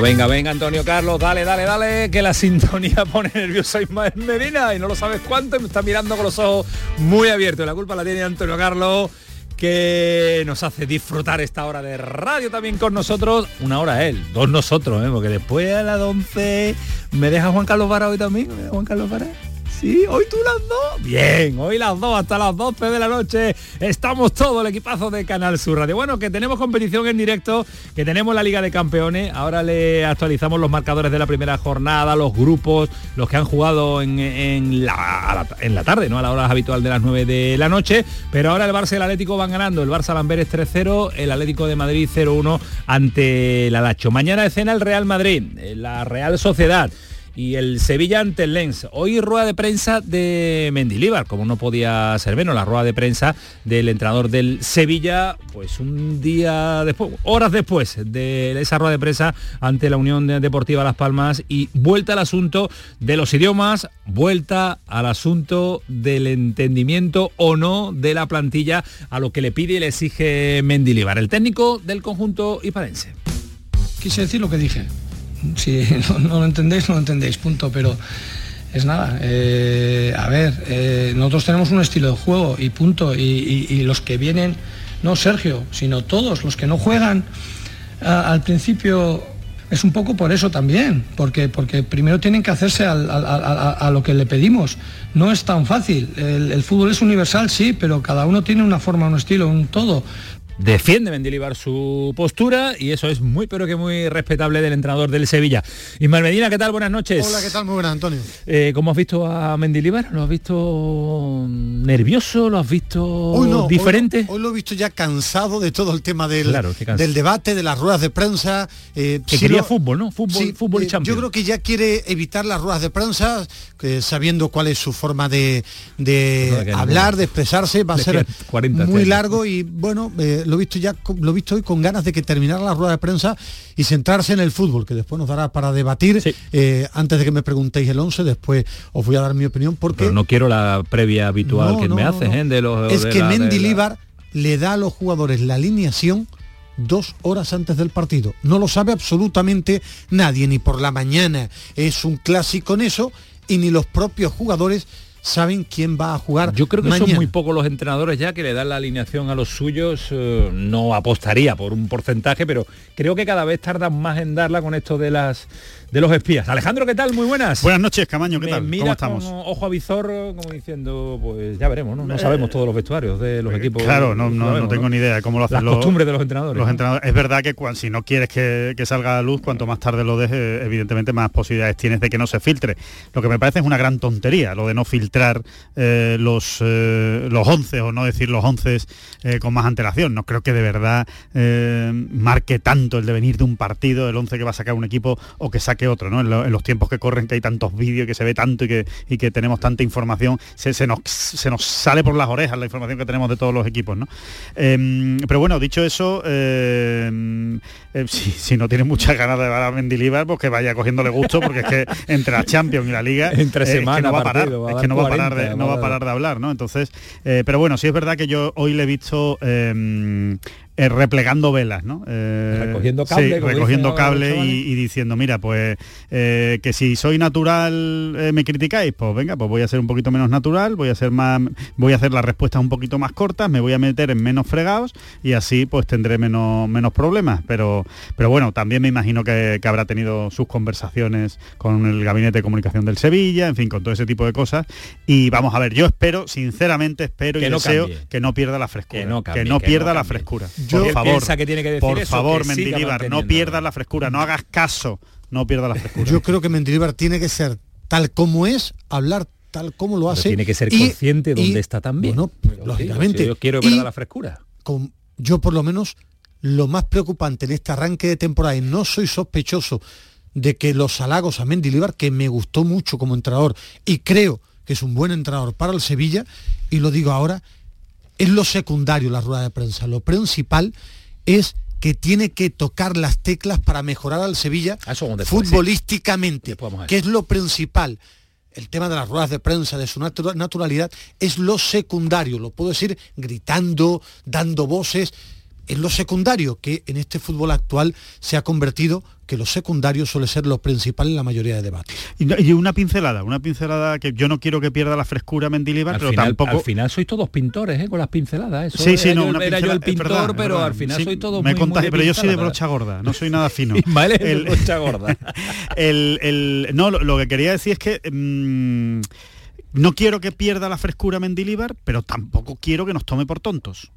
Venga, venga, Antonio Carlos, dale, dale, dale, que la sintonía pone nervioso a Ismael Medina y no lo sabes cuánto, me está mirando con los ojos muy abiertos. La culpa la tiene Antonio Carlos, que nos hace disfrutar esta hora de radio también con nosotros. Una hora él, dos nosotros, ¿eh? porque después a las 11 me deja Juan Carlos Vara hoy también. ¿Me deja Juan Carlos Vara? Sí, hoy tú las dos. Bien, hoy las dos hasta las 12 de la noche. Estamos todo el equipazo de Canal Sur Radio. Bueno, que tenemos competición en directo, que tenemos la Liga de Campeones. Ahora le actualizamos los marcadores de la primera jornada, los grupos, los que han jugado en, la, en la tarde, ¿no? A la hora habitual de las 9 de la noche. Pero ahora el Barça y el Atlético van ganando. El Barça Lamberes 3-0, el Atlético de Madrid 0-1 ante el Alacho. Mañana escena el Real Madrid, la Real Sociedad y el Sevilla ante el Lens. Hoy rueda de prensa de Mendilíbar, como no podía ser menos, la rueda de prensa del entrenador del Sevilla, pues un día después, horas después de esa rueda de prensa ante la Unión Deportiva Las Palmas y vuelta al asunto de los idiomas, vuelta al asunto del entendimiento o no de la plantilla a lo que le pide y le exige Mendilíbar, el técnico del conjunto hiparense. Quise decir lo que dije, si no, lo entendéis, no lo entendéis, punto, pero es nada. Eh, a ver, eh, nosotros tenemos un estilo de juego y punto, y, los que vienen, no Sergio, sino todos los que no juegan al principio es un poco por eso también, porque, porque primero tienen que hacerse a, lo que le pedimos. No es tan fácil. El, fútbol es universal, sí, pero cada uno tiene una forma, un estilo, un todo. Defiende Mendilibar su postura y eso es muy pero que muy respetable del entrenador del Sevilla. Ismael Medina, ¿qué tal? Buenas noches. Hola, ¿qué tal? Muy buenas, Antonio. Eh, ¿Cómo has visto a Mendilibar? ¿Lo has visto nervioso? ¿Lo has visto diferente? Hoy, lo he visto ya cansado de todo el tema del, del debate, de las ruedas de prensa. Eh, que quería fútbol, ¿no? Fútbol, fútbol y eh, Yo creo que ya quiere evitar las ruedas de prensa, sabiendo cuál es su forma de, hablar, de expresarse. Va a ser muy largo y bueno lo he visto ya, lo he visto hoy con ganas de que terminara la rueda de prensa y centrarse en el fútbol, que después nos dará para debatir. Eh, antes de que me preguntéis el 11, después os voy a dar mi opinión porque... no quiero la previa habitual que me haces, ¿eh? de los... Es que Mendy Líbar le da a los jugadores la alineación dos horas antes del partido. No lo sabe absolutamente nadie, ni por la mañana es un clásico en eso, y ni los propios jugadores saben quién va a jugar. Yo creo que son muy pocos los entrenadores ya que le dan la alineación a los suyos. Eh, no apostaría por un porcentaje, pero creo que cada vez tardan más en darla con esto de las de los espías. Alejandro, ¿qué tal? Muy buenas. Buenas noches, Camaño, ¿qué tal? ¿Cómo estamos? ojo a visor, como diciendo, pues ya veremos, ¿no? No sabemos todos los vestuarios de los equipos. Claro, no, no, tengo ni idea de cómo lo hacen Las costumbres de los entrenadores. Los entrenadores. Es verdad que si no quieres que, salga a la luz, cuanto más tarde lo dejes, evidentemente más posibilidades tienes de que no se filtre. Lo que me parece es una gran tontería, lo de no filtrar eh, los, eh, los 11 o no decir los 11 eh, con más antelación. No creo que de verdad marque tanto el devenir de un partido, el 11 que va a sacar un equipo o que saque otro, ¿no? En, los tiempos que corren, que hay tantos vídeos, que se ve tanto y que, y que tenemos tanta información, se, nos, se nos sale por las orejas la información que tenemos de todos los equipos, ¿no? Em, pero bueno, dicho eso, em, em, si, no tiene muchas ganas de ver a Mendilibar, pues que vaya cogiéndole gusto, porque es que entre la Champions y la Liga entre es que no va a parar, es que no va a parar de, no va a parar de hablar, ¿no? Entonces, eh, pero bueno, sí es verdad que yo hoy le he visto eh, replegando velas, ¿no? Eh, recogiendo cable, recogiendo cable y, diciendo, mira, pues eh, que si soy natural me criticáis, pues venga, pues voy a ser un poquito menos natural, voy a ser más, voy a hacer las respuestas un poquito más cortas, me voy a meter en menos fregados y así pues tendré menos, menos problemas. Pero, pero bueno, también me imagino que, habrá tenido sus conversaciones con el gabinete de comunicación del Sevilla, en fin, con todo ese tipo de cosas. Y vamos a ver, yo espero, sinceramente espero y deseo que no pierda la frescura. Que no, pierda la frescura por favor, que tiene que decir por favor, Mendilibar, no pierdas la frescura, no hagas caso, no pierdas la frescura. Yo creo que Mendilibar tiene que ser tal como es, hablar tal como lo hace. tiene que ser consciente de dónde está también. Bueno, lógicamente. yo quiero perder la frescura. yo por lo menos lo más preocupante en este arranque de temporada, y no soy sospechoso de que los halagos a Mendilibar, que me gustó mucho como entrenador y creo que es un buen entrenador para el Sevilla, y lo digo ahora, es lo secundario la rueda de prensa. Lo principal es que tiene que tocar las teclas para mejorar al Sevilla futbolísticamente, que es lo principal. El tema de las ruedas de prensa, de su naturalidad, es lo secundario. Lo puedo decir gritando, dando voces, es lo secundario que en este fútbol actual se ha convertido que lo secundario suele ser lo principal en la mayoría de debates. Y, una pincelada, una pincelada que yo no quiero que pierda la frescura Mendilibar, pero tampoco... Al final sois todos pintores, ¿eh? Con las pinceladas. Eso sí, sí, no, yo, era yo el pintor, pero al final soy todo me muy, Pero yo soy de brocha gorda, no soy nada fino. vale, el, brocha gorda. el, no, lo, que quería decir es que... Mm, no quiero que pierda la frescura Mendilibar, pero tampoco quiero que nos tome por tontos.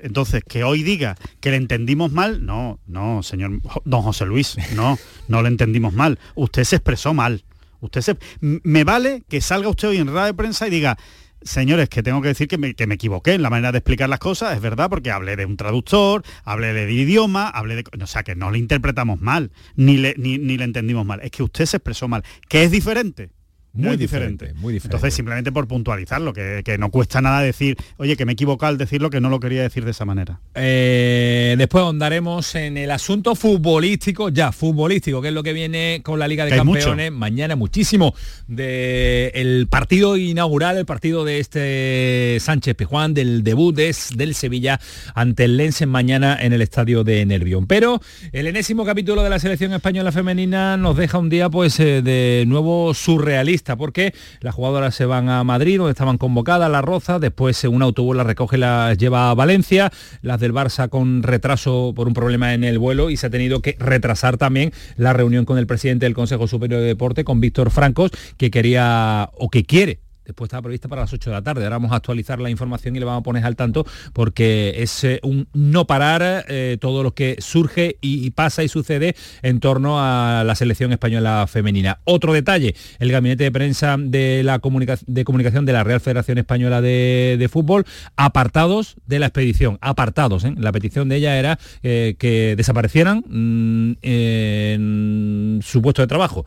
Entonces, que hoy diga que le entendimos mal, no, no, señor don José Luis, no, no le entendimos mal. Usted se expresó mal. Usted se... Me vale que salga usted hoy en radio de prensa y diga, señores, que tengo que decir que me, equivoqué en la manera de explicar las cosas, es verdad, porque hablé de un traductor, hablé de idioma, hablé de... O sea, que no le interpretamos mal, ni le, ni le entendimos mal. Es que usted se expresó mal, que es diferente muy diferente. Muy diferente. Entonces, simplemente por puntualizarlo, que, que, no cuesta nada decir, oye, que me he equivocado al decirlo, que no lo quería decir de esa manera. Eh, después ahondaremos en el asunto futbolístico, ya, futbolístico, que es lo que viene con la Liga de Campeones. Mañana muchísimo del partido inaugural, el partido de este Sánchez Pijuán, del debut del Sevilla ante el Lense mañana en el estadio de Nervión. Pero el enésimo capítulo de la selección española femenina nos deja un día pues eh, de nuevo surrealista porque las jugadoras se van a Madrid, donde estaban convocadas, La Roza, después un autobús las recoge, las lleva a Valencia, las del Barça con retraso por un problema en el vuelo y se ha tenido que retrasar también la reunión con el presidente del Consejo Superior de Deporte, con Víctor Francos, que quería o que quiere después estaba prevista para las 8 de la tarde. Ahora vamos a actualizar la información y le vamos a poner al tanto porque es eh, un no parar eh, todo lo que surge y, pasa y sucede en torno a la selección española femenina. Otro detalle, el gabinete de prensa de la de comunicación de la Real Federación Española de, Fútbol, apartados de la expedición, apartados. ¿eh? La petición de ella era que desaparecieran mm, en su puesto de trabajo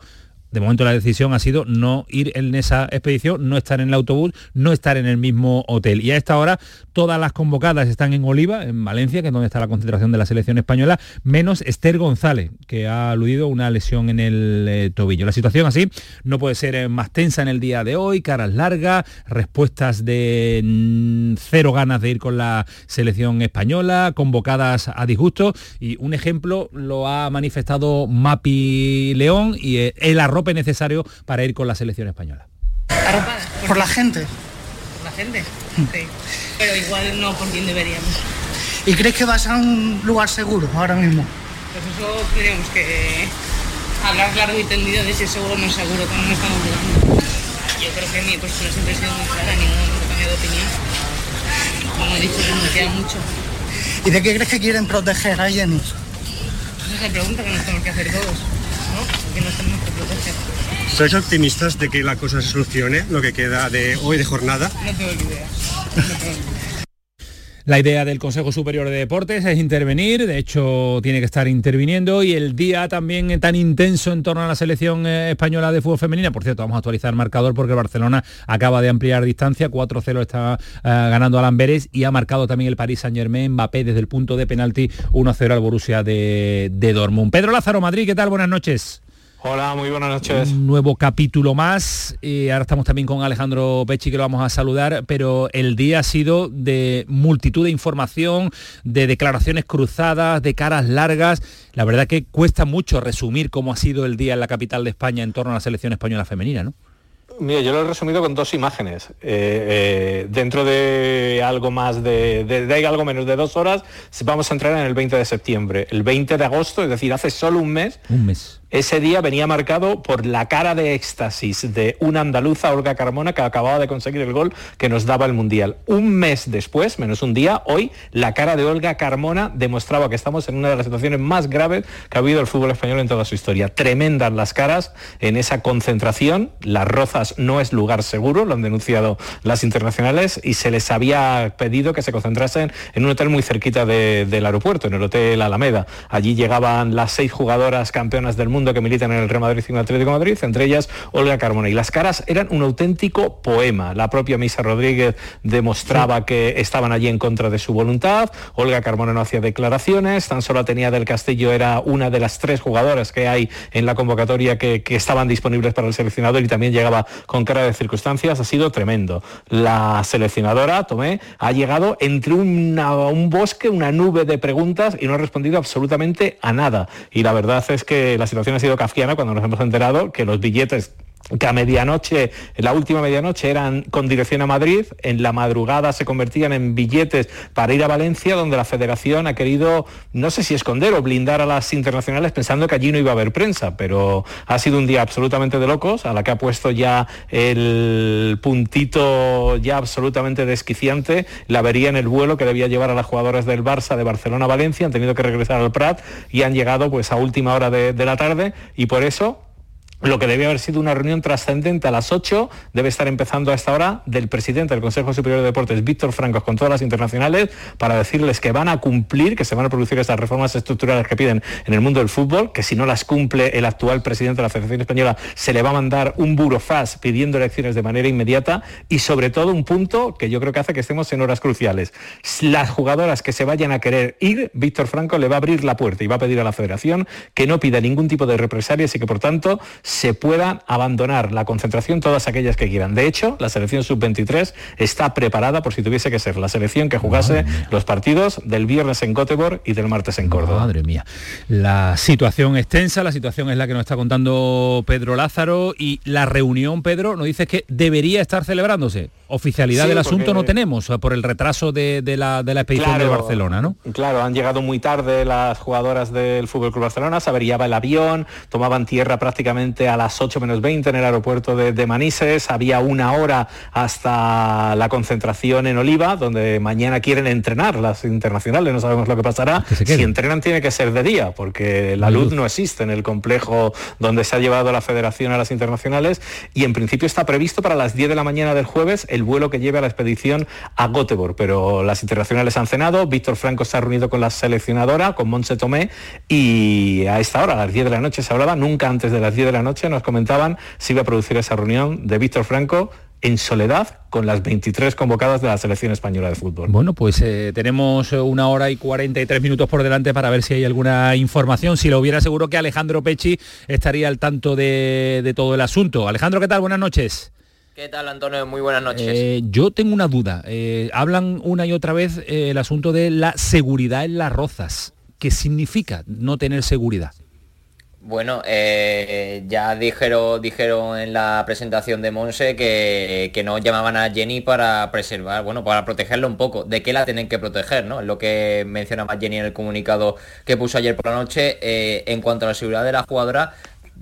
de momento la decisión ha sido no ir en esa expedición, no estar en el autobús, no estar en el mismo hotel. Y a esta hora todas las convocadas están en Oliva, en Valencia, que es donde está la concentración de la selección española, menos Esther González, que ha aludido una lesión en el eh, tobillo. La situación así no puede ser eh, más tensa en el día de hoy, caras largas, respuestas de mm, cero ganas de ir con la selección española, convocadas a disgusto. Y un ejemplo lo ha manifestado Mapi León y eh, el arroz necesario para ir con la selección española. Por la gente. Por la gente, sí. Pero igual no por quien deberíamos. ¿Y crees que vas a un lugar seguro ahora mismo? Pues eso tenemos que hablar largo y tendido de si es seguro o no es seguro, como no estamos jugando. Yo creo que mi postura siempre ha sido muy clara, ningún cambio de opinión. Como he dicho, me queda mucho. ¿Y de qué crees que quieren proteger a Jenny? Esa es la pregunta que nos tenemos que hacer todos. ¿Sois optimistas de que la cosa se solucione, lo que queda de hoy de jornada? No tengo idea. La idea del Consejo Superior de Deportes es intervenir, de hecho tiene que estar interviniendo y el día también tan intenso en torno a la selección eh, española de fútbol femenina, por cierto, vamos a actualizar el marcador porque Barcelona acaba de ampliar distancia, 4-0 está eh, ganando a Lamberes y ha marcado también el Paris Saint Germain, Mbappé desde el punto de penalti 1-0 al Borussia de, de Dortmund. Pedro Lázaro, Madrid, ¿qué tal? Buenas noches. Hola, muy buenas noches. Un nuevo capítulo más. Y ahora estamos también con Alejandro Pechi, que lo vamos a saludar, pero el día ha sido de multitud de información, de declaraciones cruzadas, de caras largas. La verdad que cuesta mucho resumir cómo ha sido el día en la capital de España en torno a la selección española femenina, ¿no? Mira, yo lo he resumido con dos imágenes. Eh, eh, dentro de algo más de, de, algo menos de dos horas, vamos a entrar en el 20 de septiembre. El 20 de agosto, es decir, hace solo un mes. Un mes ese día venía marcado por la cara de éxtasis de una andaluza, Olga Carmona, que acababa de conseguir el gol que nos daba el Mundial. Un mes después, menos un día, hoy la cara de Olga Carmona demostraba que estamos en una de las situaciones más graves que ha habido el fútbol español en toda su historia. Tremendas las caras en esa concentración. Las Rozas no es lugar seguro, lo han denunciado las internacionales y se les había pedido que se concentrasen en un hotel muy cerquita del aeropuerto, en el Hotel Alameda. Allí llegaban las seis jugadoras campeonas del mundo que militan en el Real Madrid y en el Atlético de Madrid, entre ellas Olga Carmona. Y las caras eran un auténtico poema. La propia Misa Rodríguez demostraba que estaban allí en contra de su voluntad. Olga Carmona no hacía declaraciones, tan solo tenía del Castillo, era una de las tres jugadoras que hay en la convocatoria que, estaban disponibles para el seleccionador y también llegaba con cara de circunstancias. Ha sido tremendo. La seleccionadora, Tomé, ha llegado entre un bosque, una nube de preguntas y no ha respondido absolutamente a nada. Y la verdad es que la situación ha sido kafkiana cuando nos hemos enterado que los billetes que a medianoche, la última medianoche eran con dirección a Madrid, en la madrugada se convertían en billetes para ir a Valencia, donde la federación ha querido, no sé si esconder o blindar a las internacionales pensando que allí no iba a haber prensa, pero ha sido un día absolutamente de locos, a la que ha puesto ya el puntito ya absolutamente desquiciante, la vería en el vuelo que debía llevar a las jugadoras del Barça de Barcelona a Valencia, han tenido que regresar al Prat y han llegado pues a última hora de, de la tarde y por eso lo que debe haber sido una reunión trascendente a las 8, debe estar empezando a esta hora del presidente del Consejo Superior de Deportes, Víctor Francos, con todas las internacionales, para decirles que van a cumplir, que se van a producir esas reformas estructurales que piden en el mundo del fútbol, que si no las cumple el actual presidente de la Federación Española, se le va a mandar un burofaz pidiendo elecciones de manera inmediata y sobre todo un punto que yo creo que hace que estemos en horas cruciales. Las jugadoras que se vayan a querer ir, Víctor Franco le va a abrir la puerta y va a pedir a la Federación que no pida ningún tipo de represalias y que por tanto se puedan abandonar la concentración todas aquellas que quieran. De hecho, la selección sub-23 está preparada por si tuviese que ser la selección que jugase los partidos del viernes en Göteborg y del martes en Córdoba. Madre mía. La situación es tensa, la situación es la que nos está contando Pedro Lázaro y la reunión, Pedro, nos dice que debería estar celebrándose. Oficialidad del asunto no tenemos por el retraso de, la, de la expedición de Barcelona, ¿no? Claro, han llegado muy tarde las jugadoras del Fútbol Club Barcelona, se averiaba el avión, tomaban tierra prácticamente a las 8 menos 20 en el aeropuerto de, Manises, había una hora hasta la concentración en Oliva, donde mañana quieren entrenar las internacionales, no sabemos lo que pasará. si entrenan tiene que ser de día, porque la luz no existe en el complejo donde se ha llevado la federación a las internacionales y en principio está previsto para las 10 de la mañana del jueves el vuelo que lleve a la expedición a Göteborg, pero las internacionales han cenado, Víctor Franco se ha reunido con la seleccionadora, con Montse Tomé, y a esta hora, a las 10 de la noche se hablaba, nunca antes de las 10 de la noche nos comentaban si iba a producir esa reunión de Víctor Franco en soledad con las 23 convocadas de la selección española de fútbol. Bueno, pues eh, tenemos una hora y 43 minutos por delante para ver si hay alguna información. Si lo hubiera, seguro que Alejandro Pechi estaría al tanto de, de todo el asunto. Alejandro, ¿qué tal? Buenas noches. ¿Qué tal, Antonio? Muy buenas noches. Eh, yo tengo una duda. Eh, hablan una y otra vez eh, el asunto de la seguridad en las rozas. ¿Qué significa no tener seguridad? Bueno, ya dijeron, dijeron en la presentación de Monse que, que, no llamaban a Jenny para preservar, bueno, para protegerlo un poco. ¿De qué la tienen que proteger? ¿no? Es lo que mencionaba Jenny en el comunicado que puso ayer por la noche. en cuanto a la seguridad de la jugadora,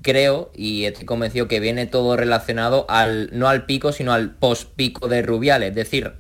creo y estoy convencido que viene todo relacionado al no al pico sino al post pico de Rubiales. Es decir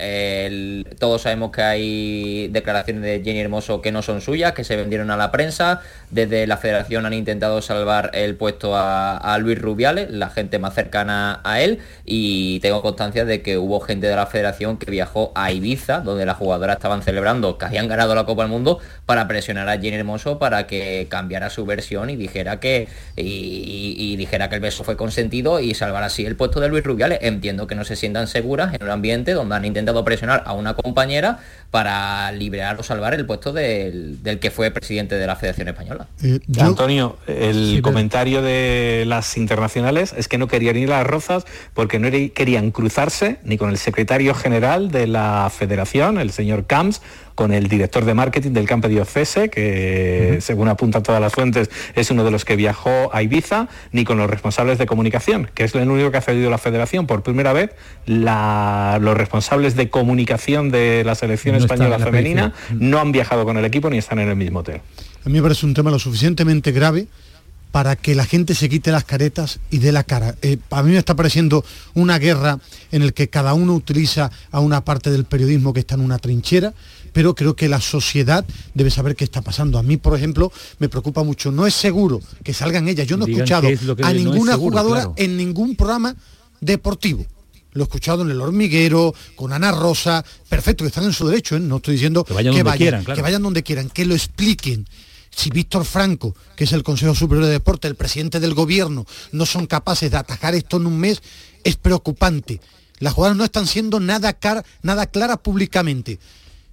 todos sabemos que hay declaraciones de Jenny Hermoso que no son suyas que se vendieron a la prensa. Desde la federación han intentado salvar el puesto a, Luis Rubiales la gente más cercana a él. Y tengo constancia de que hubo gente de la federación que viajó a Ibiza donde las jugadoras estaban celebrando que habían ganado la Copa del Mundo para presionar a Jenny Hermoso para que cambiara su versión y dijera que y, dijera que el beso fue consentido y salvar así el puesto de Luis Rubiales. Entiendo que no se sientan seguras en un ambiente donde han intentado presionar a una compañera para liberar o salvar el puesto del, que fue presidente de la Federación Española. Eh, Antonio, el comentario de las internacionales es que no querían ir a las rozas porque no querían cruzarse ni con el secretario general de la federación, el señor Camps, con el director de marketing del Campo Diocese, que según apuntan todas las fuentes es uno de los que viajó a Ibiza, ni con los responsables de comunicación, que es el único que ha cedido la federación. Por primera vez, los responsables de comunicación de la selección española femenina no han viajado con el equipo ni están en el mismo hotel. A mí me parece un tema lo suficientemente grave para que la gente se quite las caretas y dé la cara. Eh, a mí me está pareciendo una guerra en el que cada uno utiliza a una parte del periodismo que está en una trinchera, pero creo que la sociedad debe saber qué está pasando. A mí, por ejemplo, me preocupa mucho. No es seguro que salgan ellas. Yo no he escuchado a ninguna jugadora en ningún programa deportivo. Lo he escuchado en el hormiguero, con Ana Rosa, perfecto, que están en su derecho, ¿eh? no estoy diciendo que vayan, donde quieran, que vayan donde quieran, que lo expliquen, si Víctor Franco, que es el Consejo Superior de Deporte, el presidente del gobierno, no son capaces de atacar esto en un mes, es preocupante. Las jugadoras no están siendo nada, nada claras públicamente.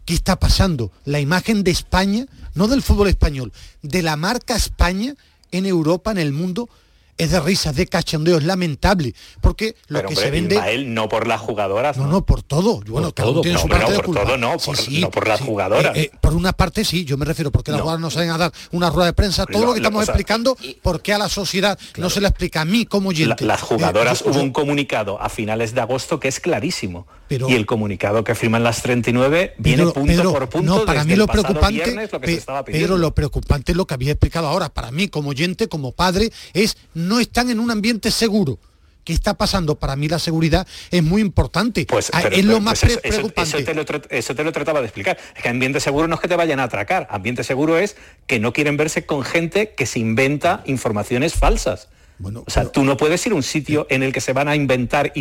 ¿Qué está pasando? La imagen de España, no del fútbol español, de la marca España en Europa, en el mundo, es de risas, de cachondeo, es lamentable, porque lo que se vende... él no por las jugadoras. No, no, por todo. Bueno, por todo, tiene su parte de culpa. Por todo no, por, no por las jugadoras. Eh, eh, por una parte sí, yo me refiero, porque las jugadoras no saben a dar una rueda de prensa, todo lo, que estamos explicando, ¿por qué a la sociedad no se le explica a mí como oyente? las jugadoras, hubo un comunicado a finales de agosto que es clarísimo. y el comunicado que firman las 39 viene punto por punto. No, para mí lo preocupante, pero lo preocupante es lo que había explicado ahora. Para mí, como oyente, como padre, es no están en un ambiente seguro. ¿Qué está pasando? Para mí la seguridad es muy importante. Pues, ah, es lo más pues preocupante. Eso, te lo, trataba de explicar. Es que ambiente seguro no es que te vayan a atracar. Ambiente seguro es que no quieren verse con gente que se inventa informaciones falsas. Bueno, o sea, tú no puedes ir a un sitio en el que se van a inventar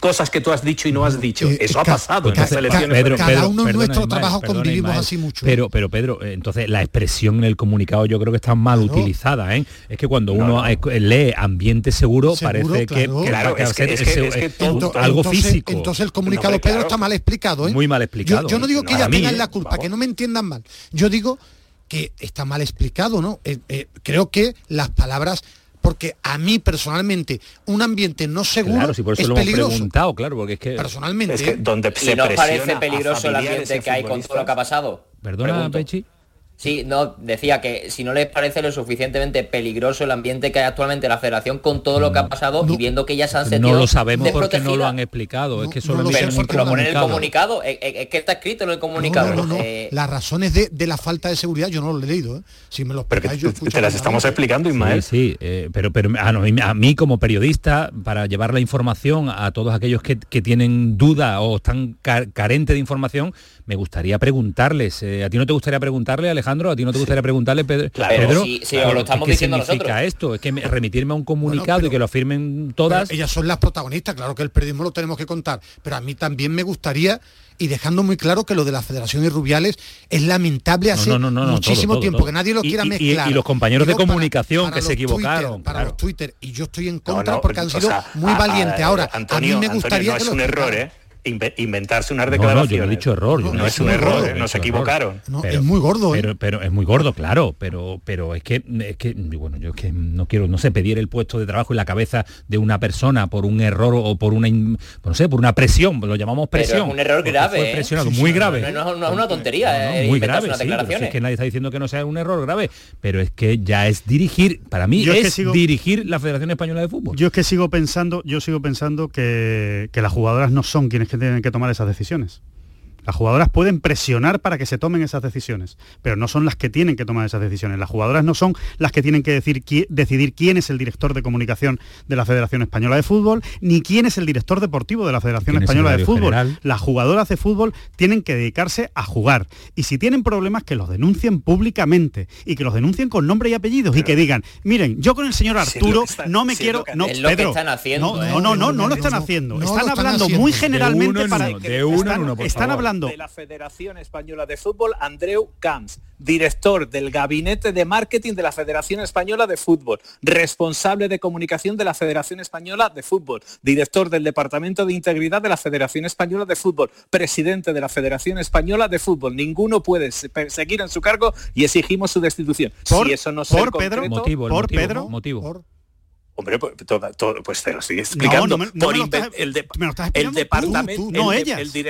cosas que tú has dicho y no has dicho. Eh, Eso ha pasado en las elecciones. Pedro, cada uno en nuestro trabajo convivimos así mucho. Pero, pero Pedro, eh, entonces la expresión en el comunicado yo creo que está mal utilizada. ¿eh? Es que cuando uno lee ambiente seguro, parece que, claro, es, que, algo físico. Entonces el comunicado Pedro está mal explicado. ¿eh? Muy mal explicado. Yo, no digo que ellas tengan la culpa, que no me entiendan mal. Yo digo que está mal explicado, ¿no? creo que las palabras porque a mí personalmente un ambiente no seguro claro, si por eso es lo peligroso. Hemos preguntado, claro, porque es que personalmente es que donde se ¿Y nos parece peligroso el ambiente que hay con todo lo que ha pasado? Perdona, Pechi. Sí, no, decía que si no les parece lo suficientemente peligroso el ambiente que hay actualmente en la federación con todo lo que ha pasado y viendo que ya se han sentido No lo sabemos porque no lo han explicado, es que solo lo, pero, lo ponen en el comunicado, es, que está escrito en el comunicado. Eh, Las razones de, de, la falta de seguridad yo no lo he leído, ¿eh? si me lo pero yo te las estamos explicando, Ismael. Sí, sí eh, pero, pero ah, a, mí como periodista, para llevar la información a todos aquellos que, que tienen duda o están carentes de información, me gustaría preguntarles. Eh, ¿A ti no te gustaría preguntarle, Alejandro? ¿A ti no te gustaría preguntarle, Pedro? Pedro sí, sí, lo estamos ¿qué significa esto? Es que remitirme a un comunicado y que lo firmen todas. Ellas son las protagonistas, claro que el periodismo lo tenemos que contar, pero a mí también me gustaría y dejando muy claro que lo de la Federación y Rubiales es lamentable hace muchísimo tiempo, que nadie lo quiera mezclar. Y, los compañeros de comunicación que se equivocaron. para los Twitter, y yo estoy en contra porque han sido muy valientes. Ahora, a mí me gustaría no es un error, ¿eh? Inventarse unas declaraciones. No, yo no he dicho error. no, es un error, no se equivocaron. es muy gordo. ¿eh? Pero, pero, es muy gordo, claro. Pero, pero es que, es que, bueno, yo es que no quiero, no sé, pedir el puesto de trabajo en la cabeza de una persona por un error o por una, no sé, por una presión, lo llamamos presión. Pero es un error grave. ¿eh? presionado, muy grave. No, es una tontería. muy grave, sí, es que nadie está diciendo que no sea un error grave, pero es que ya es dirigir, para mí es, dirigir la Federación Española de Fútbol. Yo es que sigo pensando, yo sigo pensando que, que las jugadoras no son quienes que tienen que tomar esas decisiones. Las jugadoras pueden presionar para que se tomen esas decisiones, pero no son las que tienen que tomar esas decisiones. Las jugadoras no son las que tienen que decir, decidir quién es el director de comunicación de la Federación Española de Fútbol, ni quién es el director deportivo de la Federación Española de Fútbol. Las jugadoras de fútbol tienen que dedicarse a jugar. Y si tienen problemas, que los denuncien públicamente y que los denuncien con nombre y apellidos y que digan, miren, yo con el señor Arturo no me quiero... no, Pedro, haciendo, no, no, no, no, lo están haciendo. están hablando muy generalmente para... están hablando de la Federación Española de Fútbol, Andreu Camps, director del Gabinete de Marketing de la Federación Española de Fútbol, responsable de comunicación de la Federación Española de Fútbol, director del Departamento de Integridad de la Federación Española de Fútbol, presidente de la Federación Española de Fútbol. Ninguno puede seguir en su cargo y exigimos su destitución. si eso no por Pedro, motivo, por Pedro, motivo. Hombre, pues, pues, te lo estoy explicando. el, departamento, no, el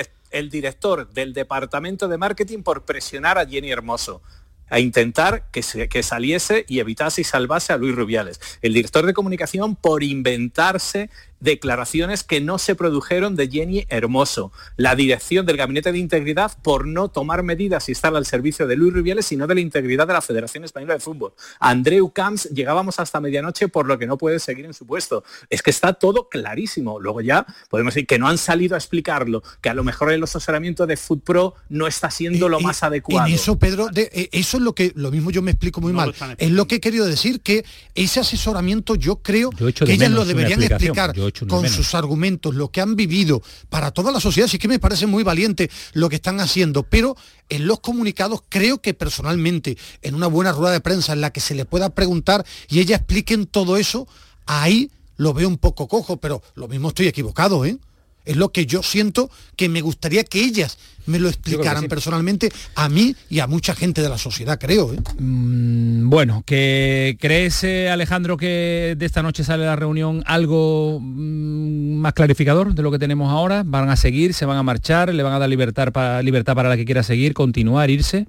director del departamento de marketing por presionar a Jenny Hermoso a intentar que, que, saliese y evitase y salvase a Luis Rubiales. El director de comunicación por inventarse declaraciones que no se produjeron de Jenny Hermoso, la dirección del Gabinete de Integridad por no tomar medidas y estar al servicio de Luis Rubiales, sino de la integridad de la Federación Española de Fútbol. Andreu Camps llegábamos hasta medianoche por lo que no puede seguir en su puesto. Es que está todo clarísimo. Luego ya podemos decir que no han salido a explicarlo, que a lo mejor el asesoramiento de FUTPRO no está siendo lo más adecuado. En eso, Pedro, eh, eso es lo que, lo mismo yo me explico muy mal. Es lo que he querido decir, que ese asesoramiento yo creo que ellas lo deberían explicar con sus argumentos, lo que han vivido para toda la sociedad. Sí que me parece muy valiente lo que están haciendo, pero en los comunicados creo que personalmente, en una buena rueda de prensa en la que se le pueda preguntar y ella expliquen todo eso, ahí lo veo un poco cojo, pero lo mismo estoy equivocado, ¿eh? Es lo que yo siento que me gustaría que ellas me lo explicaran personalmente a mí y a mucha gente de la sociedad, creo. ¿eh? Mm, bueno, que crees, eh, Alejandro, que de esta noche sale la reunión algo mm, más clarificador de lo que tenemos ahora. ¿Van a seguir? ¿Se van a marchar? ¿Le van a dar libertad para, libertad para la que quiera seguir? ¿Continuar? ¿Irse?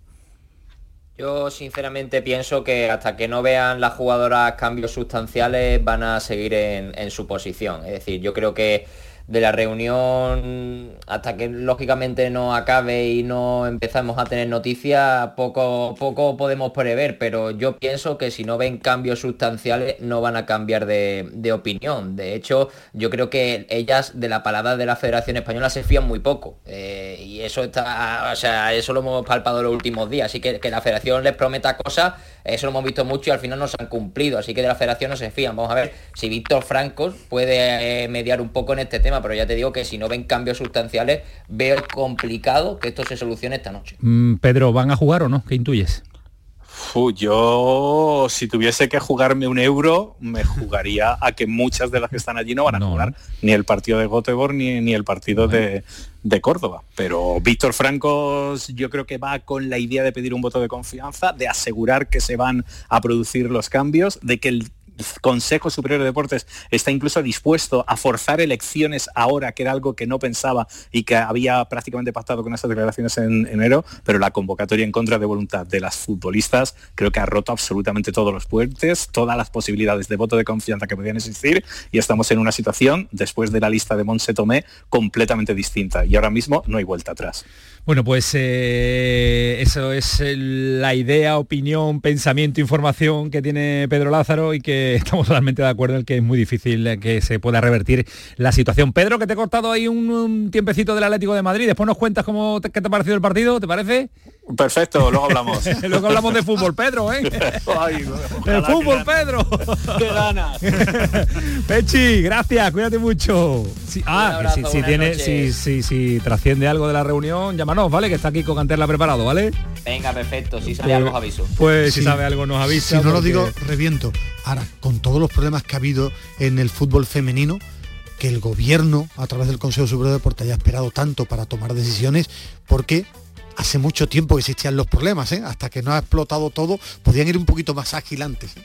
Yo sinceramente pienso que hasta que no vean las jugadoras cambios sustanciales van a seguir en su posición. Es decir, yo creo que de la reunión hasta que lógicamente no acabe y no empezamos a tener noticias, poco, poco podemos prever, pero yo pienso que si no ven cambios sustanciales no van a cambiar de, opinión. De hecho, yo creo que ellas de la palabra de la Federación Española se fían muy poco. Eh, y eso está, o sea, eso lo hemos palpado los últimos días. Así que que la Federación les prometa cosas, eso lo hemos visto mucho y al final no se han cumplido. Así que de la Federación no se fían. Vamos a ver si Víctor Francos puede eh, mediar un poco en este tema pero ya te digo que si no ven cambios sustanciales, veo complicado que esto se solucione esta noche. Mm, Pedro, ¿van a jugar o no? ¿Qué intuyes? Yo, si tuviese que jugarme un euro, me jugaría a que muchas de las que están allí no van a jugar ni el partido de Göteborg ni, ni el partido de, de, Córdoba. Pero Víctor Francos yo creo que va con la idea de pedir un voto de confianza, de asegurar que se van a producir los cambios, de que el Consejo Superior de Deportes está incluso dispuesto a forzar elecciones ahora, que era algo que no pensaba y que había prácticamente pactado con esas declaraciones en enero, pero la convocatoria en contra de voluntad de las futbolistas creo que ha roto absolutamente todos los puentes, todas las posibilidades de voto de confianza que podían existir y estamos en una situación, después de la lista de Monse Tomé, completamente distinta y ahora mismo no hay vuelta atrás. Bueno, pues eh, eso es la idea, opinión, pensamiento, información que tiene Pedro Lázaro y que estamos totalmente de acuerdo en que es muy difícil que se pueda revertir la situación. Pedro, que te he cortado ahí un, tiempecito del Atlético de Madrid, después nos cuentas cómo qué te ha parecido el partido, ¿te parece? Perfecto, luego hablamos. luego hablamos de fútbol, Pedro, ¿eh? el fútbol, Pedro. ¡Qué ganas! Pechi, gracias, cuídate mucho. ah, si, si, tiene, si, si, si, trasciende algo de la reunión, llámanos ¿vale? Que está aquí con Canterla preparado, ¿vale? Venga, perfecto. Si sabe algo, aviso. Pues si sabe algo, nos avisa. Si no lo digo, reviento. Ahora, con todos los problemas que ha habido en el fútbol femenino, que el gobierno, a través del Consejo Superior de Deporte, haya esperado tanto para tomar decisiones, porque hace mucho tiempo que existían los problemas, ¿eh? hasta que no ha explotado todo, podían ir un poquito más agilantes. ¿eh?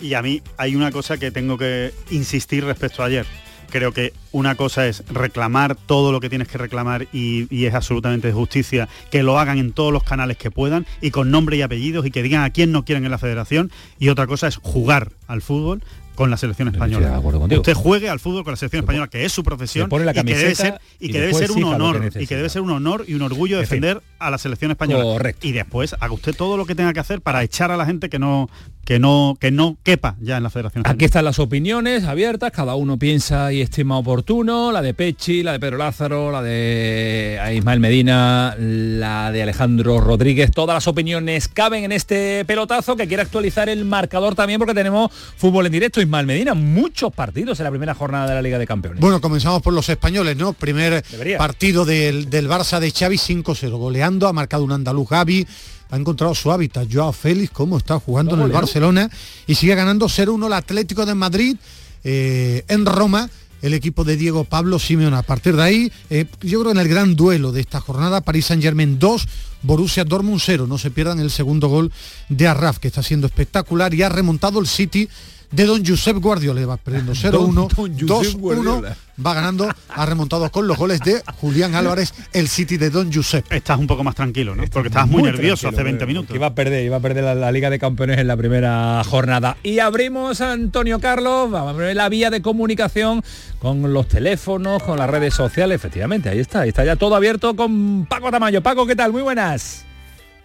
Y a mí hay una cosa que tengo que insistir respecto a ayer creo que una cosa es reclamar todo lo que tienes que reclamar y, es absolutamente de justicia que lo hagan en todos los canales que puedan y con nombre y apellidos y que digan a quién no quieren en la federación y otra cosa es jugar al fútbol con la selección española. Usted juegue al fútbol con la selección española, que es su profesión y que debe ser, y que debe ser un honor y que debe ser un honor y un orgullo defender a la selección española. Correcto. Y después haga usted todo lo que tenga que hacer para echar a la gente que no que no que no quepa ya en la Federación. Aquí están las opiniones abiertas, cada uno piensa y estima oportuno, la de Pechi, la de Pedro Lázaro, la de Ismael Medina, la de Alejandro Rodríguez, todas las opiniones caben en este pelotazo que quiere actualizar el marcador también porque tenemos fútbol en directo Ismael Medina, muchos partidos en la primera jornada de la Liga de Campeones. Bueno, comenzamos por los españoles, ¿no? Primer partido del, del Barça de Xavi 5-0, goleando, ha marcado un andaluz Gavi, ha encontrado su hábitat. Joao Félix, cómo está jugando en el Barcelona y sigue ganando 0-1 el Atlético de Madrid eh, en Roma el equipo de Diego Pablo Simeone. A partir de ahí, eh, yo creo en el gran duelo de esta jornada, París Saint Germain 2, Borussia Dortmund 0. No se pierdan el segundo gol de Arraf, que está siendo espectacular y ha remontado el City de don Josep Guardiola, va perdiendo 0-1, 2-1, va ganando, ha remontado con los goles de Julián Álvarez, el City de don Josep. Estás un poco más tranquilo, ¿no? Porque estabas muy, nervioso hace 20 minutos. Iba a perder, iba a perder la, Liga de Campeones en la primera jornada. Y abrimos, Antonio Carlos, vamos a ver la vía de comunicación con los teléfonos, con las redes sociales, efectivamente, ahí está, ahí está ya todo abierto con Paco Tamayo. Paco, ¿qué tal? Muy buenas.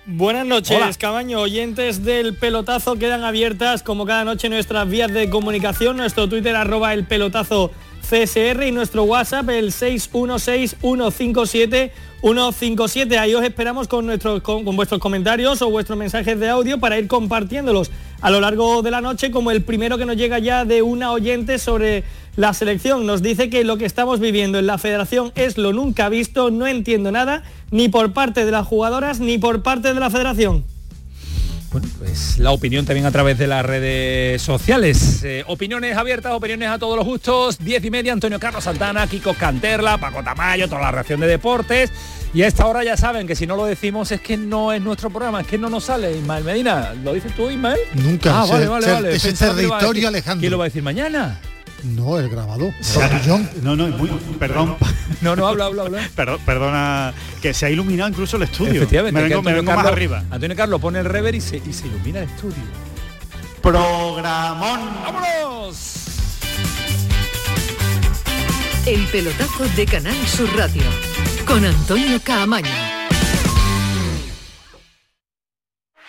Buenas noches, Cabaño. Oyentes del pelotazo quedan abiertas como cada noche nuestras vías de comunicación, nuestro Twitter arroba el pelotazo CSR y nuestro WhatsApp el 616-157-157. Ahí os esperamos con, nuestros, con, vuestros comentarios o vuestros mensajes de audio para ir compartiéndolos a lo largo de la noche, como el primero que nos llega ya de una oyente sobre la selección. Nos dice que lo que estamos viviendo en la federación es lo nunca visto, no entiendo nada, ni por parte de las jugadoras ni por parte de la federación. Bueno, pues la opinión también a través de las redes sociales. Eh, opiniones abiertas, opiniones a todos los gustos. Diez y media, Antonio Carlos Santana, Kiko Canterla, Paco Tamayo, toda la reacción de deportes. Y a esta hora ya saben que si no lo decimos es que no es nuestro programa, es que no nos sale. Ismael Medina, ¿lo dices tú, Ismael? Nunca. Ah, vale, vale, vale. Ese territorio, Alejandro. ¿Quién lo va a decir mañana? No, el grabado. No, no, perdón. No, no, habla, habla, habla. perdona, que se ha iluminado incluso el estudio. Efectivamente. Me vengo, me vengo más arriba. Antonio Carlos pone el rever y se, y se ilumina el estudio. Programón. ¡Vámonos! El pelotazo de Canal Sur Radio con Antonio Caamaño.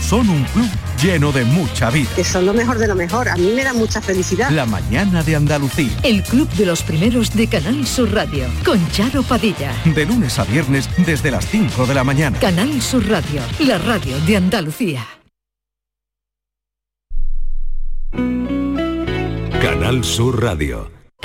son un club lleno de mucha vida. Que son lo mejor de lo mejor. A mí me da mucha felicidad. La mañana de Andalucía. El club de los primeros de Canal Sur Radio. Con Charo Padilla. De lunes a viernes desde las 5 de la mañana. Canal Sur Radio. La radio de Andalucía. Canal Sur Radio.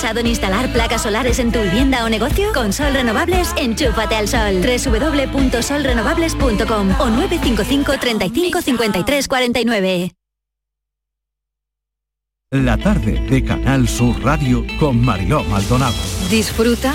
¿Has pensado en instalar placas solares en tu vivienda o negocio? Con Sol Renovables, enchúfate al sol. www.solrenovables.com o 955 35 53 49. La tarde de Canal Sur Radio con Mariló Maldonado. Disfruta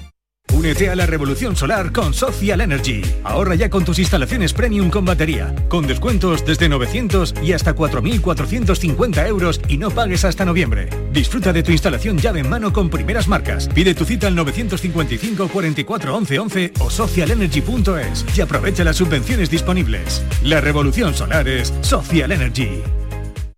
Únete a la revolución solar con Social Energy. Ahorra ya con tus instalaciones premium con batería, con descuentos desde 900 y hasta 4.450 euros y no pagues hasta noviembre. Disfruta de tu instalación llave en mano con primeras marcas. Pide tu cita al 955 44 11 11 o socialenergy.es y aprovecha las subvenciones disponibles. La revolución solar es Social Energy.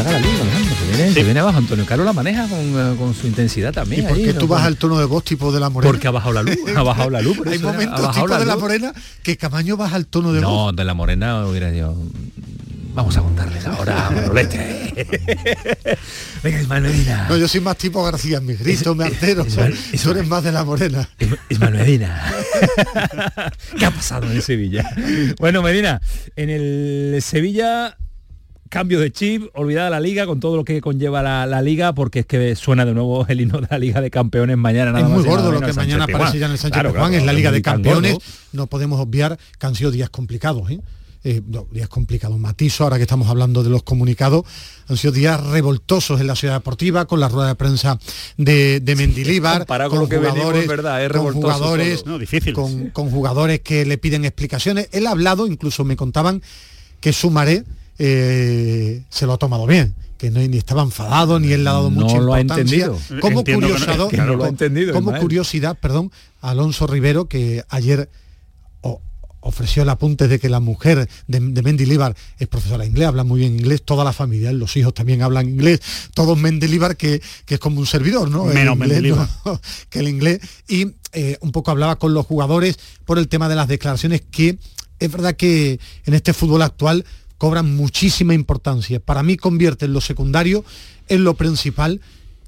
Apaga la luz, Alejandro. Se viene, se viene abajo. Antonio Carlos la maneja con, eh, con su intensidad también. ¿Y por qué ¿no? tú bajas el tono de voz tipo de la morena? Porque ha bajado la luz, ha bajado la luz. por Hay eso, momentos bajado tipo la de la morena que Camaño baja el tono de voz. No, de la morena hubiera yo. Vamos a contarles ahora, Manolete. Venga, Ismael Medina. No, yo soy más tipo García, me grito, me altero. Ismael- Tú eres más de la morena. Ismael Medina. ¿Qué ha pasado en el Sevilla? Bueno, Medina, en el Sevilla cambio de chip, olvidada la liga con todo lo que conlleva la, la liga, porque es que suena de nuevo el hino de la Liga de Campeones mañana. Nada es muy más y nada gordo lo que Sánchez mañana aparece ya en el Sánchez Claro, Pizjuán, claro, es la Liga de Campeones. gordo. No podemos obviar que han sido días complicados. ¿eh? Eh, no, días complicados. Matizo, ahora que estamos hablando de los comunicados, han sido días revoltosos en la ciudad deportiva, con la rueda de prensa de, de Mendilíbar, Comparado con lo que venimos, es verdad, es con jugadores. No, difícil, con, sí. con jugadores que le piden explicaciones. Él ha hablado, incluso me contaban que Sumaré eh, se lo ha tomado bien que no, ni estaba enfadado ni él le ha dado No mucha lo ha importancia. entendido. Como no- curiosidad, que no lo ha entendido, como curiosidad, perdón, Alonso Rivero que ayer ofreció el apunte de que la mujer de, de Mendilibar es profesora de inglés, habla muy bien inglés, toda la familia, los hijos también hablan inglés, todos Mendilibar que, que es como un servidor, ¿no? Menos Mendilibar. ¿no? que el inglés. Y eh, un poco hablaba con los jugadores por el tema de las declaraciones que es verdad que en este fútbol actual cobran muchísima importancia. Para mí convierten lo secundario en lo principal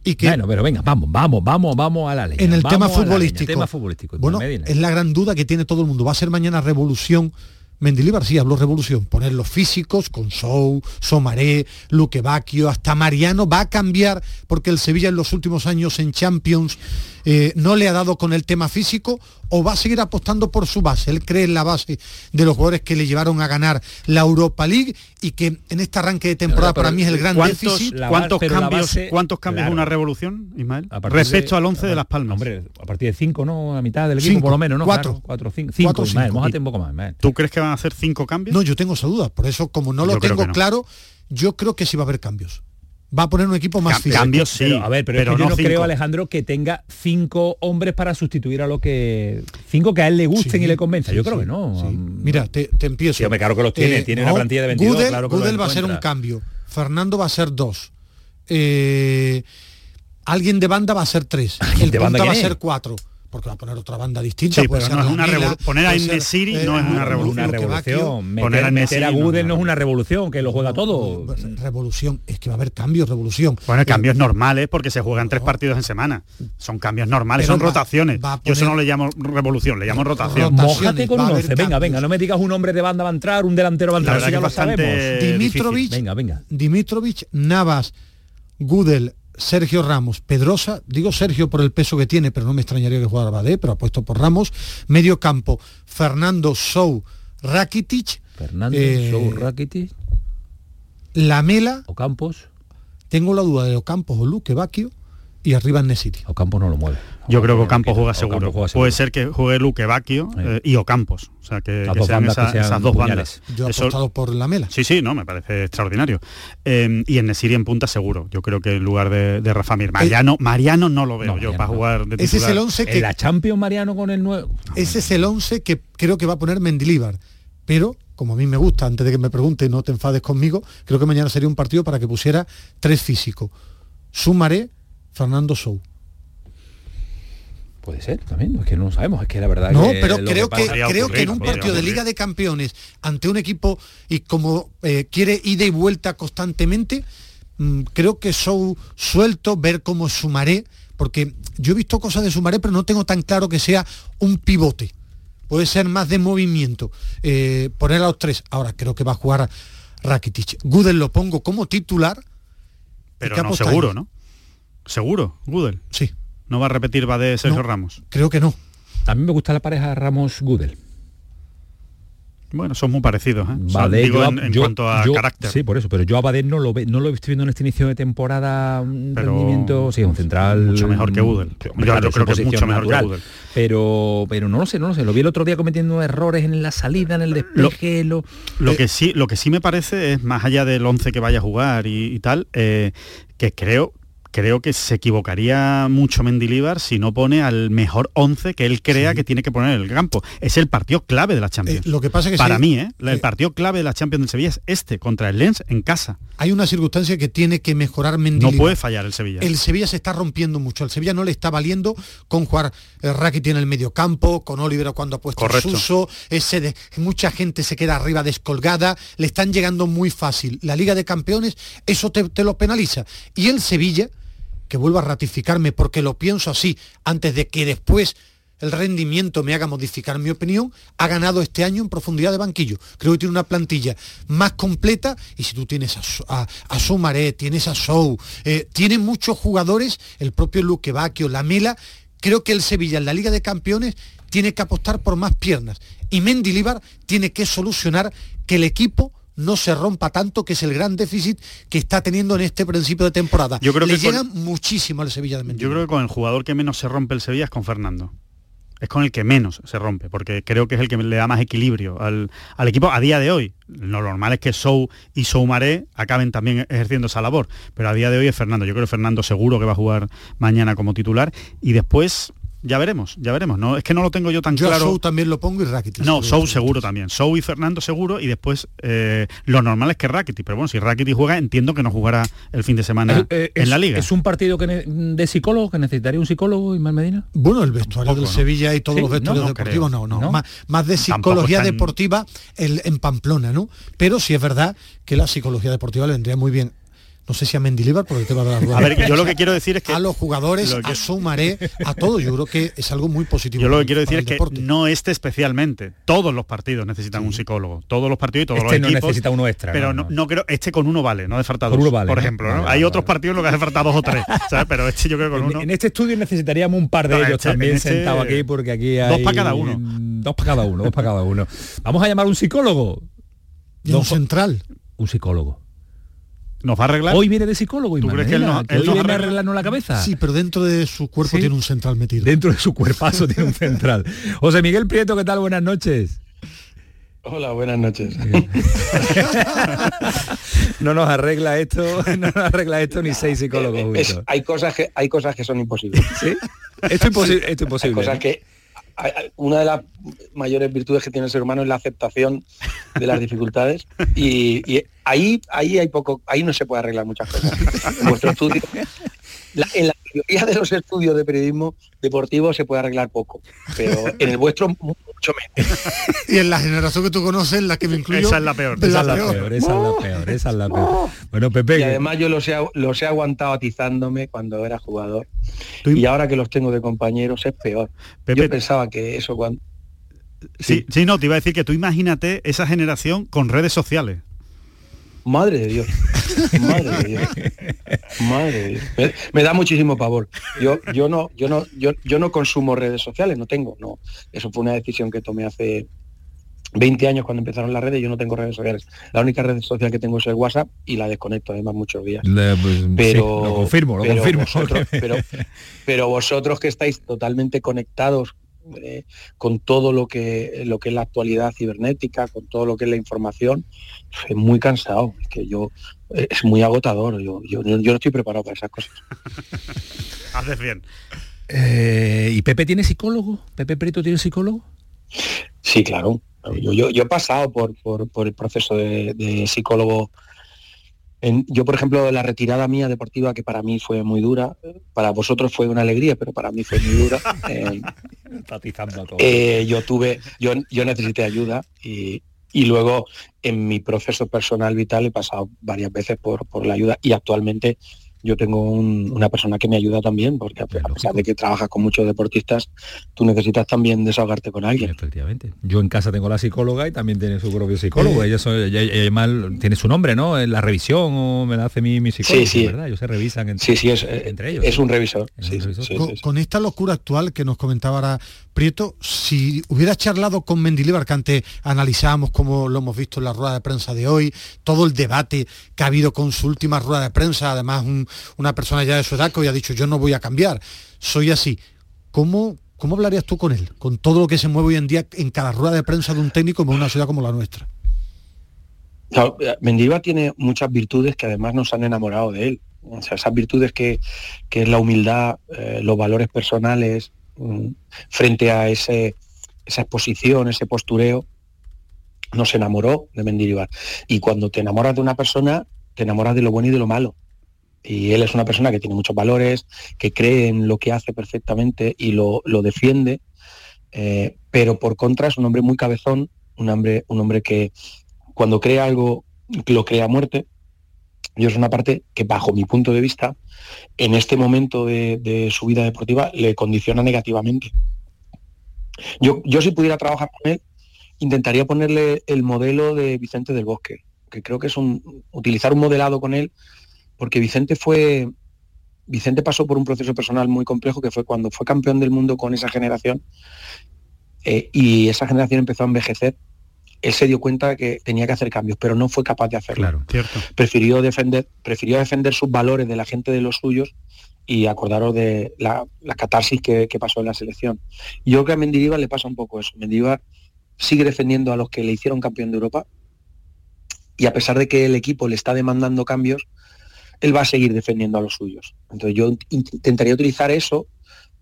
y que Bueno, pero venga, vamos, vamos, vamos, vamos a la leña. en el vamos tema la leña, futbolístico. tema futbolístico. Bueno, es la gran duda que tiene todo el mundo. ¿Va a ser mañana revolución? Mendilibar sí habló revolución, poner los físicos con Sou, Somaré, Luque Bacchio, hasta Mariano va a cambiar porque el Sevilla en los últimos años en Champions eh, no le ha dado con el tema físico o va a seguir apostando por su base. Él cree en la base de los jugadores que le llevaron a ganar la Europa League y que en este arranque de temporada Pero, para mí es el gran ¿Cuántos, déficit. cuántos cambios, base- ¿cuántos cambios claro. una revolución, Ismael? A partir Respecto de- al 11 de Las Palmas. Hombre, a partir de 5, ¿no? A mitad del equipo, Cinco, por lo menos, ¿no? cuatro. Claro, cuatro, cinco. Cinco, Cuatro, Ismael, mójate un poco más, Ismael. ¿Tú crees que van a hacer cinco cambios? No, yo tengo esa duda. Por eso, como no lo Yo tengo no. claro, yo creo que sí va a haber cambios. Va a poner un equipo más físico. cambios sí, Pero, a ver, pero, es pero que yo no creo, Alejandro, que tenga cinco hombres para sustituir a lo que... Cinco que a él le gusten Sí, y le convenza. sí, yo creo sí, que no. sí. Mm, Mira, te, te empiezo. Sí, hombre, claro que los tiene, tiene una plantilla de 22, Gudel, claro que va a ser un cambio. Fernando va a ser dos. Eh, alguien de banda va a ser tres. ¿Alguien El de banda punta va a ser cuatro. Porque va a poner otra banda distinta. Sí, pero no es una poner a ser, eh, no es una revolución. Meter, Poner a meter a no, Gudel no, no es una revolución, que lo juega todo. Revolución, es que va a haber cambios, revolución. Bueno, Eh, cambios normales porque se juegan tres partidos en semana. Son cambios normales, son va- rotaciones. va Yo eso no le llamo revolución, le llamo rotación. Mójate con va a un haber 11, venga, cambios. venga, no me digas un hombre de banda va a entrar, un delantero va a entrar, eso ya lo sabemos. Dimitrovic, difícil. Venga, venga. Dimitrovic, Navas, Gudel, Sergio Ramos, Pedrosa, digo Sergio por el peso que tiene, pero no me extrañaría que jugara Badé, pero apuesto por Ramos, medio campo, Fernando Sou, Rakitic, Fernando, eh, Sou, Rakitic, Lamela, Ocampos. tengo la duda de Ocampos o Luque Bacchio, y arriba Nesiri. Ocampos no lo mueve. Yo creo que Ocampo juega Ocampo seguro. juega seguro. Puede ser que juegue Luque Bacchio eh, y Ocampos. O sea, que, Las que dos sean, que esas dos puñales. bandas. Yo he Eso- apostado por Lamela. Sí, sí, no, me parece extraordinario. Eh, y en Nesiri en punta seguro. Yo creo que en lugar de, de Rafa Mir. Mariano, Mariano no lo veo No, yo Mariano para no. jugar de Ese es el 11 En que la Champions Mariano con el nuevo. ese es el 11 que creo que va a poner Mendilíbar, pero como a mí me gusta, antes de que me pregunte, no te enfades conmigo, creo que mañana sería un partido para que pusiera tres físicos. Sumaré, Fernando Sou. Puede ser también, es que no lo sabemos, es que la verdad No, que pero lo creo que, podría creo ocurrir, que en un partido de. Liga de Campeones ante un equipo y como eh, quiere ida y vuelta constantemente, mm, creo que Sou suelto, ver cómo Sumaré, porque yo he visto cosas de Sumaré, pero no tengo tan claro que sea un pivote. Puede ser más de movimiento. Eh, poner a los tres. Ahora creo que va a jugar Rakitic. Gudel lo pongo como titular. Pero ¿Qué no apostáis? seguro, ¿no? Seguro, Gudel. Sí, No va a repetir Badé Sergio No. Ramos. creo que no. A mí me gusta la pareja Ramos-Gudel. Bueno, son muy parecidos, ¿eh? digo, en, cuanto a carácter. Sí, por eso, pero yo a Badén no lo, ve, no lo he visto viendo en este inicio de temporada un rendimiento, sí, un central... Mucho mejor que Udel. Yo, creo que es mucho mejor que Udel. Pero, pero no lo sé, no lo sé. Lo vi el otro día cometiendo errores en la salida, en el despeje. Lo, lo, que, sí, lo que sí me parece es, más allá del 11 que vaya a jugar y, tal, eh, que creo creo que se equivocaría mucho Mendilibar si no pone al mejor 11 que él crea que tiene que poner en el campo. Es el partido clave de la Champions. Eh, lo que pasa que Para mí, ¿eh? el eh, partido clave de la Champions de Sevilla es este, contra el Lens en casa. Hay una circunstancia que tiene que mejorar Mendilibar. No puede fallar el Sevilla. El Sevilla se está rompiendo mucho. El Sevilla no le está valiendo con jugar Rakitic en el medio campo, con Oliver cuando ha puesto Suso, ese de, mucha gente se queda arriba descolgada, le están llegando muy fácil. La Liga de Campeones, eso te, te lo penaliza. Y el Sevilla que vuelva a ratificarme porque lo pienso así, antes de que después el rendimiento me haga modificar mi opinión, ha ganado este año en profundidad de banquillo. Creo que tiene una plantilla más completa y si tú tienes a, a, Sumaré, tienes a Sou, eh, tiene muchos jugadores, el propio Luque Bacchio, Lamela, creo que el Sevilla en la Liga de Campeones tiene que apostar por más piernas y Mendilibar tiene que solucionar que el equipo no se rompa tanto, que es el gran déficit que está teniendo en este principio de temporada. Yo creo Le que llegan muchísimo al Sevilla de Yo creo que con el jugador que menos se rompe el Sevilla es con Fernando. Es con el que menos se rompe, porque creo que es el que le da más equilibrio al, equipo a día de hoy. Lo normal es que Sou y Soumaré acaben también ejerciendo esa labor, pero a día de hoy es Fernando. Yo creo que Fernando seguro que va a jugar mañana como titular. Y después ya veremos, ya veremos. No, es que no lo tengo yo tan yo claro. Sou también lo pongo y Rakitic. No, Sou seguro también. Sou y Fernando seguro y después eh, lo normal es que Rakitic. Pero bueno, si Rakitic juega, entiendo que no jugará el fin de semana eh, en la liga. ¿Es un partido que de psicólogo que necesitaría un psicólogo, Ismael Medina? Bueno, el vestuario del Sevilla y todos los vestuarios deportivos, no, no. Más, de psicología deportiva en Pamplona, ¿no? Pero sí es verdad que la psicología deportiva le vendría muy bien no sé si a Mendilibar por el tema de la rueda. A ver, yo lo que quiero decir es que a los jugadores, a Sumaré, a todo, yo creo que es algo muy positivo. Yo lo que quiero decir es que no este especialmente, todos los partidos necesitan un psicólogo, todos los partidos y todos este los no necesita uno extra. Pero no, creo, este con uno vale, no hace falta dos, por ejemplo. Hay otros partidos en los que hace falta dos o tres, ¿sabes? Pero este yo creo que con uno. En este estudio necesitaríamos un par de ellos este, también este sentados aquí porque aquí hay dos para cada uno. Dos para cada uno, dos para cada uno. Vamos a llamar a un psicólogo. Y un central. Un psicólogo. ¿Nos va a arreglar? Hoy viene de psicólogo. y crees que él, no, él viene a arreglarnos la cabeza? Sí, pero dentro de su cuerpo tiene un central metido. Dentro de su cuerpazo tiene un central. José Miguel Prieto, ¿qué tal? Buenas noches. Hola, buenas noches. no nos arregla esto, no nos arregla esto ni seis psicólogos hay cosas que hay cosas que son imposibles. ¿Sí? Esto es imposible, esto es imposible. cosas que una de las mayores virtudes que tiene el ser humano es la aceptación de las dificultades y, ahí ahí hay poco ahí no se puede arreglar muchas cosas. En vuestro estudio en la mayoría de los estudios de periodismo deportivo se puede arreglar poco pero en el vuestro mucho menos. Y en la generación que tú conoces la que me incluyo esa es la peor esa, es la peor. esa es la peor esa es la peor. Bueno Pepe y además yo los he, los he aguantado atizándome cuando era jugador. Y ahora que los tengo de compañeros es peor. Yo pensaba que eso cuando Sí, sí, no, te iba a decir que tú imagínate esa generación con redes sociales. Madre de Dios. Madre de Dios. Madre de Dios. Me, da muchísimo pavor. Yo, yo no, yo no, yo, yo no consumo redes sociales, no tengo, no. Eso fue una decisión que tomé hace 20 años cuando empezaron las redes, yo no tengo redes sociales. La única red social que tengo es el WhatsApp y la desconecto además muchos días. Pues, pero lo confirmo, lo confirmo. pero, pero vosotros que estáis totalmente conectados eh, con todo lo que, lo que es la actualidad cibernética, con todo lo que es la información, es muy cansado, es que yo es muy agotador, yo, yo, yo no estoy preparado para esas cosas. Haces bien. Eh, ¿Y Pepe tiene psicólogo? ¿Pepe Prieto tiene psicólogo? Sí, claro. Yo, yo, he pasado por, por, el proceso de psicólogo yo, por ejemplo, la retirada mía deportiva, que para mí fue muy dura, para vosotros fue una alegría, pero para mí fue muy dura. Eh, eh, yo tuve, yo, yo necesité ayuda y, luego en mi proceso personal vital he pasado varias veces por, por la ayuda y actualmente yo tengo una persona que me ayuda también, porque a, pesar de que trabajas con muchos deportistas, tú necesitas también desahogarte con alguien. Efectivamente. Yo en casa tengo la psicóloga y también tiene su propio psicólogo. ella, tiene su nombre, ¿no? En la revisión o me la hace mi, mi psicólogo, sí, sí. ¿verdad? Ellos se revisan entre, sí, es, eh, entre ellos. Es un revisor. con, esta locura actual que nos comentaba ahora Prieto, si hubieras charlado con Mendilibar, que antes analizábamos como lo hemos visto en la rueda de prensa de hoy, todo el debate que ha habido con su última rueda de prensa, además una persona ya de su edad que hoy ha dicho yo no voy a cambiar, soy así. ¿Cómo, ¿Cómo hablarías tú con él? Con todo lo que se mueve hoy en día en cada rueda de prensa de un técnico en una ciudad como la nuestra. Claro, tiene muchas virtudes que además nos han enamorado de él. O sea, esas virtudes que, es la humildad, eh, los valores personales, mm, frente a ese, esa exposición, ese postureo, nos enamoró de Mendilibar. Y cuando te enamoras de una persona, te enamoras de lo bueno y de lo malo. Y él es una persona que tiene muchos valores, que cree en lo que hace perfectamente y lo, defiende, eh, pero por contra es un hombre muy cabezón, un hombre, un hombre que cuando cree algo lo cree a muerte. Y es una parte que bajo mi punto de vista, en este momento de, su vida deportiva, le condiciona negativamente. Yo, yo si pudiera trabajar con él, intentaría ponerle el modelo de Vicente del Bosque, que creo que es un, utilizar un modelado con él, porque Vicente fue, Vicente pasó por un proceso personal muy complejo que fue cuando fue campeón del mundo con esa generación eh, y esa generación empezó a envejecer. Él se dio cuenta que tenía que hacer cambios, pero no fue capaz de hacerlo. Claro, cierto. Prefirió defender, prefirió defender sus valores de la gente de los suyos y acordaros de la, catarsis que, pasó en la selección. yo creo que a Mendilibar le pasa un poco eso. Mendilibar sigue defendiendo a los que le hicieron campeón de Europa y a pesar de que el equipo le está demandando cambios, él va a seguir defendiendo a los suyos. Entonces yo intentaría utilizar eso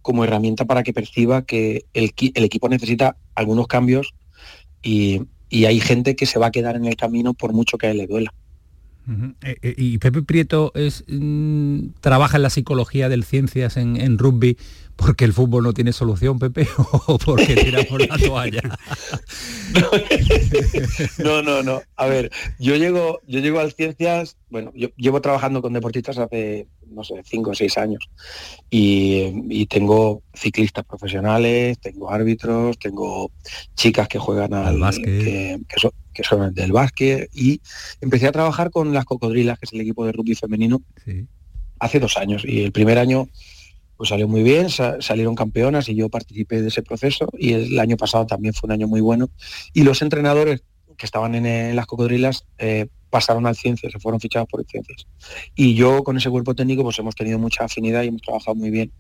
como herramienta para que perciba que el, equipo necesita algunos cambios y, hay gente que se va a quedar en el camino por mucho que a él le duela. Eh, eh, y Pepe Prieto mm, trabaja en la psicología del ciencias en, rugby porque el fútbol no tiene solución, Pepe, o porque tira por la toalla. No, no, no. A ver, yo llego, yo llego al ciencias, bueno, yo llevo trabajando con deportistas hace, no sé, cinco o seis años. Y, tengo ciclistas profesionales, tengo árbitros, tengo chicas que juegan al, básquet. Que, son, que, son, del básquet. Y empecé a trabajar con las cocodrilas, que es el equipo de rugby femenino, hace dos años. Y el primer año pues salió muy bien, salieron campeonas y yo participé de ese proceso y el año pasado también fue un año muy bueno. Y los entrenadores que estaban en, las cocodrilas eh, pasaron al Ciencias, se fueron fichados por Ciencias. Y yo con ese cuerpo técnico pues hemos tenido mucha afinidad y hemos trabajado muy bien.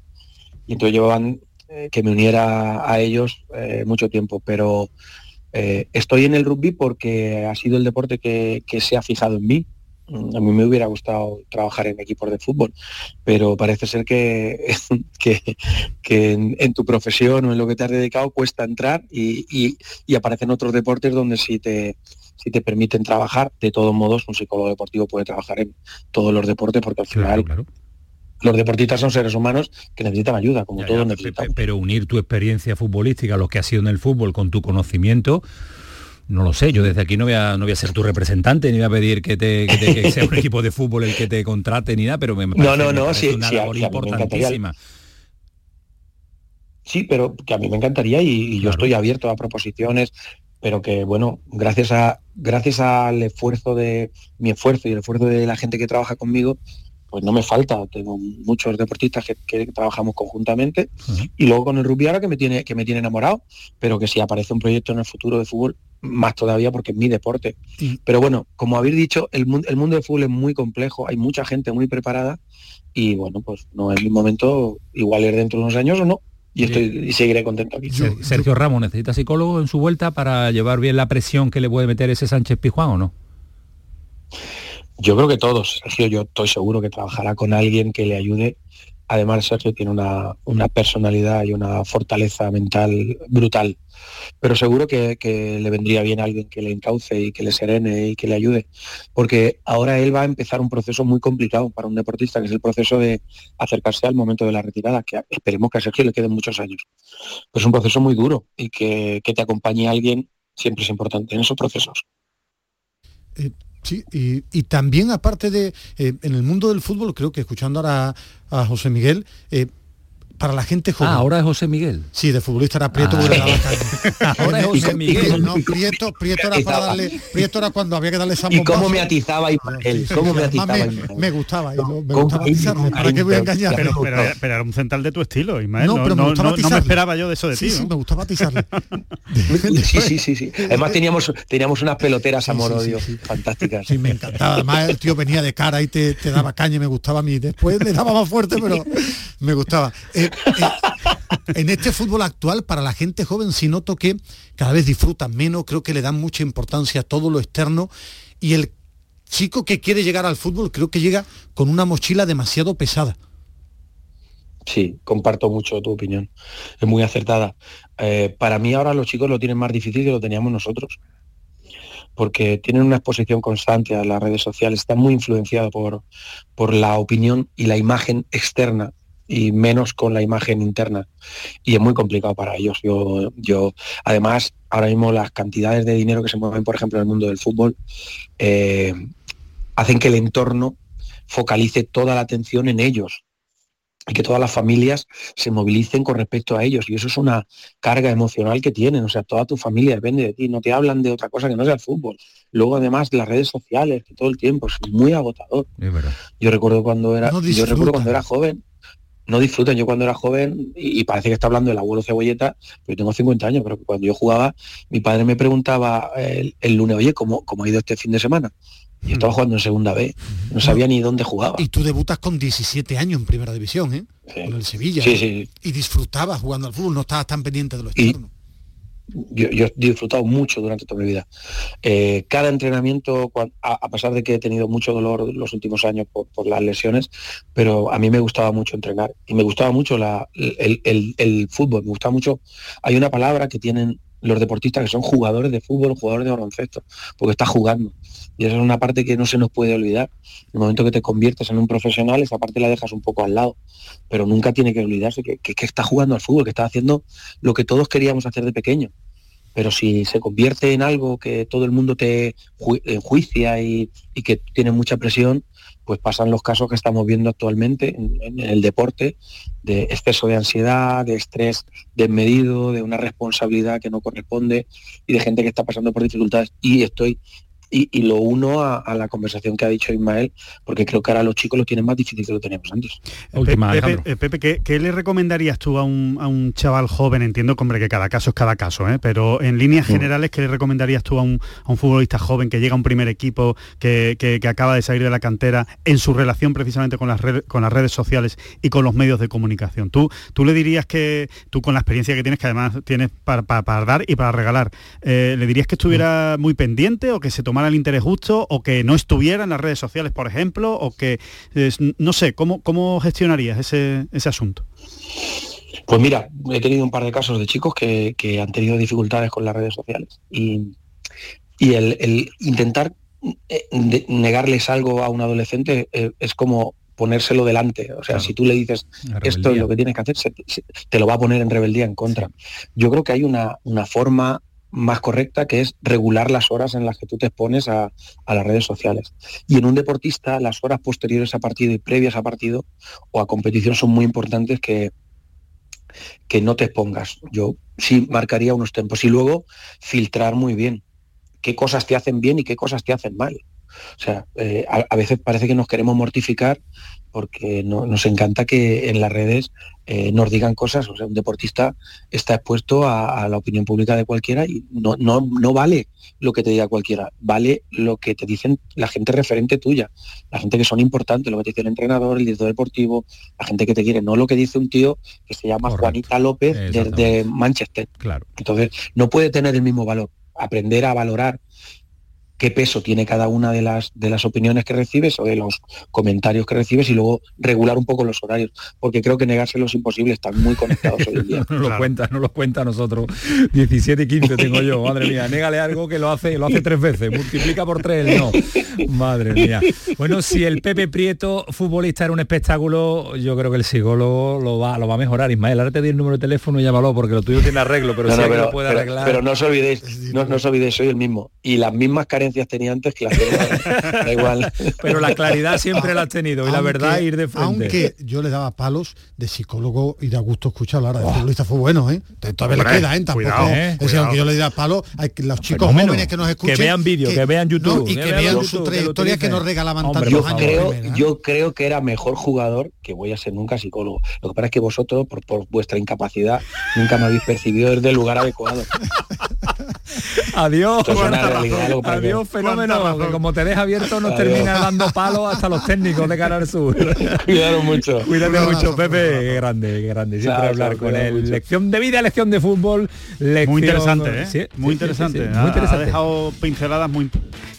Y entonces llevaban eh, que me uniera a ellos eh, mucho tiempo, pero estoy en el rugby porque ha sido el deporte que se ha fijado en mí a mí me hubiera gustado trabajar en equipos de fútbol, pero parece ser que, que, en, tu profesión o en lo que te has dedicado cuesta entrar y, aparecen otros deportes donde si te, si te permiten trabajar, de todos modos un psicólogo deportivo puede trabajar en todos los deportes porque al final los deportistas son seres humanos que necesitan ayuda, como todos necesitamos. Pero unir tu experiencia futbolística, lo que ha sido en el fútbol, con tu conocimiento, no lo sé, yo desde aquí no voy a, no voy a ser tu representante, ni voy a pedir que, te, sea un equipo de fútbol el que te contrate ni nada, pero me parece, no, no, no, sí, una labor importantísima. Sí, pero que a mí me encantaría y, yo estoy abierto a proposiciones, pero que bueno, gracias a gracias al esfuerzo de mi esfuerzo y el esfuerzo de la gente que trabaja conmigo, pues no me falta. Tengo muchos deportistas que, trabajamos conjuntamente y luego con el rugby ahora que me tiene que me tiene enamorado, pero que si aparece un proyecto en el futuro de fútbol, más todavía porque es mi deporte. Pero bueno, como habéis dicho, el, el mundo del fútbol es muy complejo, hay mucha gente muy preparada y bueno, pues no es mi momento, igual es dentro de unos años o no. Y, estoy, y seguiré contento aquí. Sergio Ramos necesita psicólogo en su vuelta para llevar bien la presión que le puede meter ese Sánchez Pijuán o no? Yo creo que todos, Sergio, yo estoy seguro que trabajará con alguien que le ayude Además, Sergio tiene una, personalidad y una fortaleza mental brutal. Pero seguro que, le vendría bien a alguien que le encauce y que le serene y que le ayude. Porque ahora él va a empezar un proceso muy complicado para un deportista, que es el proceso de acercarse al momento de la retirada, que esperemos que a Sergio le queden muchos años. Es un proceso muy duro y que, te acompañe alguien siempre es importante en esos procesos. Eh, Sí, y, también aparte de, eh, en el mundo del fútbol, creo que escuchando ahora a, José Miguel, eh, para la gente joven. Ah, ahora es José Miguel. Sí, de futbolista era Prieto ah. Ahora es José Miguel. No, Prieto, Prieto era para darle, Prieto era cuando había que darle esa ¿Y cómo me atizaba Ismael? ¿Cómo me atizaba me, gustaba, me gustaba atizarme, ¿para qué voy a engañar? Pero, pero, era un central de tu estilo, Ismael. No, pero me gustaba no, me esperaba yo de eso de ti. Sí, me gustaba atizarle. sí, sí, sí, sí. Además teníamos, teníamos unas peloteras amor-odio fantásticas. Sí, me encantaba. Además el tío venía de cara y te, te daba caña y me gustaba a mí. Después le daba más fuerte, pero me gustaba. Eh, en este fútbol actual, para la gente joven, si noto que cada vez disfrutan menos, creo que le dan mucha importancia a todo lo externo y el chico que quiere llegar al fútbol creo que llega con una mochila demasiado pesada. Sí, comparto mucho tu opinión. Es muy acertada. Eh, para mí ahora los chicos lo tienen más difícil que lo teníamos nosotros. Porque tienen una exposición constante a las redes sociales, están muy influenciados por, por la opinión y la imagen externa y menos con la imagen interna. Y es muy complicado para ellos. Yo, yo, además, ahora mismo las cantidades de dinero que se mueven, por ejemplo, en el mundo del fútbol, eh, hacen que el entorno focalice toda la atención en ellos y que todas las familias se movilicen con respecto a ellos. Y eso es una carga emocional que tienen. O sea, toda tu familia depende de ti. No te hablan de otra cosa que no sea el fútbol. Luego, además, las redes sociales, que todo el tiempo es muy agotador. yo recuerdo cuando era, yo recuerdo cuando era joven, no disfrutan. Yo cuando era joven, y, parece que está hablando del abuelo cebolleta, pero tengo 50 años, pero cuando yo jugaba, mi padre me preguntaba el, lunes, oye, ¿cómo, ¿cómo ha ido este fin de semana? Y estaba jugando en segunda B, no sabía ni dónde jugaba. Y tú debutas con 17 años en primera división, ¿eh? Con el Sevilla. Sí, sí. Y disfrutabas jugando al fútbol, no estabas tan pendiente de lo externo yo, he disfrutado mucho durante toda mi vida. Eh, cada entrenamiento, a, pesar de que he tenido mucho dolor los últimos años por, las lesiones, pero a mí me gustaba mucho entrenar y me gustaba mucho el, fútbol, me gustaba mucho. Hay una palabra que tienen los deportistas que son jugadores de fútbol, jugadores de baloncesto, porque estás jugando. Y esa es una parte que no se nos puede olvidar. En el momento que te conviertes en un profesional, esa parte la dejas un poco al lado. Pero nunca tiene que olvidarse que, que, está jugando al fútbol, que está haciendo lo que todos queríamos hacer de pequeño. Pero si se convierte en algo que todo el mundo te enjuicia y, y que tiene mucha presión, pues pasan los casos que estamos viendo actualmente en, el deporte, de exceso de ansiedad, de estrés desmedido, de una responsabilidad que no corresponde y de gente que está pasando por dificultades. Y estoy y, lo uno a, la conversación que ha dicho Ismael, porque creo que ahora los chicos lo tienen más difícil que lo teníamos antes. Pepe, eh, ¿qué, le recomendarías tú a un, chaval joven? Entiendo, hombre, que cada caso es cada caso, ¿eh? pero en líneas mm. generales, ¿qué le recomendarías tú a un, futbolista joven que llega a un primer equipo, que, acaba de salir de la cantera, en su relación precisamente con las, redes, con las redes sociales y con los medios de comunicación? ¿Tú, tú le dirías que, tú con la experiencia que tienes, que además tienes para, dar y para regalar, eh, ¿le dirías que estuviera muy pendiente o que se tomara el interés justo o que no estuviera en las redes sociales, por ejemplo, o que, no sé, ¿cómo, cómo gestionarías ese, ese asunto? Pues mira, he tenido un par de casos de chicos que, han tenido dificultades con las redes sociales y, y el, intentar eh, negarles algo a un adolescente eh, es como ponérselo delante. O sea, si tú le dices esto es lo que tienes que hacer, te lo va a poner en rebeldía en contra. Yo creo que hay una, una forma más correcta, que es regular las horas en las que tú te expones a, las redes sociales. Y en un deportista, las horas posteriores a partido y previas a partido o a competición son muy importantes que, que no te expongas. Yo sí marcaría unos tiempos y luego filtrar muy bien qué cosas te hacen bien y qué cosas te hacen mal. O sea, eh, a, veces parece que nos queremos mortificar porque nos encanta que en las redes eh, nos digan cosas. O sea, un deportista está expuesto a, la opinión pública de cualquiera y no, no, no, vale lo que te diga cualquiera, vale lo que te dicen la gente referente tuya, la gente que son importantes, lo que te dice el entrenador, el director deportivo, la gente que te quiere, no lo que dice un tío que se llama Juanita López desde Manchester. Claro. Entonces, no puede tener el mismo valor. Aprender a valorar qué peso tiene cada una de las, de las opiniones que recibes o de los comentarios que recibes y luego regular un poco los horarios, porque creo que negárselo es imposible, están muy conectados hoy en día. no lo cuenta, no lo cuenta nosotros. 17 y 15 tengo yo, madre mía, négale algo que lo hace, lo hace tres veces, multiplica por tres, no. Madre mía. Bueno, si el Pepe Prieto, futbolista, era un espectáculo, yo creo que el psicólogo lo va, lo va a mejorar. Ismael, ahora te di el número de teléfono y llámalo, porque lo tuyo tiene arreglo, pero si no, lo puede arreglar. Pero no os olvidéis, no, no os olvidéis, soy el mismo. Y las mismas carencias referencias tenía antes que las tengo da igual. Pero la claridad siempre la has tenido y la verdad ir de frente. Aunque yo le daba palos de psicólogo y da gusto escucharlo ahora, de futbolista fue bueno, ¿eh? Todavía le queda, ¿eh? Tampoco, cuidado, ¿eh? es decir, aunque yo le diera palos, hay que los chicos Fenómeno. jóvenes que nos escuchen. Que vean vídeo, que vean YouTube, no, y que que vean su trayectoria que nos regalaban Hombre, tantos yo años. creo, de primera. yo creo que era mejor jugador que voy a ser nunca psicólogo. Lo que pasa es que vosotros, por, por vuestra incapacidad, nunca me habéis percibido desde el lugar adecuado. Adiós, adiós, fenómeno. Que como te deja abierto nos Adiós. termina dando palos hasta los técnicos de Canal Sur. Cuidaros mucho. Cuídate mucho, Pepe. Qué grande, qué grande. Siempre hablar con él. mucho. Lección de vida, lección de fútbol. Lección... Muy interesante, ¿eh? Sí, muy sí, interesante. sí, sí. Ha- Muy Ha, interesante. dejado pinceladas muy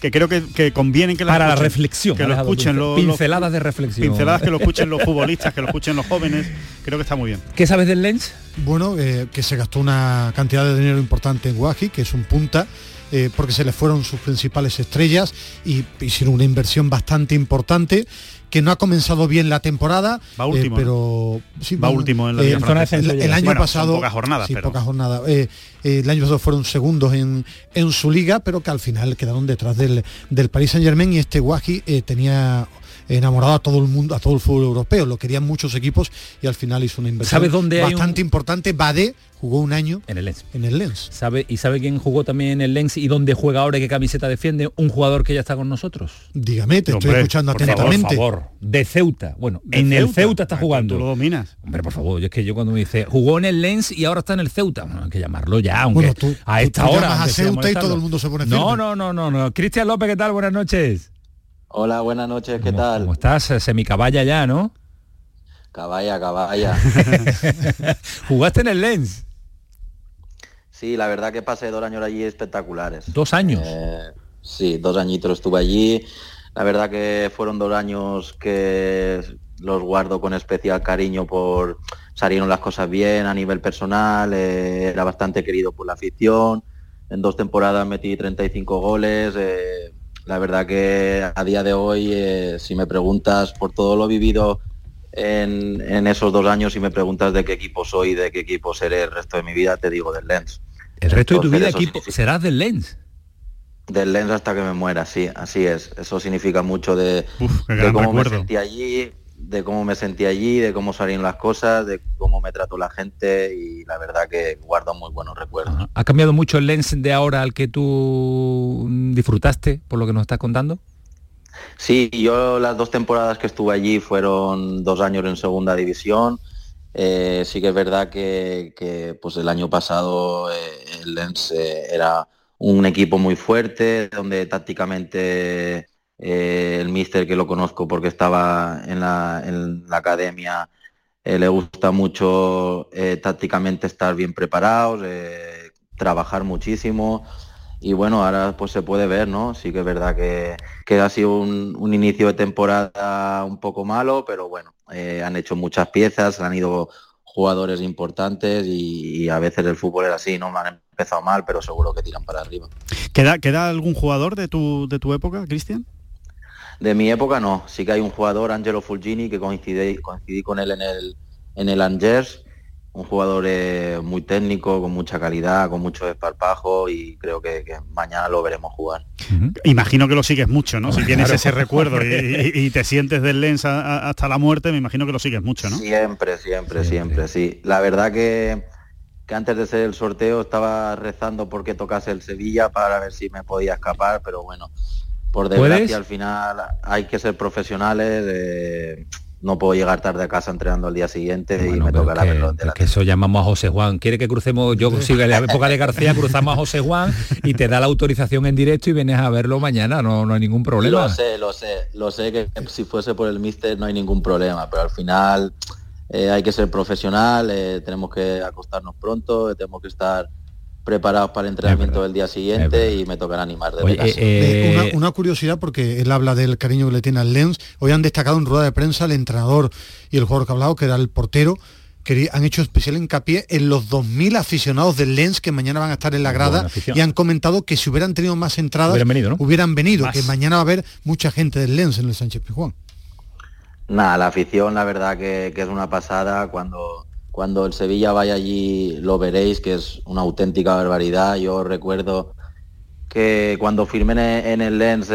que creo que, que convienen que las Para la reflexión, que ha lo escuchen los- pinceladas de reflexión. pinceladas que lo escuchen los futbolistas, que lo escuchen los jóvenes. Creo que está muy bien. ¿Qué sabes del Lens? Bueno, eh, que se gastó una cantidad de dinero importante en Guaji, que es un punta, eh, porque se le fueron sus principales estrellas y hicieron una inversión bastante importante que no ha comenzado bien la temporada, Va último, eh, pero sí, Va bueno, último en la eh, Liga el, el- el año Bueno, pasado pocas jornadas, sí, pero- pocas jornadas. Eh, eh, el año pasado fueron segundos en, en su liga, pero que al final quedaron detrás del, del Paris Saint Germain y este Guaji eh, tenía enamorado a todo el mundo, a todo el fútbol europeo, lo querían muchos equipos y al final hizo una inversión ¿Sabes dónde hay un- bastante importante. Badé jugó un año En el Lens. en el Lens. ¿Sabe, ¿Y sabe quién jugó también en el Lens y dónde juega ahora y qué camiseta defiende? Un jugador que ya está con nosotros. Dígame, te estoy Hombre, escuchando por favor, atentamente. Por favor, de Ceuta. Bueno, De en el Ceuta. Está Ah, jugando. tú lo dominas. Hombre, por favor, yo es que yo cuando me dice, jugó en el Lens y ahora está en el Ceuta. Bueno, hay que llamarlo ya, aunque Bueno, tú- a esta tú hora. llamas a aunque sea Ceuta y molestarlo. todo el mundo se pone No, firme. no, no, no, no. Cristian López, ¿qué tal? Buenas noches. Hola, buenas noches, ¿qué ¿Cómo- tal? ¿Cómo estás? Semicaballa ya, ¿no? Caballa, caballa. Jugaste en el Lens. Sí, la verdad que pasé dos años allí espectaculares. Dos años. Eh, sí, dos añitos estuve allí. La verdad que fueron dos años que los guardo con especial cariño por salieron las cosas bien a nivel personal, eh, era bastante querido por la afición. En dos temporadas metí 35 goles. eh, la verdad que a día de hoy, eh, si me preguntas por todo lo vivido en, en esos dos años, si me preguntas de qué equipo soy, de qué equipo seré el resto de mi vida, te digo del Lens. El resto de tu vida equipo significa- serás del Lens. Del Lens hasta que me muera, sí, así es. Eso significa mucho de, Uf, de cómo me recuerdo. sentí allí, de cómo me sentí allí, de cómo salieron las cosas, de cómo me trató la gente y la verdad que guardo muy buenos recuerdos. ¿Ha cambiado mucho el Lens de ahora al que tú disfrutaste, por lo que nos estás contando? Sí, yo las dos temporadas que estuve allí fueron dos años en segunda división. Eh, sí que es verdad que, que, pues el año pasado eh, el Lens eh, era un equipo muy fuerte, donde tácticamente eh, el míster que lo conozco porque estaba en la, en la academia eh, le gusta mucho eh, tácticamente estar bien preparados, trabajar muchísimo y bueno, ahora pues se puede ver, ¿no? Sí que es verdad que, que ha sido un, un inicio de temporada un poco malo, pero bueno, han hecho muchas piezas, han ido jugadores importantes y, y a veces el fútbol es así, ¿no? Han empezado mal, pero seguro que tiran para arriba. ¿Queda, ¿Queda algún jugador de tu, de tu época, Cristian? De mi época no, sí que hay un jugador, Angelo Fulgini, que coincidí, coincidí con él en el, en el Angers, un jugador eh, muy técnico, con mucha calidad, con mucho desparpajo y creo que, que mañana lo veremos jugar. Imagino que lo sigues mucho, ¿no? Si tienes Claro. ese recuerdo y, Hombre. y- y te sientes del Lens a- a- hasta la muerte, me imagino que lo sigues mucho, ¿no? Siempre, siempre, siempre, sí. La verdad que, que antes de ser el sorteo estaba rezando porque tocase el Sevilla para ver si me podía escapar, pero bueno, por desgracia ¿Puedes? al final hay que ser profesionales. no puedo llegar tarde a casa entrenando al día siguiente y me tocará verlo Es que eso llamamos a José Juan. Quiere que crucemos, yo sigo en la época de García, cruzamos a José Juan y te da la autorización en directo y vienes a verlo mañana, no, no hay ningún problema. Lo sé, lo sé, lo sé que si fuese por el míster no hay ningún problema, pero al final eh, hay que ser profesional, eh, tenemos que acostarnos pronto, eh, tenemos que estar preparados para el entrenamiento del día siguiente y me tocará animar desde casa. Eh, una, una curiosidad porque él habla del cariño que le tiene al Lens. Hoy han destacado en rueda de prensa el entrenador y el jugador que ha hablado, que era el portero, que han hecho especial hincapié en los 2.000 aficionados del Lens que mañana van a estar en la grada y han comentado que si hubieran tenido más entradas Hubieran venido, ¿no? hubieran venido, Más. que mañana va a haber mucha gente del Lens en el Sánchez Pizjuán. Nada, la afición la verdad que, que es una pasada. Cuando, cuando el Sevilla vaya allí lo veréis, que es una auténtica barbaridad. Yo recuerdo que cuando firmé en el Lens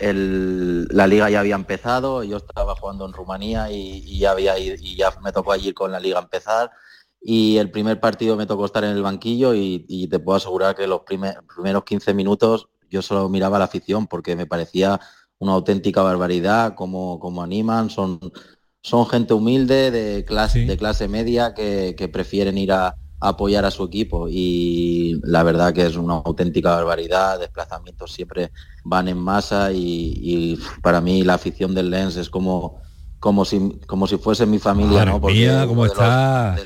la liga ya había empezado, yo estaba jugando en Rumanía y, ya, había, y ya me tocó allí con la liga empezar y el primer partido me tocó estar en el banquillo y, te puedo asegurar que los primeros 15 minutos yo solo miraba la afición porque me parecía una auténtica barbaridad, como, como animan, son, son gente humilde de clase, de clase media que, prefieren ir a, apoyar a su equipo y la verdad que es una auténtica barbaridad, desplazamientos siempre van en masa y, para mí la afición del Lens es como como si como si fuese mi familia, ¿no? Porque ¿cómo está?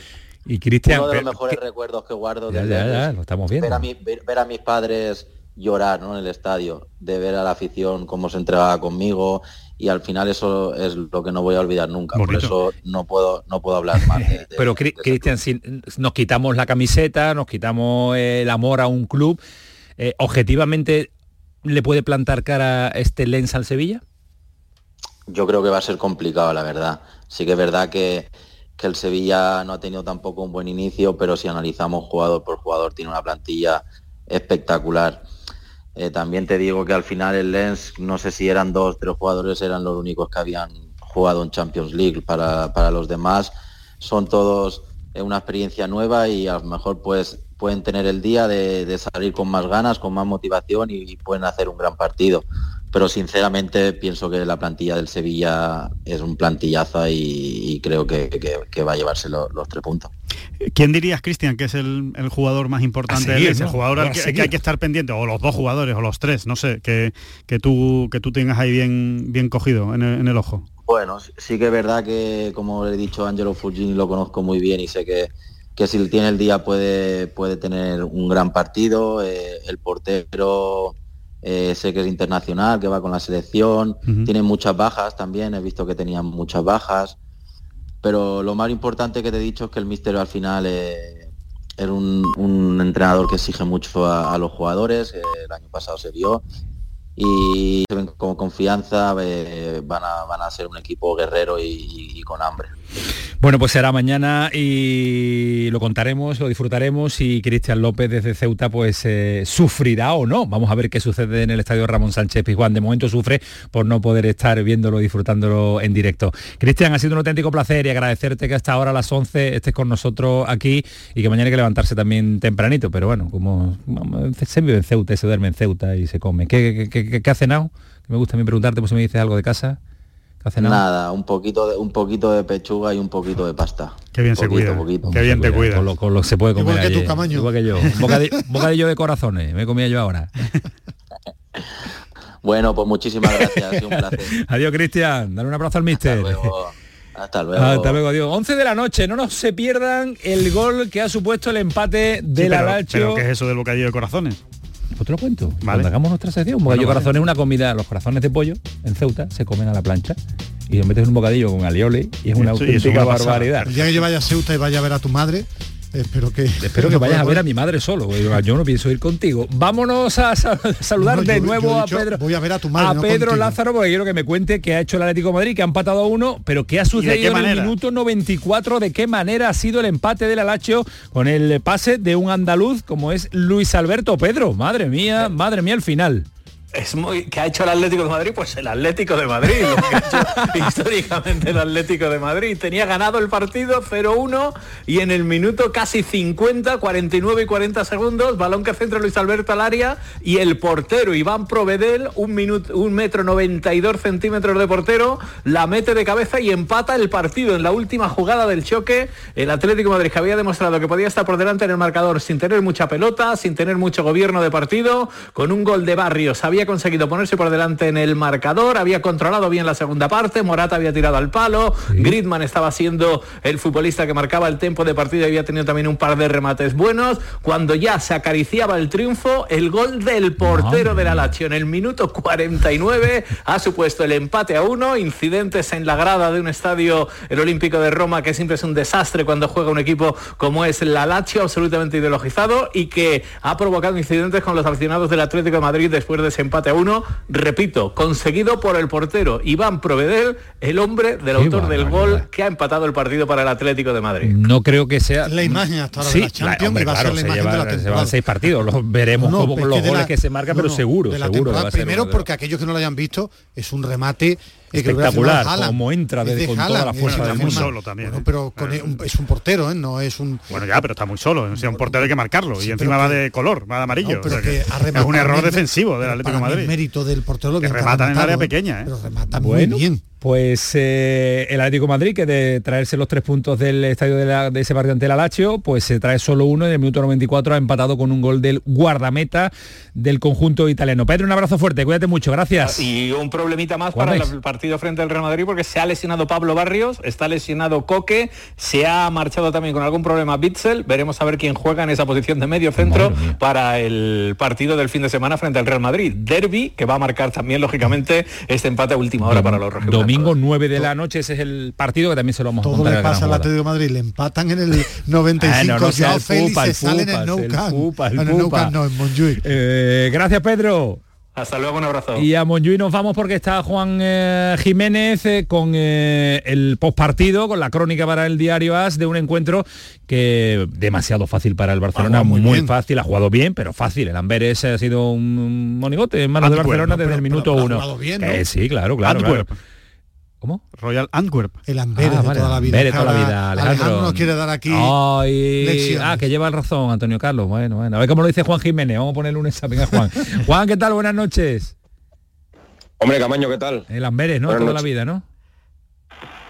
y Cristian, uno de los mejores recuerdos que guardo ya, ya, lo estamos viendo. Ver a, mis padres llorar ¿no? en el estadio, de ver a la afición cómo se entregaba conmigo y al final eso es lo que no voy a olvidar nunca. Por eso no puedo no puedo hablar más. Pero Cristian, si nos quitamos la camiseta, nos quitamos el amor a un club, eh, objetivamente le puede plantar cara este Lens al Sevilla. Yo creo que va a ser complicado, la verdad. Sí que es verdad que, que el Sevilla no ha tenido tampoco un buen inicio, pero si analizamos jugador por jugador tiene una plantilla espectacular. Eh, también te digo que al final el Lens, no sé si eran dos, tres jugadores, eran los únicos que habían jugado en Champions League. Para, los demás son todos eh, una experiencia nueva y a lo mejor pues pueden tener el día de, salir con más ganas, con más motivación y pueden hacer un gran partido pero sinceramente pienso que la plantilla del Sevilla es un plantillazo y, creo que, va a llevarse los tres puntos. ¿Quién dirías, Cristian, que es el, jugador más importante? ese jugador al que, hay que estar pendiente, o los dos jugadores, o los tres, no sé, que, que, tú, que tú tengas ahí bien, bien cogido en el, ojo. Bueno, sí que es verdad que, como le he dicho, Angelo Fugini lo conozco muy bien y sé que, que si tiene el día puede, puede tener un gran partido. Eh, el portero eh, sé que es internacional, que va con la selección, tiene muchas bajas también, he visto que tenían muchas bajas, pero lo más importante que te he dicho es que el míster al final eh, era un, entrenador que exige mucho a, los jugadores, eh, el año pasado se vio, y con confianza van, a, van a ser un equipo guerrero y con hambre. Bueno, pues será mañana y lo contaremos, lo disfrutaremos y Cristian López desde Ceuta pues eh, sufrirá o no. Vamos a ver qué sucede en el estadio Ramón Sánchez Pizjuán. De momento sufre por no poder estar viéndolo, disfrutándolo en directo. Cristian, ha sido un auténtico placer y agradecerte que hasta ahora a las 11 estés con nosotros aquí y que mañana hay que levantarse también tempranito. Pero bueno, como se vive en Ceuta, se duerme en Ceuta y se come. ¿Qué, qué, ha cenado? Me gusta a mí preguntarte por si me dices algo de casa. Nada, un poquito, de, un poquito de pechuga y un poquito de pasta. Qué bien se cuida. Qué bien te cuida. Con lo, se puede comer. Igual que tu camaño. Igual que yo. bocadillo, de corazones. Me comía yo ahora. bueno, pues muchísimas gracias. un placer. Adiós, Cristian. Dale un abrazo al mister. Hasta luego. Hasta luego, adiós. 11 de la noche, no nos se pierdan el gol que ha supuesto el empate del sí, pero, pero ¿qué es eso del bocadillo de corazones? Pues te lo cuento. Cuando hagamos nuestra sección, un bocadillo corazón es una comida, los corazones de pollo en Ceuta se comen a la plancha y lo metes en un bocadillo con alioli y es una auténtica barbaridad. El día que yo vaya a Ceuta y vaya a ver a tu madre, Espero que, Espero que vayas a ver a mi madre solo. Yo no pienso ir contigo. Vámonos a saludar de nuevo a Pedro. Voy a ver a tu madre. A Pedro Lázaro, porque quiero que me cuente qué ha hecho el Atlético de Madrid, que ha empatado a uno, pero qué ha sucedido en el minuto 94, de qué manera ha sido el empate del Alacho con el pase de un andaluz como es Luis Alberto Pedro. Madre mía, madre mía el final es muy que ha hecho el Atlético de Madrid pues el Atlético de Madrid lo que ha hecho históricamente el Atlético de Madrid. Tenía ganado el partido 0-1 y en el minuto casi 50 49 y 40 segundos balón que centra Luis Alberto al área y el portero Iván Provedel un minuto un metro 92 centímetros de portero la mete de cabeza y empata el partido en la última jugada del choque. El Atlético de Madrid que había demostrado que podía estar por delante en el marcador sin tener mucha pelota sin tener mucho gobierno de partido con un gol de Barrios había conseguido ponerse por delante en el marcador, había controlado bien la segunda parte, Morata había tirado al palo, Griezmann estaba siendo el futbolista que marcaba el tiempo de partido y había tenido también un par de remates buenos. Cuando ya se acariciaba el triunfo, el gol del portero de la Lazio en el minuto 49 ha supuesto el empate a uno, incidentes en la grada de un estadio, el Olímpico de Roma, que siempre es un desastre cuando juega un equipo como es la Lazio, absolutamente ideologizado y que ha provocado incidentes con los aficionados del Atlético de Madrid después de ese empate a uno, repito, conseguido por el portero Iván Provedel, el hombre del autor del gol que ha empatado el partido para el Atlético de Madrid. No creo que sea la imagen hasta ahora de la Champions va a ser la imagen de la temporada. Se van seis partidos, los veremos como los goles que se marcan, pero seguro, seguro Primero porque aquellos que no lo hayan visto es un remate espectacular como entra de, con toda la fuerza del mundo solo también ¿eh? pero es un portero ¿eh? no es un bueno ya pero está muy solo o sea, un portero hay que marcarlo y encima va de color va de amarillo es un error defensivo del Atlético de Madrid mérito del portero que rematan en área pequeña ¿eh? pero rematan muy bien pues eh, el Atlético Madrid, que de traerse los tres puntos del estadio de, ese partido ante el Alacho, pues se trae solo uno en el minuto 94 ha empatado con un gol del guardameta del conjunto italiano. Pedro, un abrazo fuerte, cuídate mucho, gracias. Y un problemita más para el partido frente al Real Madrid porque se ha lesionado Pablo Barrios, está lesionado Coque, se ha marchado también con algún problema Bitzel, veremos a ver quién juega en esa posición de medio centro para el partido del fin de semana frente al Real Madrid. Derby, que va a marcar también, lógicamente, este empate a última hora para los rojiblancos domingo 9 de la noche, ese es el partido que también se lo vamos Todo a le pasa al Atlético de Madrid, le empatan en el 95, ah, no, no, se sale en el No Camp. no, en Montjuic. Eh, gracias Pedro. Hasta luego, un abrazo. Y a Monjuy nos vamos porque está Juan eh, Jiménez eh, con eh, el postpartido, con la crónica para el diario AS de un encuentro que demasiado fácil para el Barcelona, muy, fácil, ha jugado bien, pero fácil. El Amberes ha sido un monigote en manos de Barcelona desde el minuto uno. Bien, sí, claro, claro. claro. ¿Cómo? Royal Antwerp. El Amberes ah, de toda la vida. de toda la vida. Alejandro. nos quiere dar aquí Ah, que lleva razón, Antonio Carlos. Bueno, bueno. A ver cómo lo dice Juan Jiménez. Vamos a ponerle un examen a Juan. Juan, ¿qué tal? Buenas noches. Hombre, Camaño, ¿qué tal? El Amberes, ¿no? toda la vida, ¿no?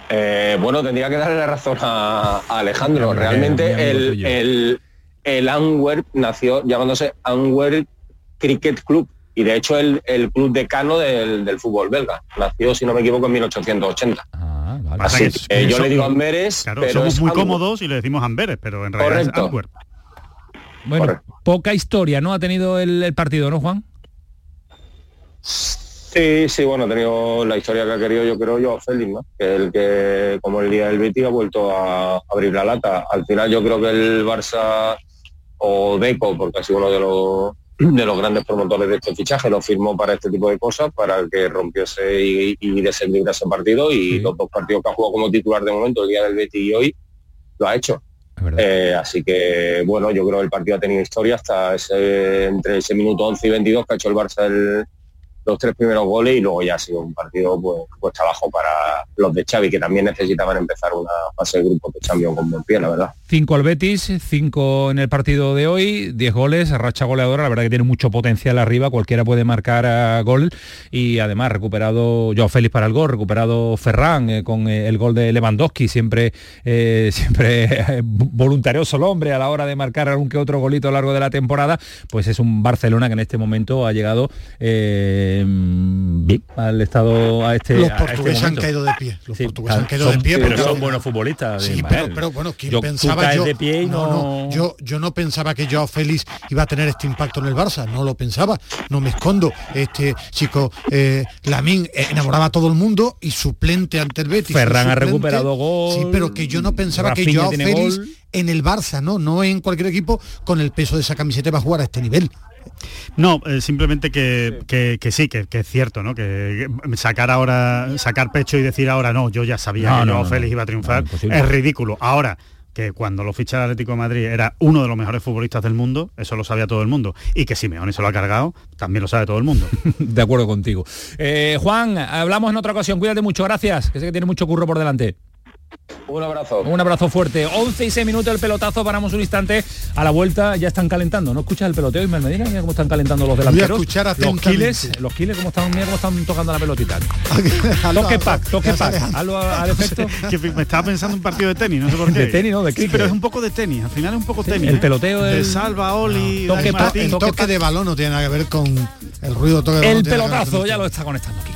Eh, bueno, tendría que darle la razón a, Alejandro. Realmente el, el, el Antwerp nació llamándose Antwerp Cricket Club y de hecho el, el club decano del, del, fútbol belga. Nació, si no me equivoco, en 1880. Ah, Así que, yo le digo Amberes, pero somos muy cómodos y le decimos Amberes, pero en realidad es Antwerp. Bueno, poca historia, ¿no? Ha tenido el, partido, ¿no, Juan? Sí, sí, bueno, ha tenido la historia que ha querido, yo creo, yo, Félix, ¿no? Que el que, como el día del Betis, ha vuelto a abrir la lata. Al final yo creo que el Barça o Deco, porque ha sido uno de los de los grandes promotores de este fichaje, lo firmó para este tipo de cosas, para que rompiese y, y descendiera ese partido. Y los dos partidos que ha jugado como titular de momento, el día del Betis y hoy, lo ha hecho. Eh, así que bueno, yo creo que el partido ha tenido historia hasta ese, entre ese minuto 11 y 22 que ha hecho el Barça el, los tres primeros goles y luego ya ha sido un partido pues, trabajo para los de Xavi que también necesitaban empezar una fase de grupo de Champions con buen pie, la verdad. Cinco al Betis, cinco en el partido de hoy, diez goles, racha goleadora, la verdad que tiene mucho potencial arriba, cualquiera puede marcar a gol y además recuperado Joao Félix para el gol, recuperado Ferran eh, con eh, el gol de Lewandowski, siempre eh, siempre voluntarioso el hombre a la hora de marcar algún que otro golito a lo largo de la temporada, pues es un Barcelona que en este momento ha llegado bien al estado a este los este portugueses han caído de pie los portugueses han caído de pie pero son buenos futbolistas sí pero, bueno ¿quién pensaba yo, de pie y no... yo yo no pensaba que Joao Félix iba a tener este impacto en el Barça no lo pensaba no me escondo. Este chico eh, Lamín enamoraba a todo el mundo y suplente ante el Betis Ferran ha recuperado gol sí pero que yo no pensaba que Joao Félix en el Barça no no en cualquier equipo con el peso de esa camiseta va a jugar a este nivel no, eh, simplemente que, sí, que, es cierto, ¿no? Que sacar ahora, sacar pecho y decir ahora no, yo ya sabía que no, Félix iba a triunfar, es ridículo. Ahora, que cuando lo ficha el Atlético de Madrid era uno de los mejores futbolistas del mundo, eso lo sabía todo el mundo. Y que Simeone se lo ha cargado, también lo sabe todo el mundo. de acuerdo contigo. Eh, Juan, hablamos en otra ocasión, cuídate mucho, gracias, que sé que tiene mucho curro por delante. Un abrazo. Un abrazo fuerte. 11 y 6 minutos el pelotazo, paramos un instante. A la vuelta ya están calentando. ¿No escuchas el peloteo, Ismael Medina? Mira cómo están calentando los delanteros. Voy a escuchar los kiles, los kiles, cómo están, mira cómo están tocando la pelotita. toque pack, toque pack. a, defecto. me estaba pensando un partido de tenis, no sé por qué. De tenis, no, de Sí, pero es un poco de tenis, al final es un poco tenis. El ¿eh? peloteo de Salva, Oli, toque, pack, el toque, de balón no tiene nada que ver con el ruido toque de El pelotazo ya lo está conectando Kiko.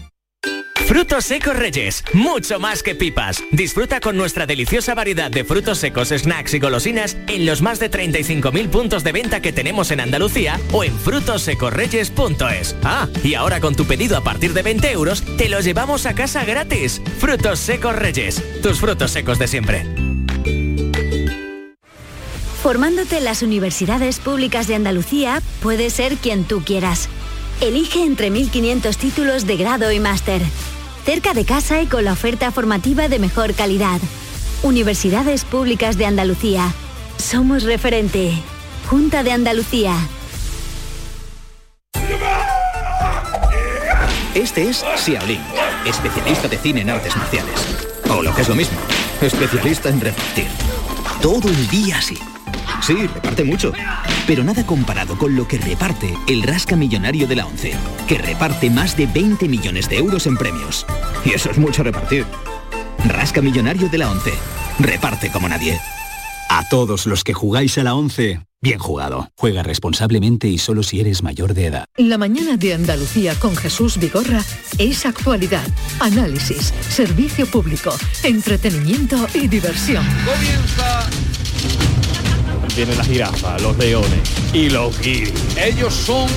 Frutos secos Reyes, mucho más que pipas. Disfruta con nuestra deliciosa variedad de frutos secos, snacks y golosinas en los más de 35.000 puntos de venta que tenemos en Andalucía o en frutosecorreyes.es. Ah, y ahora con tu pedido a partir de 20 euros, te los llevamos a casa gratis. Frutos secos Reyes, tus frutos secos de siempre. Formándote en las universidades públicas de Andalucía, puedes ser quien tú quieras. Elige entre 1.500 títulos de grado y máster. Cerca de casa y con la oferta formativa de mejor calidad. Universidades Públicas de Andalucía. Somos referente. Junta de Andalucía. Este es Xiaolin, especialista de cine en artes marciales. O lo que es lo mismo, especialista en repartir. Todo el día así. Sí, reparte mucho. Pero nada comparado con lo que reparte el Rasca Millonario de la ONCE, que reparte más de 20 millones de euros en premios. Y eso es mucho repartir. Rasca Millonario de la ONCE. Reparte como nadie. A todos los que jugáis a la 11, bien jugado. Juega responsablemente y solo si eres mayor de edad. La mañana de Andalucía con Jesús Vigorra es actualidad, análisis, servicio público, entretenimiento y diversión. Comienza viene la jirafa, los leones y los guiris. Ellos son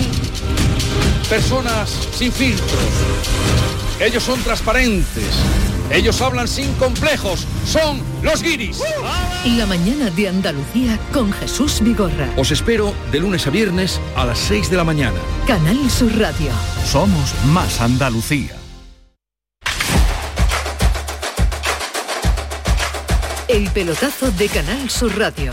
personas sin filtros. Ellos son transparentes. Ellos hablan sin complejos. Son los guiris. La mañana de Andalucía con Jesús Vigorra. Os espero de lunes a viernes a las 6 de la mañana. Canal Sur Radio. Somos más Andalucía. El pelotazo de Canal Sur Radio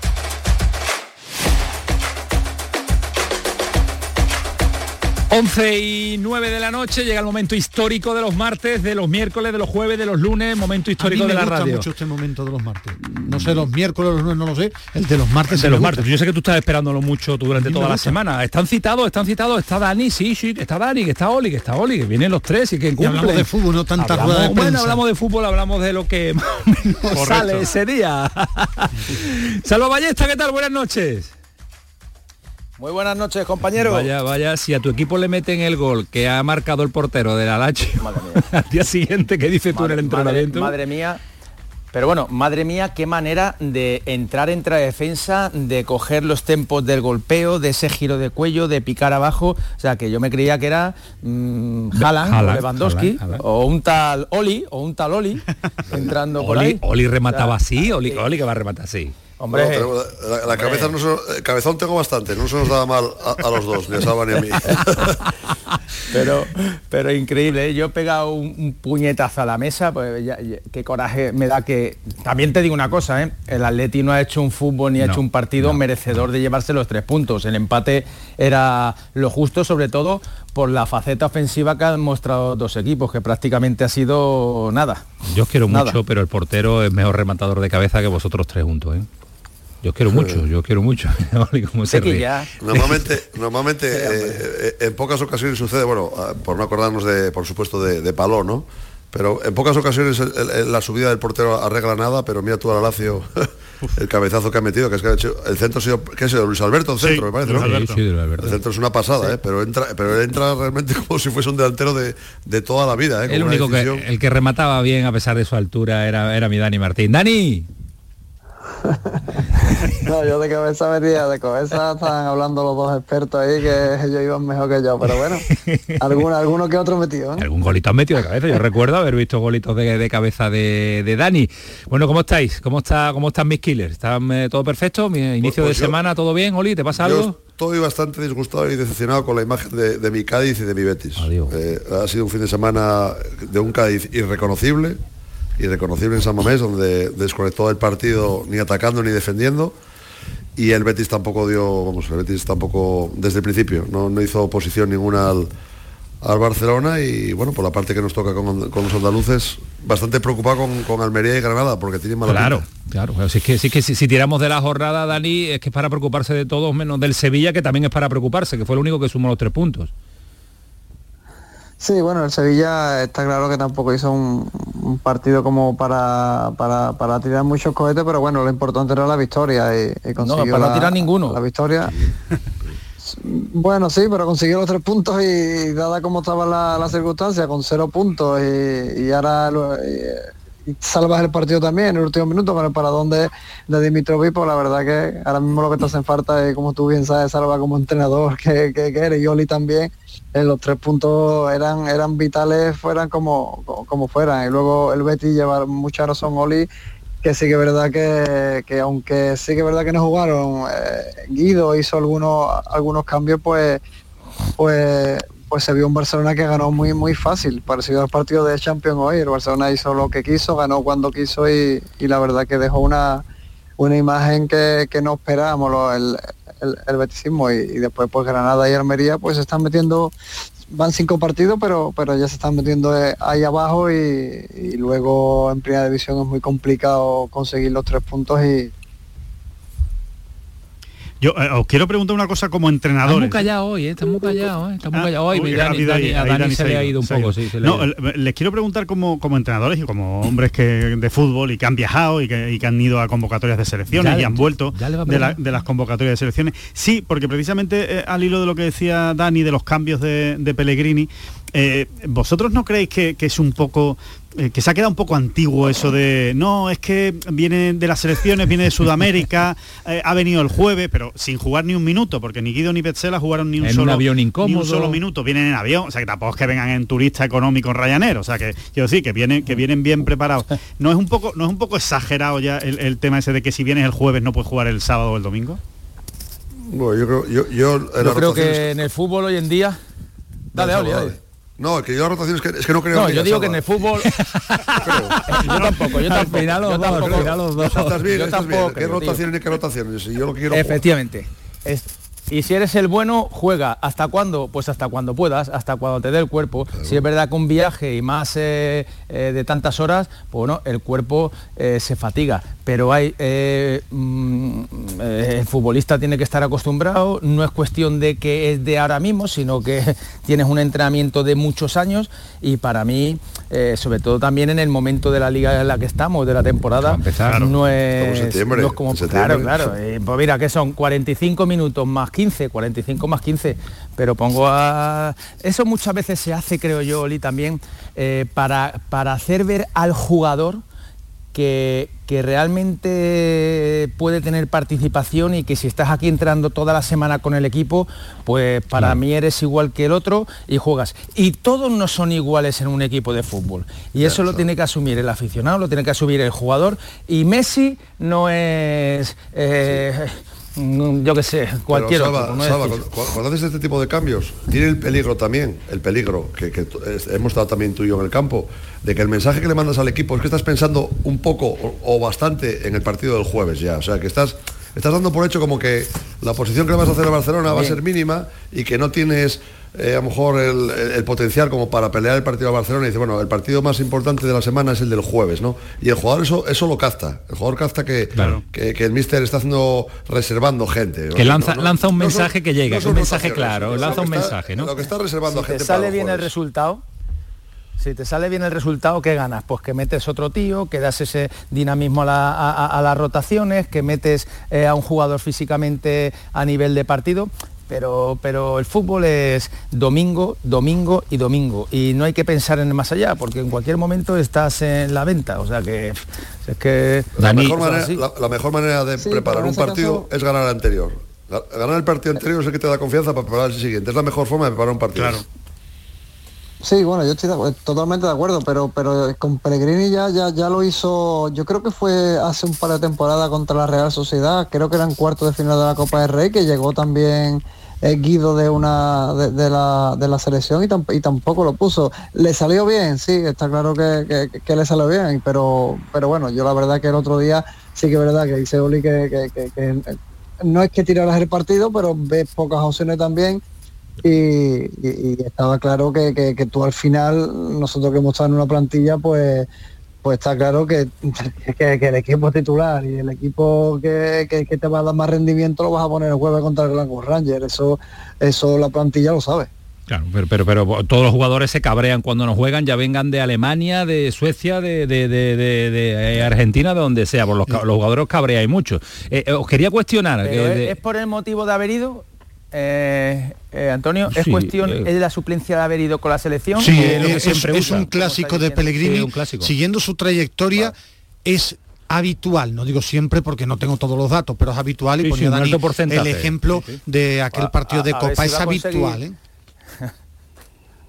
11 y 9 de la noche llega el momento histórico de los martes, de los miércoles, de los jueves, de los lunes, momento histórico a mí me de la gusta radio. mucho este momento de los martes. No sé, los miércoles, los lunes, no lo sé. El de los martes. de los martes. Yo sé que tú estás esperándolo mucho tú durante toda la semana. Están citados, están citados. Está Dani, sí, sí, está Dani, que está Oli, que está Oli, que vienen los tres y que cumplen. hablamos de fútbol, no tanta Hablamos- rueda de Bueno, prensa. hablamos de fútbol, hablamos de lo que sale ese día. Salva Ballesta, ¿qué tal? Buenas noches. Muy buenas noches, compañero. Vaya, vaya, si a tu equipo le meten el gol que ha marcado el portero de la Lazio al día siguiente, ¿qué dices tú en el entrenamiento? madre mía. Pero bueno, madre mía, qué manera de entrar la defensa, de coger los tempos del golpeo, de ese giro de cuello, de picar abajo. O sea, que yo me creía que era mm, Haaland, Haaland, o Lewandowski, Haaland, o un tal Oli, o un tal Oli, entrando por Oli, ahí. Oli remataba O sea, así, Oli, Oli que va a rematar así. Hombre, No, tenemos- la, la hombre. cabeza no se- el cabezón tengo bastante, no se nos daba mal a, a los dos, ni a Salva ni a mí. pero, pero increíble, ¿eh? yo he pegado un, un puñetazo a la mesa, pues ya- ya- qué coraje me da que... También te digo una cosa, ¿eh? el Atleti no ha hecho un fútbol ni ha hecho un partido merecedor de llevarse los tres puntos. El empate era lo justo, sobre todo por la faceta ofensiva que han mostrado dos equipos, que prácticamente ha sido nada. Yo os quiero Nada. mucho, pero el portero es mejor rematador de cabeza que vosotros tres juntos, ¿eh? Yo quiero mucho, yo quiero mucho. Oli, cómo se ríe. Normalmente, normalmente eh, en pocas ocasiones sucede, bueno, ah, por no acordarnos de, por supuesto, de, de Paló, ¿no? Pero en pocas ocasiones el- el- la subida del portero arregla nada, pero mira tú a la Lazio el cabezazo que ha metido, que es que ha hecho, el centro ha sido, ¿qué ha sido? Luis Alberto, el Sí, centro, me parece, Luis ¿no? Alberto. Sí, sí, Luis Alberto. El centro es una pasada, ¿eh? Pero entra, pero él entra realmente como si fuese un delantero de, de toda la vida, ¿eh? El único que, el que remataba bien a pesar de su altura era, era mi Dani Martín. Dani, No, yo de cabeza metía, de cabeza estaban hablando los dos expertos ahí que ellos iban mejor que yo, pero bueno, alguno, alguno que otro metido. ¿eh? algún golito has metido de cabeza. Yo recuerdo haber visto golitos de, de cabeza de, de Dani. Bueno, ¿cómo estáis? ¿Cómo está, cómo están mis killers? ¿Están eh, todo perfecto? ¿Mi inicio pues de yo- semana todo bien, Oli? ¿Te pasa Yo algo? estoy bastante disgustado y decepcionado con la imagen de, de mi Cádiz y de mi Betis. Eh, ha sido un fin de semana de un Cádiz irreconocible, irreconocible en San Mamés, donde desconectó el partido ni atacando ni defendiendo. Y el Betis tampoco dio, vamos, el Betis tampoco desde el principio, no, no hizo oposición ninguna al, al Barcelona y bueno, por la parte que nos toca con, con los andaluces, bastante preocupado con, con Almería y Granada, porque tienen mala Claro, pinta. claro. claro. Si es que, si, es que si, si tiramos de la jornada, Dani, es que es para preocuparse de todos, menos del Sevilla, que también es para preocuparse, que fue el único que sumó los tres puntos. Sí, bueno, el Sevilla está claro que tampoco hizo un, un partido como para, para, para tirar muchos cohetes, pero bueno, lo importante era la victoria y, y consiguió para no la- tirar ninguno. La victoria. Bueno, sí, pero consiguió los tres puntos y, dada como estaba la, circunstancia, con cero puntos y, ahora salvas el partido también en el último minuto con el paradón de, de Dimitrovic, pues la verdad que ahora mismo lo que te hacen falta es, como tú bien sabes, Salva como entrenador que, que, que eres, y Oli también, en los tres puntos eran eran vitales, fueran como, como fueran. Y luego el Betty lleva mucha razón Oli que sí que es verdad que, aunque sí que es verdad que no jugaron, eh, Guido hizo algunos algunos cambios, pues pues pues se vio un Barcelona que ganó muy muy fácil, parecido al partido de Champions hoy. El Barcelona hizo lo que quiso, ganó cuando quiso y, la verdad que dejó una, una imagen que, no esperábamos el, el, el y, y, después pues Granada y Almería pues se están metiendo van cinco partidos, pero, pero ya se están metiendo eh, ahí abajo y, luego en primera división es muy complicado conseguir los tres puntos y, yo eh, os quiero preguntar una cosa como entrenador. Estamos callados hoy, ¿eh? estamos callados, ¿eh? estamos ah, callados hoy. Dani, a Dani se, le ha ido un poco, sí. no, les quiero preguntar como, como entrenadores y como hombres que de fútbol y que han viajado y que, han ido a convocatorias de selecciones y han vuelto de, las convocatorias de selecciones. Sí, porque precisamente eh, al hilo de lo que decía Dani de los cambios de, de Pellegrini, eh, ¿Vosotros no creéis que, es un poco eh, que se ha quedado un poco antiguo eso de no, es que viene de las selecciones, viene de Sudamérica, eh, ha venido el jueves, pero sin jugar ni un minuto, porque ni Guido ni Petzela jugaron ni un, solo, avión incómodo. solo minuto, vienen en avión, o sea que tampoco es que vengan en turista económico en Ryanair, o sea que quiero decir que vienen, que vienen bien preparados. ¿No es un poco, no es un poco exagerado ya el, tema ese de que si vienes el jueves no puedes jugar el sábado o el domingo? Bueno, yo creo, yo, yo, creo que en el fútbol hoy en día. Dale, dale, dale. No, es que yo la rotación es que, es que no creo No, yo digo que en el fútbol. yo tampoco, yo tampoco. Final los dos, final los dos. Estás bien, estás bien. ¿Qué rotaciones y qué rotaciones? Yo lo quiero Efectivamente. Es, y si eres el bueno, juega. ¿Hasta cuándo? Pues hasta cuando puedas, hasta cuando te dé el cuerpo. Si es verdad que un viaje y más eh, eh, de tantas horas, pues bueno, el cuerpo eh, se fatiga. Pero hay, mm, el futbolista tiene que estar acostumbrado, no es cuestión de que es de ahora mismo, sino que tienes un entrenamiento de muchos años y para mí, sobre todo también en el momento de la liga en la que estamos, de la temporada, no, es, no es como... Claro, claro. pues mira, que son 45 minutos más 15, 45 más 15, pero pongo a... Eso muchas veces se hace, creo yo, Oli, también eh, para, para hacer ver al jugador que, que, realmente puede tener participación y que si estás aquí entrando toda la semana con el equipo, pues para mí eres igual que el otro y juegas. Y todos no son iguales en un equipo de fútbol. Y eso lo tiene que asumir el aficionado, lo tiene que asumir el jugador. Y Messi no es... Eh, yo qué sé, cualquier otro. cuando, haces este tipo de cambios, tiene el peligro también, el peligro que, hemos estado también tú y yo en el campo, de que el mensaje que le mandas al equipo es que estás pensando un poco o, bastante en el partido del jueves ya. O sea, que estás, estás dando por hecho como que la posición que le vas a hacer a Barcelona va a ser mínima y que no tienes eh, a lo mejor el, potencial como para pelear el partido de Barcelona y dice, bueno, el partido más importante de la semana es el del jueves, ¿no? Y el jugador eso, eso lo capta. El jugador capta que, que, el míster está haciendo, reservando gente. Que lanza, lanza un mensaje que llega, es un mensaje claro, lanza un mensaje, ¿no? Lo que está reservando a gente. Te sale bien el resultado. Si te sale bien el resultado, ¿qué ganas? Pues que metes otro tío, que das ese dinamismo a, las rotaciones, que metes eh, a un jugador físicamente a nivel de partido pero, pero el fútbol es domingo, domingo y domingo. Y no hay que pensar en el más allá, porque en cualquier momento estás en la venta. O sea que es que. La, mejor, manera, de preparar un partido es ganar el anterior. Ganar el partido anterior es el que te da confianza para preparar el siguiente. Es la mejor forma de preparar un partido. Claro. Sí, bueno, yo estoy totalmente de acuerdo, pero, pero con Pellegrini ya, ya, ya lo hizo, yo creo que fue hace un par de temporadas contra la Real Sociedad, creo que era en cuarto de final de la Copa del Rey, que llegó también Guido de una de, la, de la selección y, y, tampoco lo puso. Le salió bien, sí, está claro que, que, le salió bien, pero, pero bueno, yo la verdad que el otro día sí que es verdad que dice Oli que, no es que tiraras el partido, pero ves pocas opciones también. Y, estaba claro que, que, tú al final, nosotros que hemos estado en una plantilla, pues pues está claro que, que, el equipo titular y el equipo que, te va a dar más rendimiento lo vas a poner el jueves contra el Glasgow Ranger. Eso, eso la plantilla lo sabe. Claro, pero, pero, todos los jugadores se cabrean cuando nos juegan, ya vengan de Alemania, de Suecia, de, de, Argentina, de donde sea, por los, los jugadores cabrean mucho. Eh, eh, os quería cuestionar. es, por el motivo de haber ido eh, eh, Antonio, ¿es cuestión eh. de la suplencia de haber ido con la selección? Sí, ¿O lo que es, siempre es usa? un clásico de Pellegrini. Siguiendo su trayectoria, es habitual, no digo siempre porque no tengo todos los datos, pero es habitual y Sí, ponía Dani alto porcentaje. el ejemplo de aquel partido de a Copa, si es a habitual.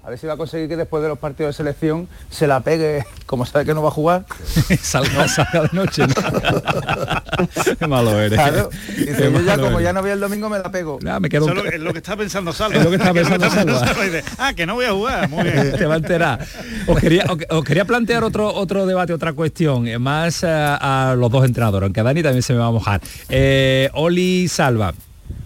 A ver si va a conseguir que después de los partidos de selección se la pegue, como sabe que no va a jugar. salga, salga de noche. ¿no? Qué malo eres. Claro. Dice, Qué yo ya como eres. ya no voy el domingo me la pego. Ah, me quedo un- es lo, que está pensando Salva. Es lo que está Es pensando Salva. ah, que no voy a jugar. Muy bien. Te va a enterar. Os quería, os- os quería plantear otro, otro debate, otra cuestión, eh, más eh, a los dos entrenadores, aunque a Dani también se me va a mojar. Eh, Oli Salva.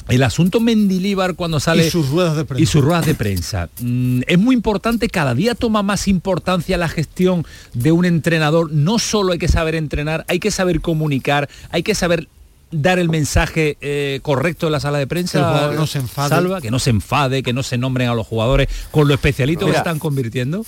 El asunto Mendilíbar cuando sale Y sus ruedas de prensa. y sus ruedas de prensa. Mm, es muy importante, cada día toma más importancia la gestión de un entrenador. No solo hay que saber entrenar, hay que saber comunicar, hay que saber dar el mensaje eh, correcto en la sala de prensa. Que el jugador no se enfade. Salva, que no se enfade, que no se nombren a los jugadores con lo especialitos que se están convirtiendo.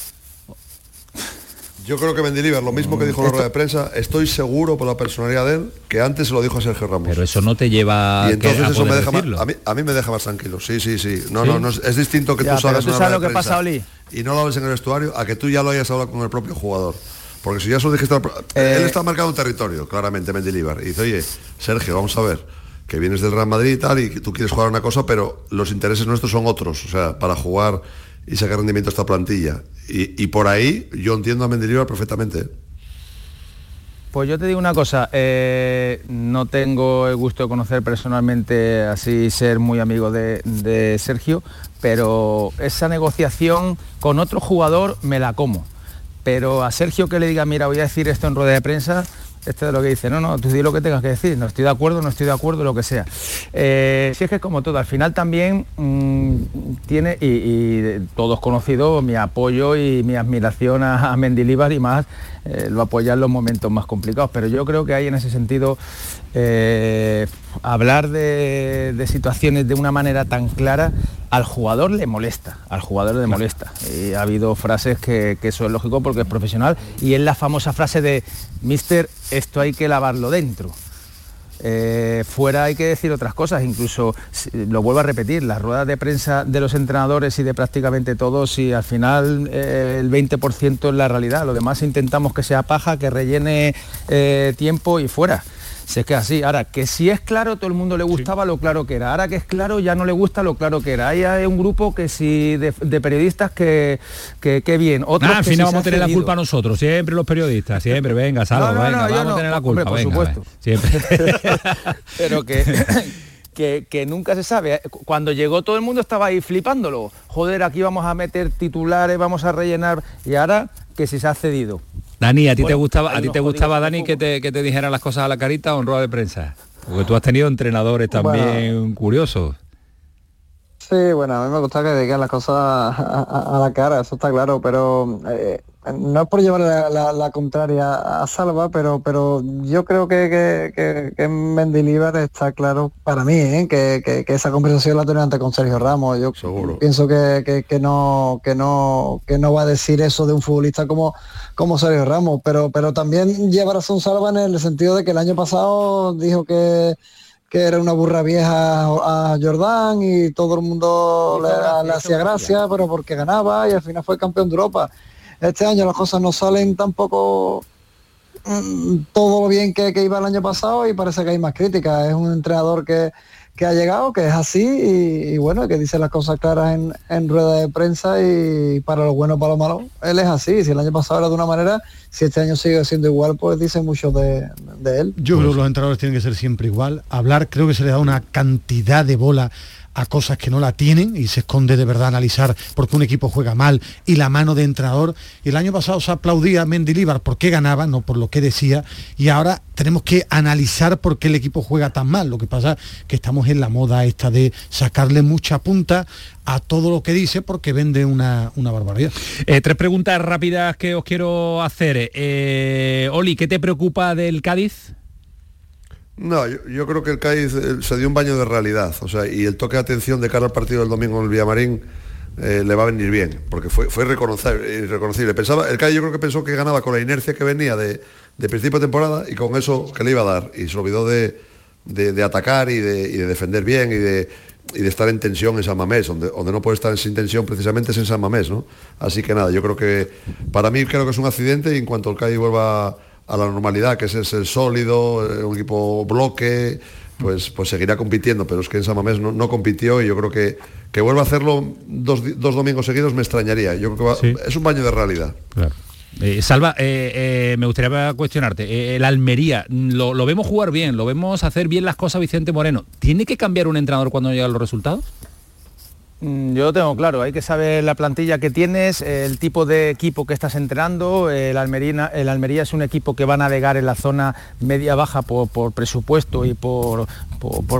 Yo creo que Mendilibar, lo mismo que dijo en la rueda de prensa, estoy seguro por la personalidad de él que antes se lo dijo a Sergio Ramos. Pero eso no te lleva y a, entonces que- a eso me deja más- a, mí, a mí me deja más tranquilo. Sí, sí, sí. No, ¿Sí? no, no es, distinto que Ya, tú salgas tú sabes lo de que pasa, Oli. y no lo hables en el vestuario a que tú ya lo hayas hablado con el propio jugador. Porque si ya se lo dijiste, Eh, él está marcado un territorio, claramente, Mendilibar. Y dice, oye, Sergio, vamos a ver, que vienes del Real Madrid y tal, y que tú quieres jugar una cosa, pero los intereses nuestros son otros, o sea, para jugar y sacar rendimiento a esta plantilla. Y, y por ahí yo entiendo a Mendilibar perfectamente. ¿eh? Pues yo te digo una cosa, eh, no tengo el gusto de conocer personalmente así ser muy amigo de, de Sergio, pero esa negociación con otro jugador me la como. Pero a Sergio que le diga, mira, voy a decir esto en rueda de prensa, esto es lo que dice, no, no, tú di lo que tengas que decir, no estoy de acuerdo, no estoy de acuerdo, lo que sea. Eh, si es que como todo, al final también mm, tiene, y, de- todos conocidos, mi apoyo y mi admiración a, a Mendilibar y más, eh, lo apoya en los momentos más complicados, pero yo creo que hay en ese sentido eh, hablar de, situaciones de una manera tan clara al jugador le molesta, al jugador le molesta. Y ha habido frases que, que eso es lógico porque es profesional y es la famosa frase de Mister, esto hay que lavarlo dentro. Eh, fuera hay que decir otras cosas, incluso lo vuelvo a repetir, las ruedas de prensa de los entrenadores y de prácticamente todos, y al final eh, el 20% es la realidad, lo demás intentamos que sea paja, que rellene eh, tiempo y fuera. Si es que así, ahora que si es claro, todo el mundo le gustaba lo claro que era. Ahora que es claro, ya no le gusta lo claro que era. Ahí hay un grupo que si de, de periodistas que, que, que bien. Otros Nah, al final vamos a tener la culpa nosotros, siempre los periodistas, siempre, venga, No, no, venga, no, vamos a tener la Hombre, culpa, por venga, supuesto. siempre. pero que, que, que nunca se sabe. Cuando llegó todo el mundo estaba ahí flipándolo. Joder, aquí vamos a meter titulares, vamos a rellenar. Y ahora que si se ha cedido. Dani, ¿a ti te Bueno, gustaba, a ti te gustaba Dani que te, que te dijeran las cosas a la carita o en rueda de prensa? Porque tú has tenido entrenadores también curiosos. Sí, bueno, a mí me gusta que digan las cosas a, a- a la cara, eso está claro, pero eh, no es por llevar la, la- la contraria a Salva, pero pero yo creo que, que, que, que en Mendilibar está claro para mí, ¿eh? que, que- que esa conversación la tenía antes con Sergio Ramos. Yo pienso que, que- que no que no que no va a decir eso de un futbolista como como Sergio Ramos, pero pero también lleva razón Salva en el sentido de que el año pasado dijo que que era una burra vieja a Jordán y todo el mundo le, le hacía gracia, pero porque ganaba y al final fue campeón de Europa. Este año las cosas no salen tampoco mm, todo lo bien que, que iba el año pasado y parece que hay más críticas. Es un entrenador que, que ha llegado, que es así y, y bueno, que dice las cosas claras en, en rueda de prensa y para lo bueno, para lo malo, él es así. Si el año pasado era de una manera, si este año sigue siendo igual, pues dice mucho de, de él. Yo creo que los entrenadores tienen que ser siempre igual. Hablar creo que se le da una cantidad de bola a cosas que no la tienen y se esconde de verdad analizar por qué un equipo juega mal y la mano de entrenador. Y el año pasado se aplaudía a Mendilibar porque ganaba, no por lo que decía, y ahora tenemos que analizar por qué el equipo juega tan mal. Lo que pasa que estamos en la moda esta de sacarle mucha punta a todo lo que dice porque vende una, una barbaridad. Eh, tres preguntas rápidas que os quiero hacer. Eh, Oli, ¿qué te preocupa del Cádiz? No, yo, creo que el Cádiz eh, se dio un baño de realidad, o sea, y el toque de atención de cara al partido del domingo en el Villamarín eh, le va a venir bien, porque fue, fue irreconocible. Pensaba, el Cádiz yo creo que pensó que ganaba con la inercia que venía de, de principio de temporada y con eso que le iba a dar, y se olvidó de, de- atacar y de, y de defender bien y de, y de estar en tensión en San Mamés, donde, donde no puede estar sin tensión precisamente es en San Mamés, ¿no? Así que nada, yo creo que para mí creo que es un accidente y en cuanto el Cádiz vuelva a la normalidad, que es el sólido, eh, un equipo bloque, pues, pues seguirá compitiendo, pero es que en San Mamés no, compitió y yo creo que que vuelva a hacerlo dos, domingos seguidos me extrañaría. Yo creo que es un baño de realidad. Eh, Salva, eh, eh, me gustaría cuestionarte, el Almería, lo, lo, vemos jugar bien, lo vemos hacer bien las cosas Vicente Moreno. ¿Tiene que cambiar un entrenador cuando llegan los resultados? Mm, yo lo tengo claro, hay que saber la plantilla que tienes, el tipo de equipo que estás entrenando. El Almería, el Almería es un equipo que va a navegar en la zona media-baja por, presupuesto y por,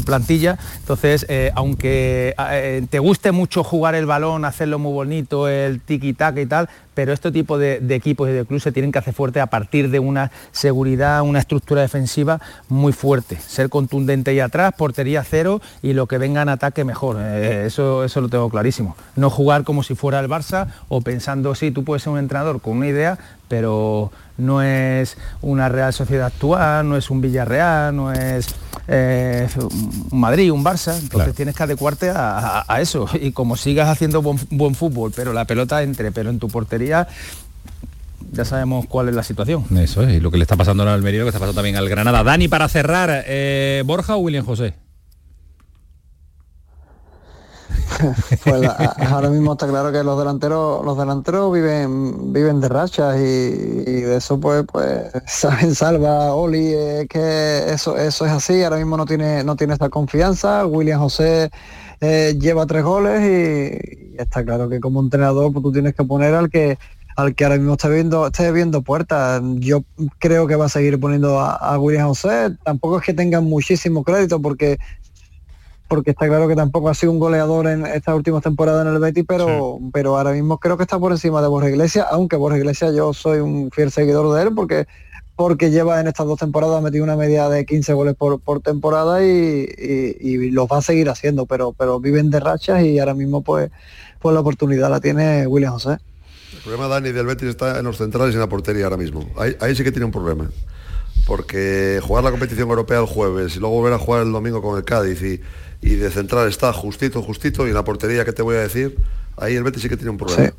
plantilla. Entonces, eh, aunque eh, te guste mucho jugar el balón, hacerlo muy bonito, el tiki-taka y tal, pero este tipo de, equipos y de clubes se tienen que hacer fuerte a partir de una seguridad, una estructura defensiva muy fuerte. Ser contundente y atrás, portería cero y lo que venga en ataque mejor. Eh, eso, eso lo tengo clarísimo. No jugar como si fuera el Barça o pensando, sí, tú puedes ser un entrenador con una idea, pero no es una Real Sociedad actual, no es un Villarreal, no es eh, un Madrid, un Barça, entonces tienes que adecuarte a, eso. Y como sigas haciendo buen, fútbol, pero la pelota entre, pero en tu portería ya sabemos cuál es la situación. Eso es, y lo que le está pasando al Almería, lo que está pasando también al Granada. Dani, para cerrar, eh, ¿Borja o William José? pues ahora mismo está claro que los delanteros los delanteros viven viven de rachas y, de eso pues pues saben salva. Oli es que eso eso es así. Ahora mismo no tiene no tiene esa confianza. William José eh, lleva tres goles y, está claro que como entrenador pues tú tienes que poner al que al que ahora mismo está viendo esté viendo puertas. Yo creo que va a seguir poniendo a, a William José. Tampoco es que tengan muchísimo crédito porque porque está claro que tampoco ha sido un goleador en estas últimas temporadas en el Betis, pero, pero ahora mismo creo que está por encima de Borja Iglesias, aunque Borja Iglesias yo soy un fiel seguidor de él porque porque lleva en estas dos temporadas metido una media de 15 goles por, temporada y, y, los va a seguir haciendo, pero, pero viven de rachas y ahora mismo pues, pues la oportunidad la tiene William José. El problema Dani del Betis está en los centrales y en la portería ahora mismo. Ahí, ahí sí que tiene un problema. Porque jugar la competición europea el jueves y luego volver a jugar el domingo con el Cádiz y, y de central está justito, justito, y en la portería que te voy a decir, ahí el Betis sí que tiene un problema.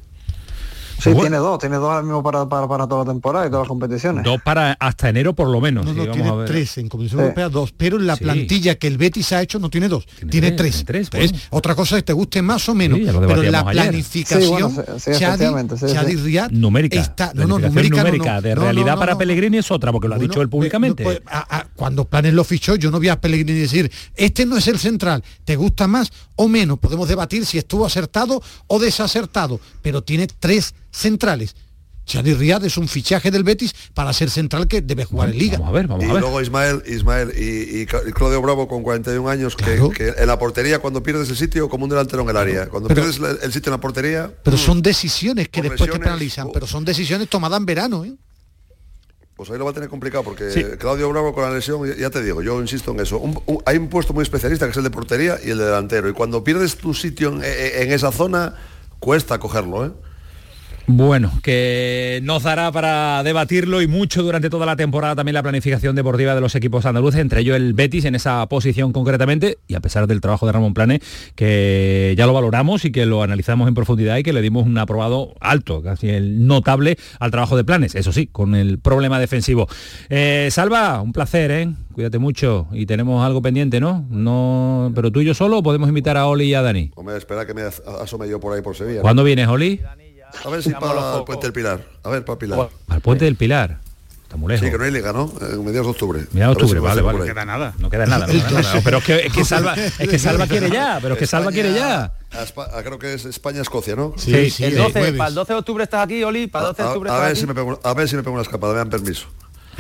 Tiene dos, tiene dos al mismo para, para, toda la temporada y todas las competiciones. Dos para hasta enero por lo menos. No, no, tiene tres en competición europea, dos. Pero en la plantilla que el Betis ha hecho no tiene dos, tiene, tres. tres otra cosa es que te guste más o menos. pero en la planificación, sí, numérica. Está, no, no, numérica, de realidad para Pellegrini es otra, porque lo ha dicho él públicamente. Pues, cuando Planes lo fichó, yo no vi a Pellegrini decir, este no es el central, ¿te gusta más o menos? Podemos debatir si estuvo acertado o desacertado, pero tiene tres centrales. Chadi Riad es un fichaje del Betis para ser central que debe jugar en Liga. Vamos a ver, vamos y a ver. luego Ismael, Ismael y, Claudio Bravo con 41 años, que, en la portería cuando pierdes el sitio como un delantero en el área. Cuando pierdes el sitio en la portería... Pero son mm, decisiones que después te penalizan, pero son decisiones tomadas en verano. ¿eh? Pues ahí lo va a tener complicado porque Claudio Bravo con la lesión, ya te digo, yo insisto en eso. hay un puesto muy especialista que es el de portería y el de delantero. Y cuando pierdes tu sitio en, en esa zona, cuesta cogerlo, ¿eh? Bueno, que nos dará para debatirlo y mucho durante toda la temporada también la planificación deportiva de los equipos andaluces, entre ellos el Betis en esa posición concretamente, y a pesar del trabajo de Ramón Plane, que ya lo valoramos y que lo analizamos en profundidad y que le dimos un aprobado alto, casi el notable al trabajo de Planes, eso sí, con el problema defensivo. Eh, Salva, un placer, ¿eh? Cuídate mucho y tenemos algo pendiente, ¿no? No, pero tú y yo solo podemos invitar a Oli y a Dani. Hombre, espera que me asome yo por ahí por Sevilla. ¿Cuándo vienes, Oli? A ver si para el Puente del Pilar. A ver, para Pilar. Al Puente del Pilar. Está muy lejos. Sí, que no hay liga, ¿no? En mediados de octubre. Mediados de octubre, vale, vale. No queda nada. No queda nada. Pero es que, es que Salva, es que Salva quiere ya, pero es que Salva quiere ya. creo que es España-Escocia, ¿no? Sí, sí. El 12, para el 12 de octubre estás aquí, Oli, para el 12 de octubre a, estás ver aquí. Si me pego, a ver si me pego una escapada, me dan permiso.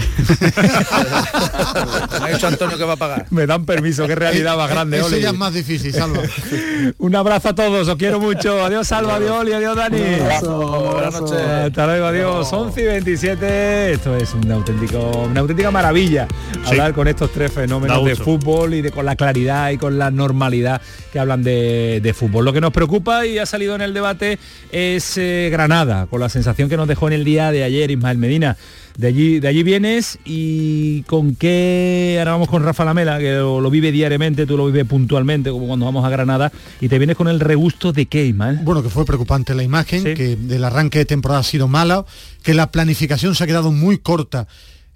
Me ha dicho Antonio que va a pagar. Me dan permiso, qué realidad más grande, Eso ya es más difícil, Salva. Un abrazo a todos, os quiero mucho. Adiós, Salva, adiós, Oli, adiós, Dani. Buenas noches. Hasta luego, adiós. 11 y 27. Esto es un auténtico, una auténtica maravilla hablar con estos tres fenómenos de fútbol y de, con la claridad y con la normalidad que hablan de, de fútbol. Lo que nos preocupa y ha salido en el debate es eh, Granada, con la sensación que nos dejó en el día de ayer Ismael Medina De allí, de allí vienes y con qué, ahora vamos con Rafa Lamela, que lo, vive diariamente, tú lo vives puntualmente, como cuando vamos a Granada, y te vienes con el regusto de qué, Bueno, que fue preocupante la imagen, que del arranque de temporada ha sido mala, que la planificación se ha quedado muy corta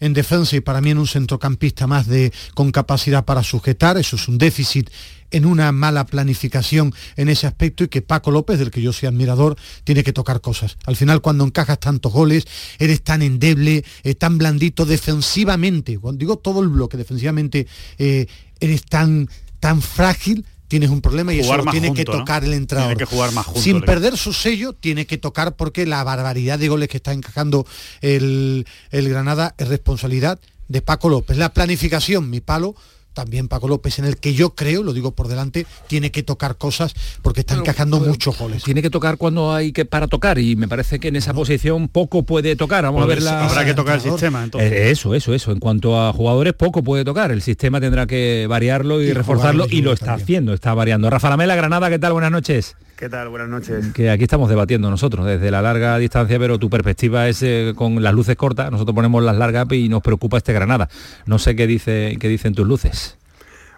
en defensa y para mí en un centrocampista más de con capacidad para sujetar, eso es un déficit en una mala planificación en ese aspecto y que Paco López, del que yo soy admirador, tiene que tocar cosas. Al final cuando encajas tantos goles, eres tan endeble, eh, tan blandito defensivamente, cuando digo todo el bloque defensivamente, eh, eres tan, tan frágil, tienes un problema y eso tiene que tocar el entrenador. que jugar más Sin perder su sello, tiene que tocar porque la barbaridad de goles que está encajando el, el Granada es responsabilidad de Paco López. La planificación, mi palo, también Paco López, en el que yo creo, lo digo por delante, tiene que tocar cosas porque está encajando muchos goles. Tiene que tocar cuando hay que para tocar y me parece que en esa posición poco puede tocar. Vamos a ver la... Habrá que tocar el sistema entonces. Eh, eso, eso, eso. En cuanto a jugadores, poco puede tocar. El sistema tendrá que variarlo y, reforzarlo y lo está haciendo, está variando. Rafa Lamela, Granada, ¿qué tal? Buenas noches. ¿Qué tal? Buenas noches. Que aquí estamos debatiendo nosotros desde la larga distancia, pero tu perspectiva es eh, con las luces cortas, nosotros ponemos las largas y nos preocupa este Granada. No sé qué dice qué dicen tus luces.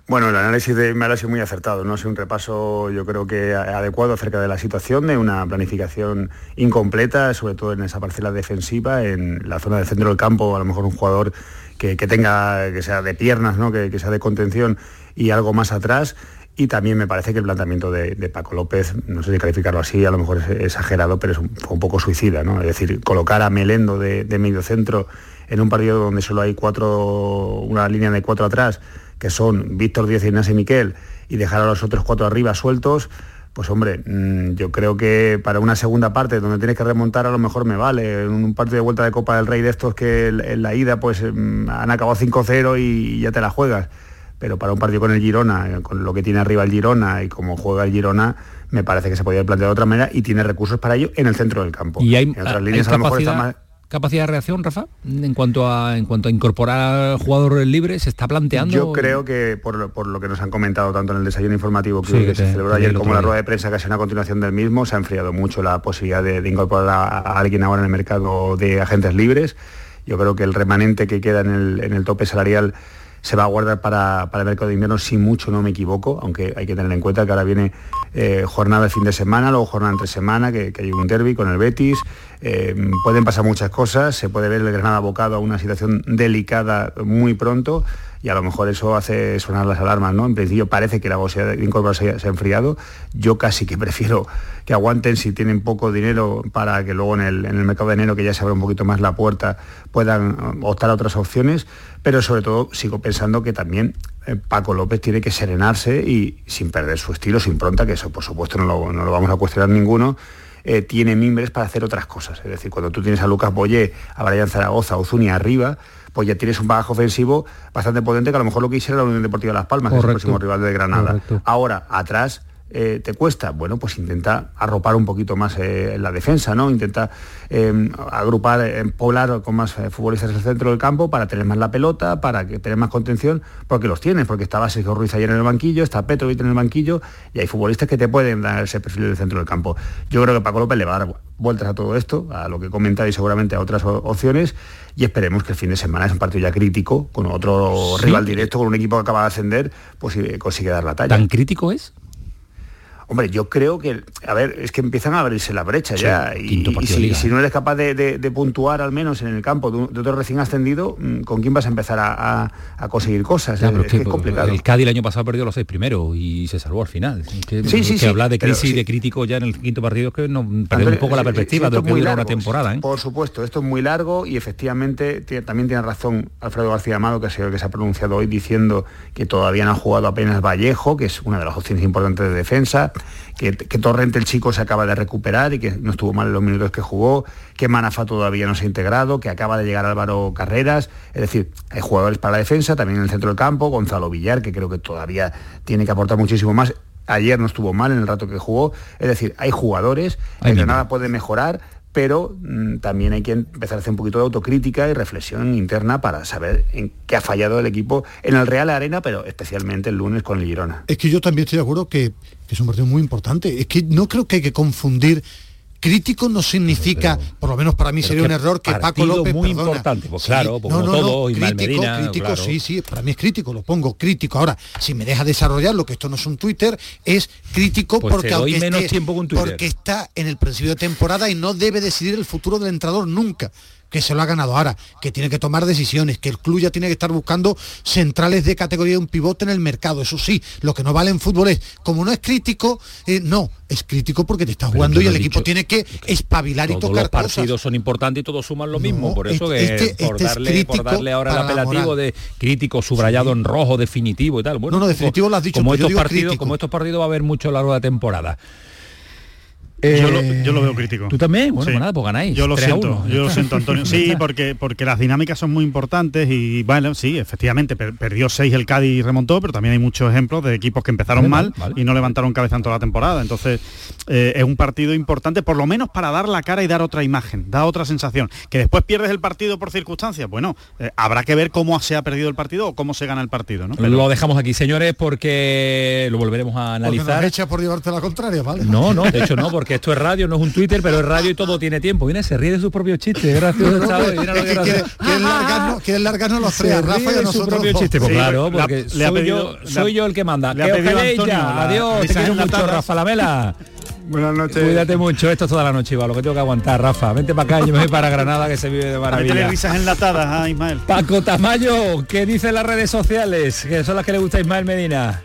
Bueno, el análisis de me ha sido muy acertado, ¿no? Es un repaso yo creo que adecuado acerca de la situación, de una planificación incompleta, sobre todo en esa parcela defensiva, en la zona del centro del campo, a lo mejor un jugador que, tenga, que sea de piernas, ¿no? que, sea de contención y algo más atrás. Y también me parece que el planteamiento de, Paco López, no sé si calificarlo así, a lo mejor es exagerado, pero es un, un poco suicida, ¿no? Es decir, colocar a Melendo de, de medio centro en un partido donde solo hay cuatro, una línea de cuatro atrás, que son Víctor Ignacio y Miquel, y dejar a los otros cuatro arriba sueltos, pues hombre, mm, yo creo que para una segunda parte donde tienes que remontar a lo mejor me vale. En un partido de vuelta de Copa del Rey de estos que en la ida pues mm, han acabado 5-0 y ya te la juegas. Pero para un partido con el Girona, con lo que tiene arriba el Girona y como juega el Girona, me parece que se podría plantear de otra manera y tiene recursos para ello en el centro del campo. Y hay, en otras líneas a lo mejor está más capacidad de reacción, Rafa, en cuanto a en cuanto a incorporar jugadores libres, se está planteando. Yo creo que por, lo que nos han comentado tanto en el desayuno informativo que, se celebró ayer como la rueda de prensa que ha sido una continuación del mismo, se ha enfriado mucho la posibilidad de, incorporar a, alguien ahora en el mercado de agentes libres. Yo creo que el remanente que queda en el, en el tope salarial se va a guardar para, el mercado de invierno si mucho no me equivoco, aunque hay que tener en cuenta que ahora viene eh, jornada de fin de semana, luego jornada entre semana, que, hay un derby con el Betis, eh, pueden pasar muchas cosas, se puede ver el Granada abocado a una situación delicada muy pronto y a lo mejor eso hace sonar las alarmas, ¿no? En principio parece que la posibilidad de incorporarse se ha enfriado. Yo casi que prefiero que aguanten si tienen poco dinero para que luego en el, en el mercado de enero, que ya se abre un poquito más la puerta, puedan optar a otras opciones, pero sobre todo sigo pensando que también eh, Paco López tiene que serenarse y sin perder su estilo, su impronta, que eso por supuesto no lo, vamos a cuestionar ninguno, eh, tiene mimbres para hacer otras cosas. Es decir, cuando tú tienes a Lucas Boyé, a Brian Zaragoza, a Ozuni arriba, pues ya tienes un bagaje ofensivo bastante potente que a lo mejor lo que hiciera la Unión Deportiva de Las Palmas, que es el próximo rival de Granada. Ahora, atrás, eh, te cuesta? Bueno, pues intenta arropar un poquito más eh, la defensa, ¿no? Intenta eh, agrupar, poblar con más futbolistas en el centro del campo para tener más la pelota, para que tener más contención, porque los tienes, porque estaba Sergio Ruiz ayer en el banquillo, está Petrovic en el banquillo y hay futbolistas que te pueden dar ese perfil del centro del campo. Yo creo que Paco López le va a dar vueltas a todo esto, a lo que he y seguramente a otras opciones y esperemos que el fin de semana es un partido ya crítico, con otro rival directo, con un equipo que acaba de ascender, pues consigue dar la talla. ¿Tan crítico es? Hombre, yo creo que, a ver, es que empiezan a abrirse la brecha ya. Y, si, no eres capaz de, puntuar al menos en el campo de, otro recién ascendido, mm, ¿con quién vas a empezar a, conseguir cosas? es, que, es, complicado. El Cádiz el año pasado perdió los seis primeros y se salvó al final. Que, sí, sí, que habla de crisis y de crítico ya en el quinto partido es que no perder un poco la perspectiva de lo que dura una temporada. ¿eh? Por supuesto, esto es muy largo y efectivamente también tiene razón Alfredo García Amado, que ha sido el que se ha pronunciado hoy diciendo que todavía no ha jugado apenas Vallejo, que es una de las opciones importantes de defensa que, Torrente el chico se acaba de recuperar y que no estuvo mal en los minutos que jugó, que Manafa todavía no se ha integrado, que acaba de llegar Álvaro Carreras, es decir, hay jugadores para la defensa, también en el centro del campo, Gonzalo Villar, que creo que todavía tiene que aportar muchísimo más, ayer no estuvo mal en el rato que jugó, es decir, hay jugadores, que nada puede mejorar, pero mm, también hay que empezar a hacer un poquito de autocrítica y reflexión interna para saber en qué ha fallado el equipo en el Real Arena, pero especialmente el lunes con el Girona. Es que yo también estoy de acuerdo que, que es un partido muy importante. Es que no creo que hay que confundir. Crítico no significa, por lo menos para mí sería un error que Paco López muy importante, pues claro, como todo, crítico, crítico, sí, sí, para mí es crítico, lo pongo crítico. Ahora, si me deja desarrollarlo, que esto no es un Twitter, es crítico pues porque aunque menos tiempo con porque está en el principio de temporada y no debe decidir el futuro del entrenador nunca que se lo ha ganado ahora, que tiene que tomar decisiones, que el club ya tiene que estar buscando centrales de categoría un pivote en el mercado. Eso sí, lo que no vale en fútbol es, como no es crítico, eh, no, es crítico porque te está jugando y el equipo tiene que espabilar y tocar los partidos son importantes y todos suman lo mismo. por eso que este, este por, darle, ahora el apelativo de crítico subrayado en rojo, definitivo y tal. Bueno, no, no, definitivo lo has dicho. Como, estos partidos, como estos partidos va a haber mucho a lo largo de la temporada. Eh, yo, lo, veo crítico. ¿Tú también? Bueno, pues nada, pues ganáis. Yo lo siento, yo lo siento, Antonio. Sí, porque, porque las dinámicas son muy importantes y bueno, sí, efectivamente, perdió 6 el Cádiz y remontó, pero también hay muchos ejemplos de equipos que empezaron mal y no levantaron cabeza en toda la temporada. Entonces, eh, es un partido importante, por lo menos para dar la cara y dar otra imagen, dar otra sensación. Que después pierdes el partido por circunstancias, bueno, eh, habrá que ver cómo se ha perdido el partido o cómo se gana el partido. ¿no? Lo dejamos aquí, señores, porque lo volveremos a analizar. Porque no por llevarte la contraria, ¿vale? No, no, de hecho no, porque esto es radio, no es un Twitter, pero es radio y todo tiene tiempo. Viene, se ríe de sus propios chistes, gracioso, Quieren largarnos los tres, Rafa y a nosotros. Chiste, pues claro, porque soy, yo, soy yo el que manda. Le Adiós, te quiero mucho, Rafa Lamela. Buenas noches. Cuídate mucho, esto es toda la noche, Iván, lo que tengo que aguantar, Rafa. Vente para acá, yo me voy para Granada, que se vive de maravilla. Métele risas enlatadas a Ismael. Paco Tamayo, ¿qué dicen las redes sociales? Que son las que le gusta a Ismael Medina.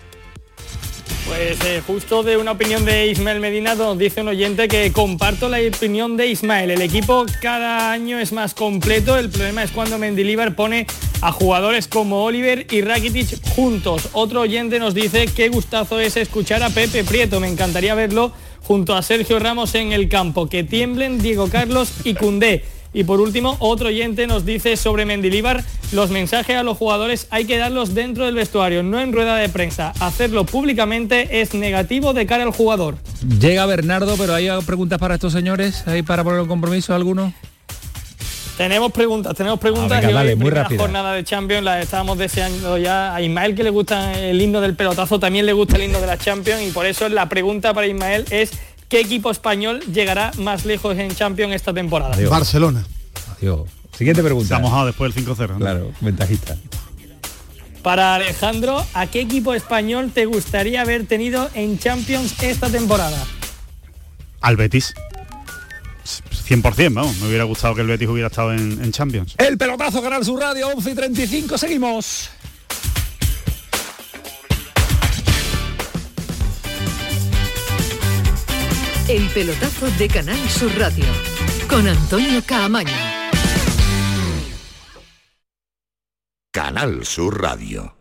Pues eh, justo de una opinión de Ismael Medina nos dice un oyente que comparto la opinión de Ismael. El equipo cada año es más completo. El problema es cuando Mendilibar pone a jugadores como Oliver y Rakitic juntos. Otro oyente nos dice qué gustazo es escuchar a Pepe Prieto. Me encantaría verlo junto a Sergio Ramos en el campo. Que tiemblen Diego Carlos y Cundé. Y por último, otro oyente nos dice sobre Mendilíbar, los mensajes a los jugadores hay que darlos dentro del vestuario, no en rueda de prensa. Hacerlo públicamente es negativo de cara al jugador. Llega Bernardo, pero hay preguntas para estos señores, ¿hay para poner un compromiso alguno? Tenemos preguntas, tenemos preguntas. Ah, muy rápido. jornada de Champions la estábamos deseando ya. A Ismael que le gusta el himno del pelotazo, también le gusta el himno de la Champions y por eso la pregunta para Ismael es ¿Qué equipo español llegará más lejos en Champions esta temporada? Barcelona. Adiós. Siguiente pregunta. Se ha mojado después del 5-0. Claro, ventajista. Para Alejandro, ¿a qué equipo español te gustaría haber tenido en Champions esta temporada? Al Betis. 100%, vamos, me hubiera gustado que el Betis hubiera estado en, en Champions. El pelotazo Canal Sur Radio 11 y 35, seguimos. El pelotazo de Canal Sur Radio con Antonio Caamaño. Canal Sur Radio.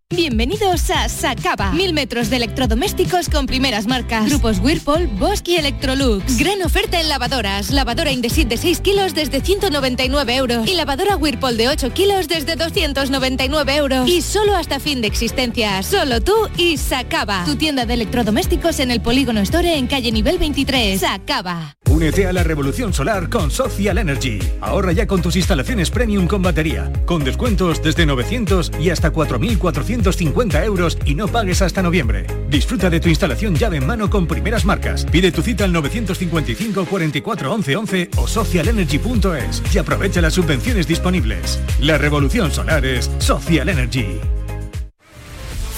Bienvenidos a Sacaba. Mil metros de electrodomésticos con primeras marcas. Grupos Whirlpool, Bosch y Electrolux. Gran oferta en lavadoras. Lavadora Indesit de 6 kilos desde 199 euros. Y lavadora Whirlpool de 8 kilos desde 299 euros. Y solo hasta fin de existencia. Solo tú y Sacaba. Tu tienda de electrodomésticos en el Polígono Store en calle nivel 23. Sacaba. Únete a la revolución solar con Social Energy. Ahorra ya con tus instalaciones premium con batería. Con descuentos desde 900 y hasta 4.400 250 euros y no pagues hasta noviembre. Disfruta de tu instalación llave en mano con primeras marcas. Pide tu cita al 955 44 11 11 o socialenergy.es y aprovecha las subvenciones disponibles. La revolución solar es Social Energy.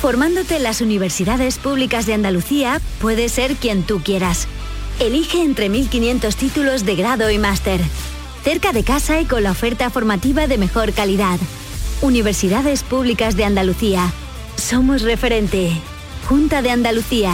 Formándote en las universidades públicas de Andalucía, puedes ser quien tú quieras. Elige entre 1.500 títulos de grado y máster. Cerca de casa y con la oferta formativa de mejor calidad. Universidades Públicas de Andalucía. Somos referente. Junta de Andalucía.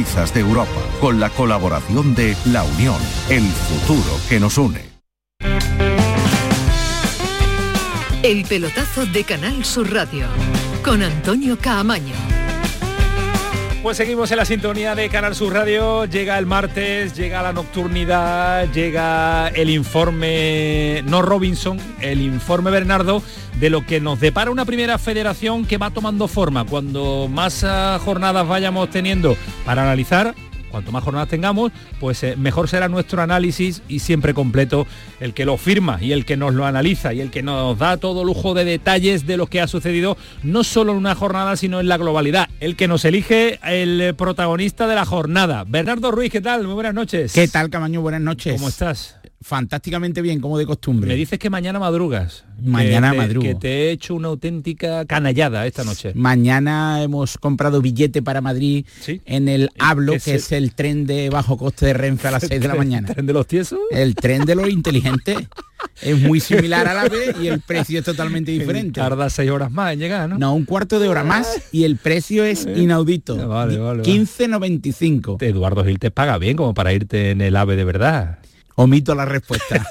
de Europa, con la colaboración de La Unión, el futuro que nos une. El pelotazo de Canal Sur Radio, con Antonio Caamaño. Pues seguimos en la sintonía de Canal Sur Radio. Llega el martes, llega la nocturnidad, llega el informe, no Robinson, el informe Bernardo de lo que nos depara una primera federación que va tomando forma. Cuando más ah, jornadas vayamos teniendo para analizar, cuanto más jornadas tengamos, pues eh, mejor será nuestro análisis y siempre completo el que lo firma y el que nos lo analiza y el que nos da todo lujo de detalles de lo que ha sucedido, no solo en una jornada, sino en la globalidad. El que nos elige el protagonista de la jornada. Bernardo Ruiz, ¿qué tal? Muy buenas noches. ¿Qué tal, Camaño? Buenas noches. ¿Cómo estás? Fantásticamente bien, como de costumbre. Me dices que mañana madrugas. Mañana madrugo. Que te he hecho una auténtica canallada esta noche. Mañana hemos comprado billete para Madrid en el Hablo, que es el tren de bajo coste de Renfe a las 6 de la mañana. ¿El tren de los tiesos? El tren de los inteligentes. es muy similar a la B y el precio es totalmente diferente. Tarda seis horas más en llegar, ¿no? No, un cuarto de hora más y el precio es eh, inaudito. Vale, vale, 15.95. Eduardo Gil te paga bien como para irte en el AVE de verdad. Omito la respuesta.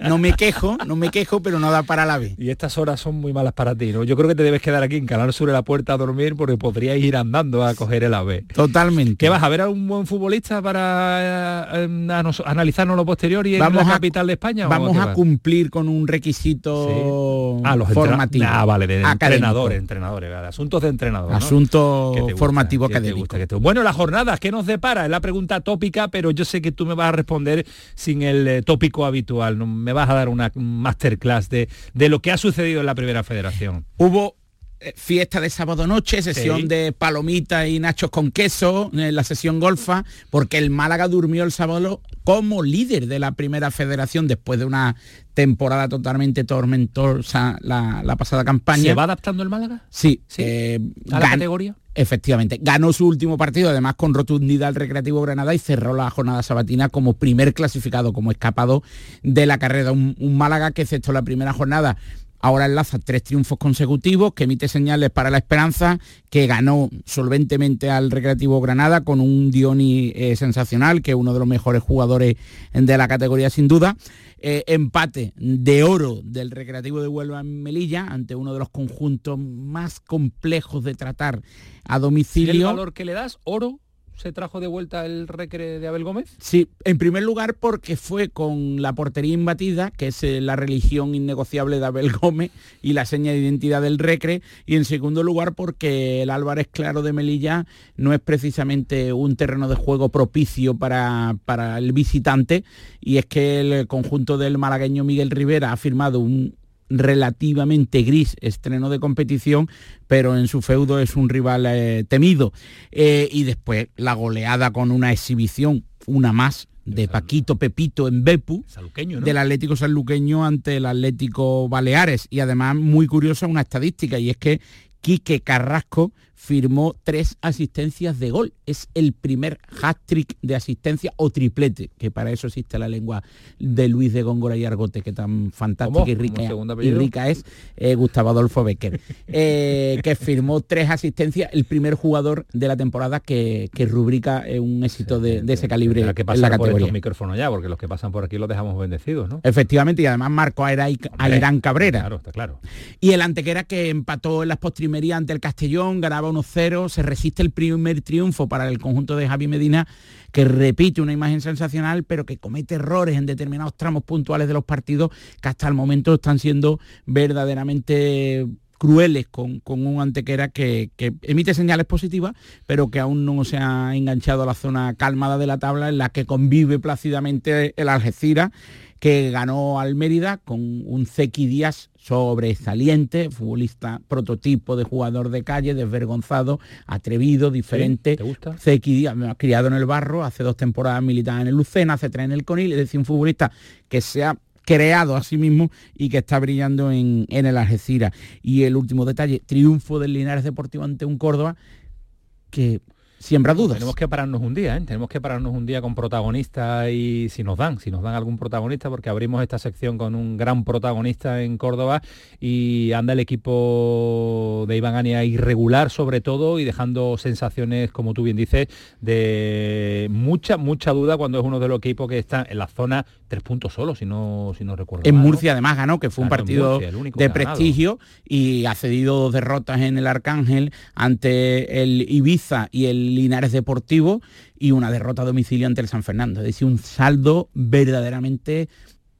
No me quejo, no me quejo, pero no da para la vez. Y estas horas son muy malas para ti, ¿no? Yo creo que te debes quedar aquí en Canal Sur de la puerta a dormir porque podrías ir andando a coger el ave. Totalmente. ¿Qué vas a ver a un buen futbolista para eh, analizarnos lo posterior y en la capital de España? Vamos a cumplir con un requisito ah, los formativo. Ah, vale, de entrenadores, entrenadores, asuntos de entrenador. Asunto formativo académico. bueno, las jornadas, ¿qué nos depara? Es la pregunta tópica, pero yo sé que tú me vas a responder sin el eh, tópico habitual. Me vas a dar una masterclass de, de lo que ha sucedido en la primera federación. Hubo eh, fiesta de sábado noche, sesión de palomitas y nachos con queso, en la sesión golfa, porque el Málaga durmió el sábado como líder de la primera federación después de una temporada totalmente tormentosa la, pasada campaña. ¿Se va adaptando el Málaga? Sí. Eh, ¿A la categoría? Efectivamente, ganó su último partido, además con rotundidad al Recreativo Granada y cerró la jornada sabatina como primer clasificado, como escapado de la carrera. Un, Málaga que excepto la primera jornada ahora enlaza tres triunfos consecutivos, que emite señales para la esperanza, que ganó solventemente al Recreativo Granada con un Dioni eh, sensacional, que es uno de los mejores jugadores de la categoría sin duda. Eh, empate de oro del Recreativo de Huelva en Melilla ante uno de los conjuntos más complejos de tratar a domicilio. ¿El valor que le das? ¿Oro? Se trajo de vuelta el recre de Abel Gómez? Sí, en primer lugar porque fue con la portería imbatida, que es eh, la religión innegociable de Abel Gómez y la seña de identidad del recre, y en segundo lugar porque el Álvarez Claro de Melilla no es precisamente un terreno de juego propicio para, para el visitante, y es que el conjunto del malagueño Miguel Rivera ha firmado un, relativamente gris estreno de competición, pero en su feudo es un rival eh, temido. Eh, y después la goleada con una exhibición, una más, de Paquito Pepito en Bepu, del Atlético Sanluqueño ante el Atlético Baleares. Y además, muy curiosa una estadística, y es que Quique Carrasco firmó tres asistencias de gol. Es el primer hat-trick de asistencia o triplete, que para eso existe la lengua de Luis de Góngora y Argote, que tan fantástica y rica, y rica, es eh, Gustavo Adolfo Becker, eh, que firmó tres asistencias, el primer jugador de la temporada que, rubrica eh, un éxito de, ese calibre que en la categoría. Por micrófono ya, porque los que pasan por aquí los dejamos bendecidos, ¿no? Efectivamente, y además marcó a, Cabrera. Claro, está claro. Y el antequera que empató en las postrimerías ante el Castellón, ganaba 1-0, se resiste el primer triunfo para el conjunto de Javi Medina, que repite una imagen sensacional, pero que comete errores en determinados tramos puntuales de los partidos que hasta el momento están siendo verdaderamente crueles con, un antequera que, emite señales positivas, pero que aún no se ha enganchado a la zona calmada de la tabla en la que convive plácidamente el Algeciras que ganó al Mérida con un Zeki Díaz sobresaliente, futbolista prototipo de jugador de calle, desvergonzado, atrevido, diferente. ¿Te gusta? Zeki Díaz criado en el barro, hace dos temporadas militadas en el Lucena, hace tres en el Conil, es decir, un futbolista que se ha creado a sí mismo y que está brillando en, en el Algeciras. Y el último detalle, triunfo del Linares Deportivo ante un Córdoba que siembra dudas. Tenemos que pararnos un día, ¿eh? tenemos que pararnos un día con protagonistas y si nos dan, si nos dan algún protagonista, porque abrimos esta sección con un gran protagonista en Córdoba y anda el equipo de Iván Ania irregular sobre todo y dejando sensaciones, como tú bien dices, de mucha, mucha duda cuando es uno de los equipos que está en la zona tres puntos solo, si no, si no recuerdo. En Murcia además ganó, que fue un partido de prestigio y ha cedido dos derrotas en el Arcángel ante el Ibiza y el Linares Deportivo y una derrota a domicilio ante el San Fernando. Es decir, un saldo verdaderamente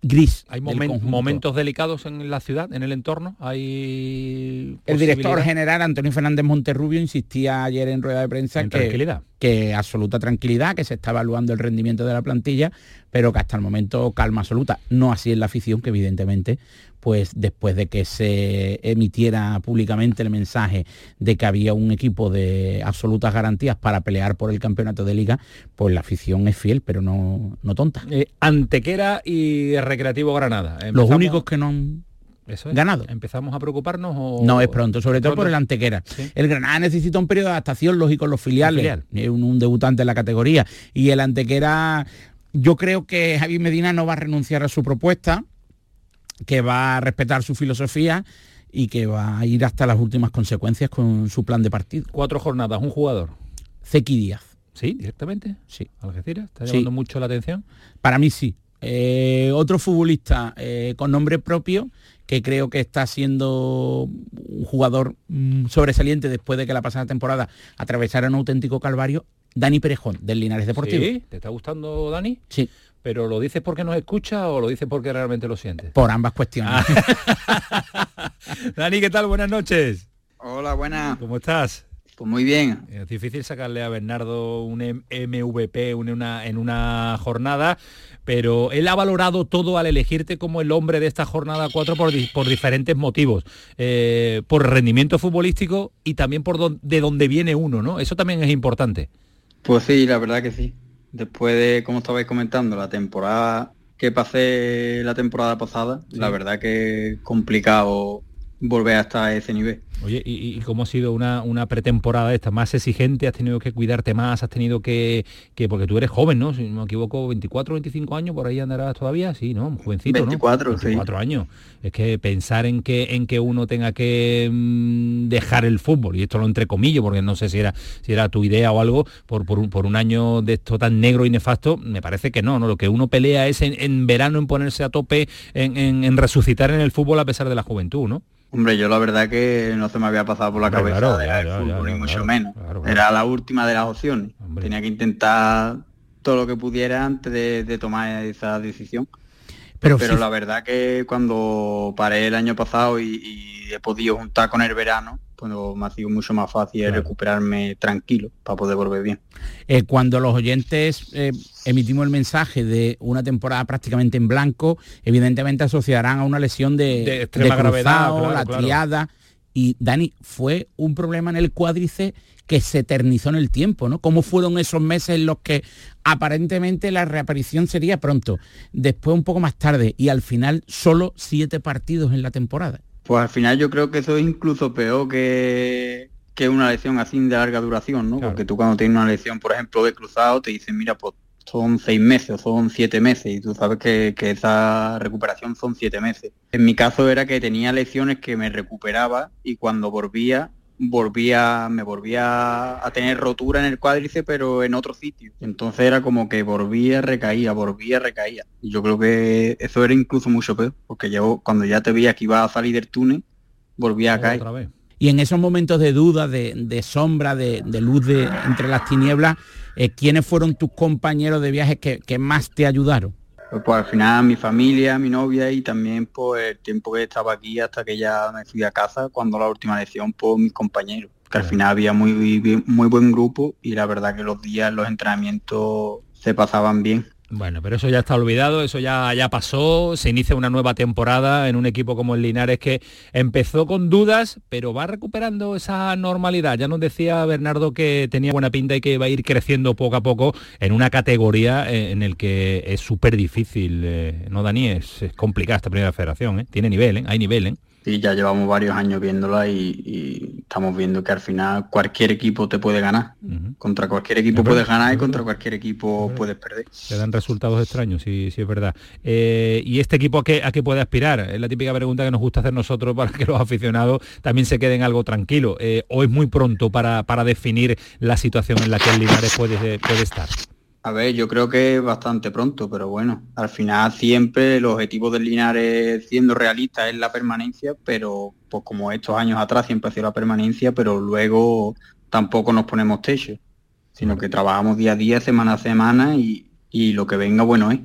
gris. ¿Hay momentos delicados en la ciudad, en el entorno? ¿Hay el director general, Antonio Fernández Monterrubio, insistía ayer en rueda de prensa que, que absoluta tranquilidad, que se está evaluando el rendimiento de la plantilla, pero que hasta el momento calma absoluta. No así en la afición, que evidentemente pues después de que se emitiera públicamente el mensaje de que había un equipo de absolutas garantías para pelear por el campeonato de liga, pues la afición es fiel, pero no, no tonta. Eh, Antequera y Recreativo Granada. Los únicos que no han ganado. ¿Empezamos a preocuparnos o...? No, es pronto, sobre todo por el Antequera. El Granada necesita un periodo de adaptación, lógico, los filiales. Es un, un, debutante en la categoría. Y el Antequera, yo creo que Javi Medina no va a renunciar a su propuesta que va a respetar su filosofía y que va a ir hasta las últimas consecuencias con su plan de partido. Cuatro jornadas, un jugador. Zeki Díaz. ¿Sí? ¿Directamente? Sí. ¿Algeciras? ¿Está llamando mucho la atención? Para mí sí. Eh, otro futbolista eh, con nombre propio que creo que está siendo un jugador mm, sobresaliente después de que la pasada temporada atravesara un auténtico calvario, Dani Perejón, del Linares Deportivo. ¿Sí? ¿Te está gustando Dani? Sí. ¿Pero lo dices porque nos escucha o lo dices porque realmente lo sientes? Por ambas cuestiones. Ah. Dani, ¿qué tal? Buenas noches. Hola, buenas. ¿Cómo estás? Pues muy bien. Es difícil sacarle a Bernardo un MVP en una, en una jornada, pero él ha valorado todo al elegirte como el hombre de esta jornada 4 por, por diferentes motivos. Eh, por rendimiento futbolístico y también por de dónde viene uno, ¿no? Eso también es importante. Pues sí, la verdad que sí después de, como estabais comentando, la temporada que pasé la temporada pasada, la verdad que complicado volver hasta ese nivel. Oye, ¿y, cómo ha sido una, una, pretemporada esta? ¿Más exigente? ¿Has tenido que cuidarte más? ¿Has tenido que, que, porque tú eres joven, ¿no? Si no me equivoco, 24, 25 años, por ahí andarás todavía, sí, ¿no? Jovencito, 24, ¿no? 24 años. Es que pensar en que, en que uno tenga que mm, dejar el fútbol, y esto lo entre comillas, porque no sé si era, si era tu idea o algo, por, por, un, por un año de esto tan negro y nefasto, me parece que no, ¿no? Lo que uno pelea es en, verano en ponerse a tope, en, en resucitar en el fútbol a pesar de la juventud, ¿no? Hombre, yo la verdad que no se me había pasado por la cabeza ni mucho menos. Era la última de las opciones. Tenía que intentar todo lo que pudiera antes de, tomar esa decisión. Pero, la verdad que cuando paré el año pasado y he podido juntar con el verano, cuando me ha sido mucho más fácil recuperarme tranquilo para poder volver bien. Eh, cuando los oyentes eh, emitimos el mensaje de una temporada prácticamente en blanco, evidentemente asociarán a una lesión de, extrema gravedad, la triada. Y Dani, fue un problema en el cuádriceps que se eternizó en el tiempo, ¿no? ¿Cómo fueron esos meses en los que aparentemente la reaparición sería pronto, después un poco más tarde y al final solo siete partidos en la temporada? Pues al final yo creo que eso es incluso peor que, que una lección así de larga duración, ¿no? Porque tú cuando tienes una lección, por ejemplo, de cruzado, te dicen, mira, pues son seis meses o son siete meses y tú sabes que, que, esa recuperación son siete meses. En mi caso era que tenía lecciones que me recuperaba y cuando volvía volvía, me volvía a tener rotura en el cuádriceps, pero en otro sitio. Entonces era como que volvía, recaía, volvía, recaía. Y yo creo que eso era incluso mucho peor, porque yo cuando ya te veía que iba a salir del túnel, volvía a caer. Y en esos momentos de duda, de, sombra, de, luz de, entre las tinieblas, eh, ¿quiénes fueron tus compañeros de viaje que, que más te ayudaron? Pues, pues, al final mi familia, mi novia y también pues el tiempo que estaba aquí hasta que ya me fui a casa cuando la última lección por mis compañeros. Que al final había muy, muy buen grupo y la verdad que los días, los entrenamientos se pasaban bien. Bueno, pero eso ya está olvidado, eso ya, ya pasó, se inicia una nueva temporada en un equipo como el Linares que empezó con dudas, pero va recuperando esa normalidad. Ya nos decía Bernardo que tenía buena pinta y que va a ir creciendo poco a poco en una categoría eh, en el que es súper difícil, eh, ¿no, Dani? Es, complicada esta primera federación, ¿eh? tiene nivel, ¿eh? hay nivel. ¿eh? Sí, ya llevamos varios años viéndola y, estamos viendo que al final cualquier equipo te puede ganar. Contra cualquier equipo puedes ganar y contra cualquier equipo puedes perder. Te dan resultados extraños, sí, sí es verdad. Eh, ¿Y este equipo a qué, a qué puede aspirar? Es la típica pregunta que nos gusta hacer nosotros para que los aficionados también se queden algo tranquilos. Eh, ¿O es muy pronto para, para definir la situación en la que el Linares puede, puede estar? A ver, yo creo que es bastante pronto, pero bueno, al final siempre el objetivo del Linares siendo realista es la permanencia, pero pues como estos años atrás siempre ha sido la permanencia, pero luego tampoco nos ponemos techo, sino que trabajamos día a día, semana a semana y, lo que venga bueno es.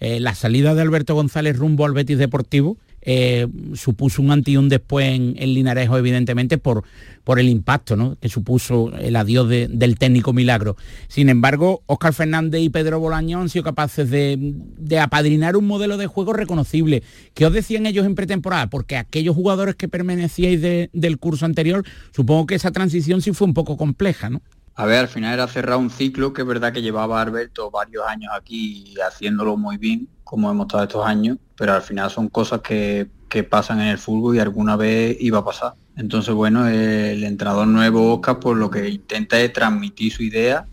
Eh, la salida de Alberto González rumbo al Betis Deportivo eh, supuso un antes y un después en, Linarejo, evidentemente, por, por el impacto que supuso el adiós del técnico Milagro. Sin embargo, Óscar Fernández y Pedro Bolaño han sido capaces de, apadrinar un modelo de juego reconocible. ¿Qué os decían ellos en pretemporada? Porque aquellos jugadores que permanecíais del curso anterior, supongo que esa transición sí fue un poco compleja, ¿no? A ver, al final era cerrar un ciclo que es verdad que llevaba Alberto varios años aquí haciéndolo muy bien, como hemos estado estos años, pero al final son cosas que, pasan en el fútbol y alguna vez iba a pasar. Entonces, bueno, el entrenador nuevo, Oscar, por lo que intenta es transmitir su idea,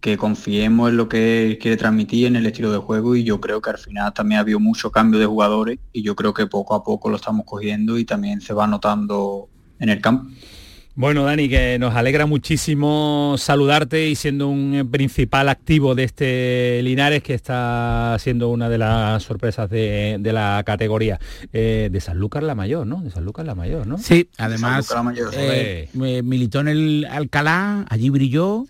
que confiemos en lo que quiere transmitir en el estilo de juego y yo creo que al final también ha habido mucho cambio de jugadores y yo creo que poco a poco lo estamos cogiendo y también se va notando en el campo. Bueno, Dani, que nos alegra muchísimo saludarte y siendo un principal activo de este Linares, que está siendo una de las sorpresas de, la categoría. Eh, de San Lucas la Mayor, ¿no? De San Lucas la Mayor, ¿no? Sí, además eh, militó en el Alcalá, allí brilló,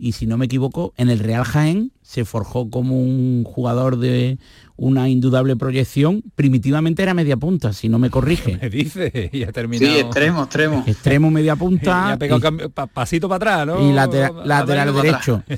y si no me equivoco, en el Real Jaén se forjó como un jugador de una indudable proyección. Primitivamente era media punta, si no me corrige. Me dice, y ha terminado. Sí, extremo, extremo. Extremo, media punta. Y ha pegado pasito para atrás, ¿no? Y lateral, derecho.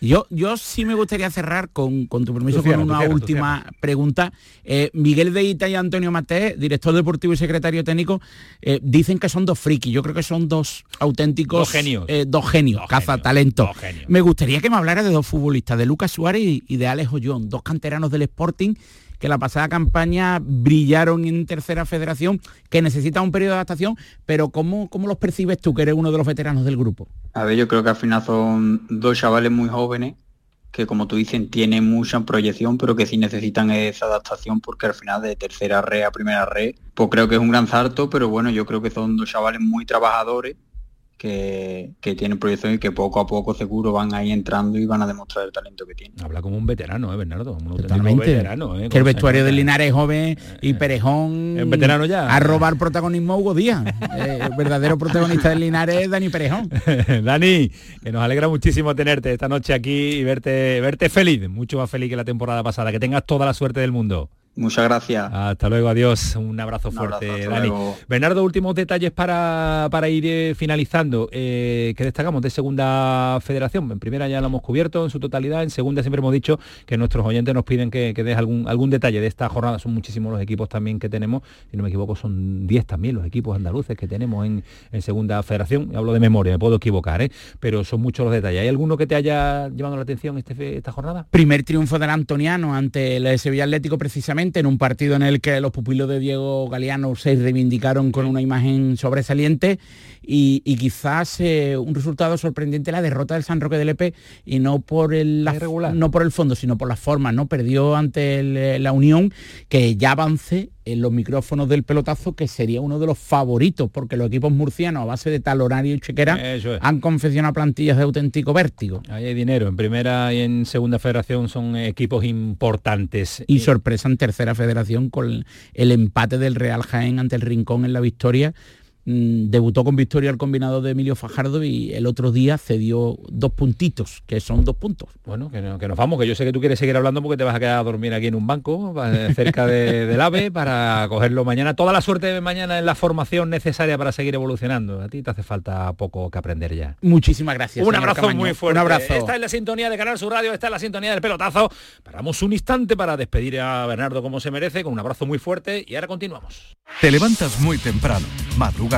Yo, yo sí me gustaría cerrar con, con tu permiso con una última pregunta. Eh, Miguel Deita y Antonio Mate, director deportivo y secretario técnico, eh, dicen que son dos frikis. Yo creo que son dos auténticos dos genios, eh, dos genios, caza talento. Me gustaría que me hablara de dos futbolistas, de Lucas Suárez y, de Alex Ollón, dos canteranos del Sporting que la pasada campaña brillaron en tercera federación, que necesita un periodo de adaptación, pero ¿cómo, ¿cómo los percibes tú, que eres uno de los veteranos del grupo? A ver, yo creo que al final son dos chavales muy jóvenes que como tú dices tienen mucha proyección pero que sí necesitan esa adaptación porque al final de tercera red a primera red pues creo que es un gran salto pero bueno yo creo que son dos chavales muy trabajadores que, tienen proyección y que poco a poco seguro van ahí entrando y van a demostrar el talento que tienen. Habla como un veterano, ¿eh, Bernardo? Como un Totalmente. veterano, ¿eh? Que el vestuario del Linares joven y Perejón... ¿Es veterano ya? A robar protagonismo Hugo Díaz. Eh, el verdadero protagonista del Linares es Dani Perejón. Dani, que nos alegra muchísimo tenerte esta noche aquí y verte, verte feliz, mucho más feliz que la temporada pasada. Que tengas toda la suerte del mundo. Muchas gracias. Hasta luego, adiós. Un abrazo fuerte, Dani. Bernardo, últimos detalles para, para ir eh, finalizando. Eh, que destacamos de segunda federación? En primera ya lo hemos cubierto en su totalidad. En segunda siempre hemos dicho que nuestros oyentes nos piden que, que des algún, algún detalle de esta jornada. Son muchísimos los equipos también que tenemos. Si no me equivoco, son 10 también los equipos andaluces que tenemos en, segunda federación. Hablo de memoria, me puedo equivocar, ¿eh? pero son muchos los detalles. ¿Hay alguno que te haya llamado la atención este, esta jornada? Primer triunfo del Antoniano ante el Sevilla Atlético precisamente en un partido en el que los pupilos de Diego Galeano se reivindicaron con una imagen sobresaliente y, quizás eh, un resultado sorprendente la derrota del San Roque del Epe y no por el no por el fondo sino por las formas no perdió ante la Unión que ya avance en los micrófonos del pelotazo que sería uno de los favoritos porque los equipos murcianos a base de tal horario y chequera han confeccionado plantillas de auténtico vértigo. Ahí hay dinero, en primera y en segunda federación son equipos importantes. Y sorpresa en tercera federación con el empate del Real Jaén ante el Rincón en la victoria mm, debutó con victoria el combinado de Emilio Fajardo y el otro día cedió dos puntitos, que son dos puntos. Bueno, que, nos vamos, que yo sé que tú quieres seguir hablando porque te vas a quedar a dormir aquí en un banco, cerca del AVE, para cogerlo mañana. Toda la suerte de mañana en la formación necesaria para seguir evolucionando. A ti te hace falta poco que aprender ya. Muchísimas gracias. Un abrazo muy fuerte. Un abrazo. Esta es la sintonía de Canal Sur Radio, esta es la sintonía del pelotazo. Paramos un instante para despedir a Bernardo como se merece, con un abrazo muy fuerte y ahora continuamos. Te levantas muy temprano, madrugas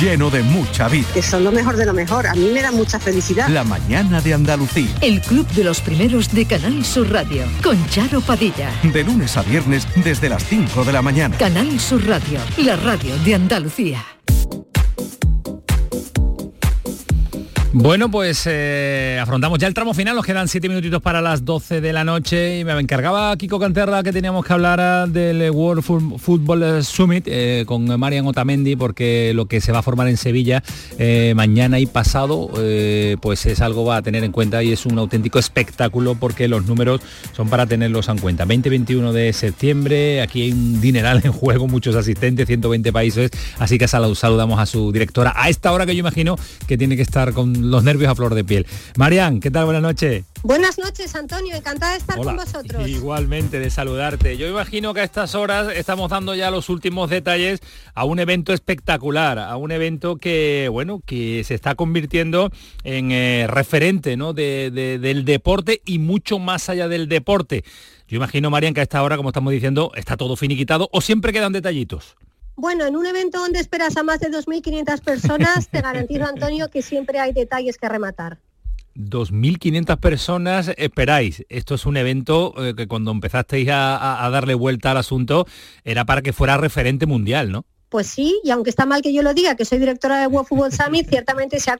lleno de mucha vida. Que son lo mejor de lo mejor. A mí me da mucha felicidad. La mañana de Andalucía. El club de los primeros de Canal Sur Radio. Con Charo Padilla. De lunes a viernes desde las 5 de la mañana. Canal Sur Radio. La radio de Andalucía. Bueno, pues eh, afrontamos ya el tramo final, nos quedan siete minutitos para las 12 de la noche y me encargaba Kiko Canterra que teníamos que hablar ah, del World Football Summit eh, con Marian Otamendi porque lo que se va a formar en Sevilla eh, mañana y pasado pues es algo a tener en cuenta y es un auténtico espectáculo porque los números son para tenerlos en cuenta. 20-21 de septiembre, aquí hay un dineral en juego, muchos asistentes, 120 países, así que saludamos a su directora a esta hora que yo imagino que tiene que estar con los nervios a flor de piel. Marian, ¿qué tal? Buenas noches. Buenas noches, Antonio. Encantada de estar con vosotros. Igualmente, de saludarte. Yo imagino que a estas horas estamos dando ya los últimos detalles a un evento espectacular, a un evento que, bueno, que se está convirtiendo en eh, referente ¿no? del deporte y mucho más allá del deporte. Yo imagino, Marian, que a esta hora, como estamos diciendo, está todo finiquitado o siempre quedan detallitos. Bueno, en un evento donde esperas a más de 2.500 personas, te garantizo, Antonio, que siempre hay detalles que rematar. 2.500 personas esperáis. Esto es un evento eh, que cuando empezasteis a, darle vuelta al asunto era para que fuera referente mundial, ¿no? Pues sí, y aunque está mal que yo lo diga, que soy directora de World Football Summit, ciertamente se ha,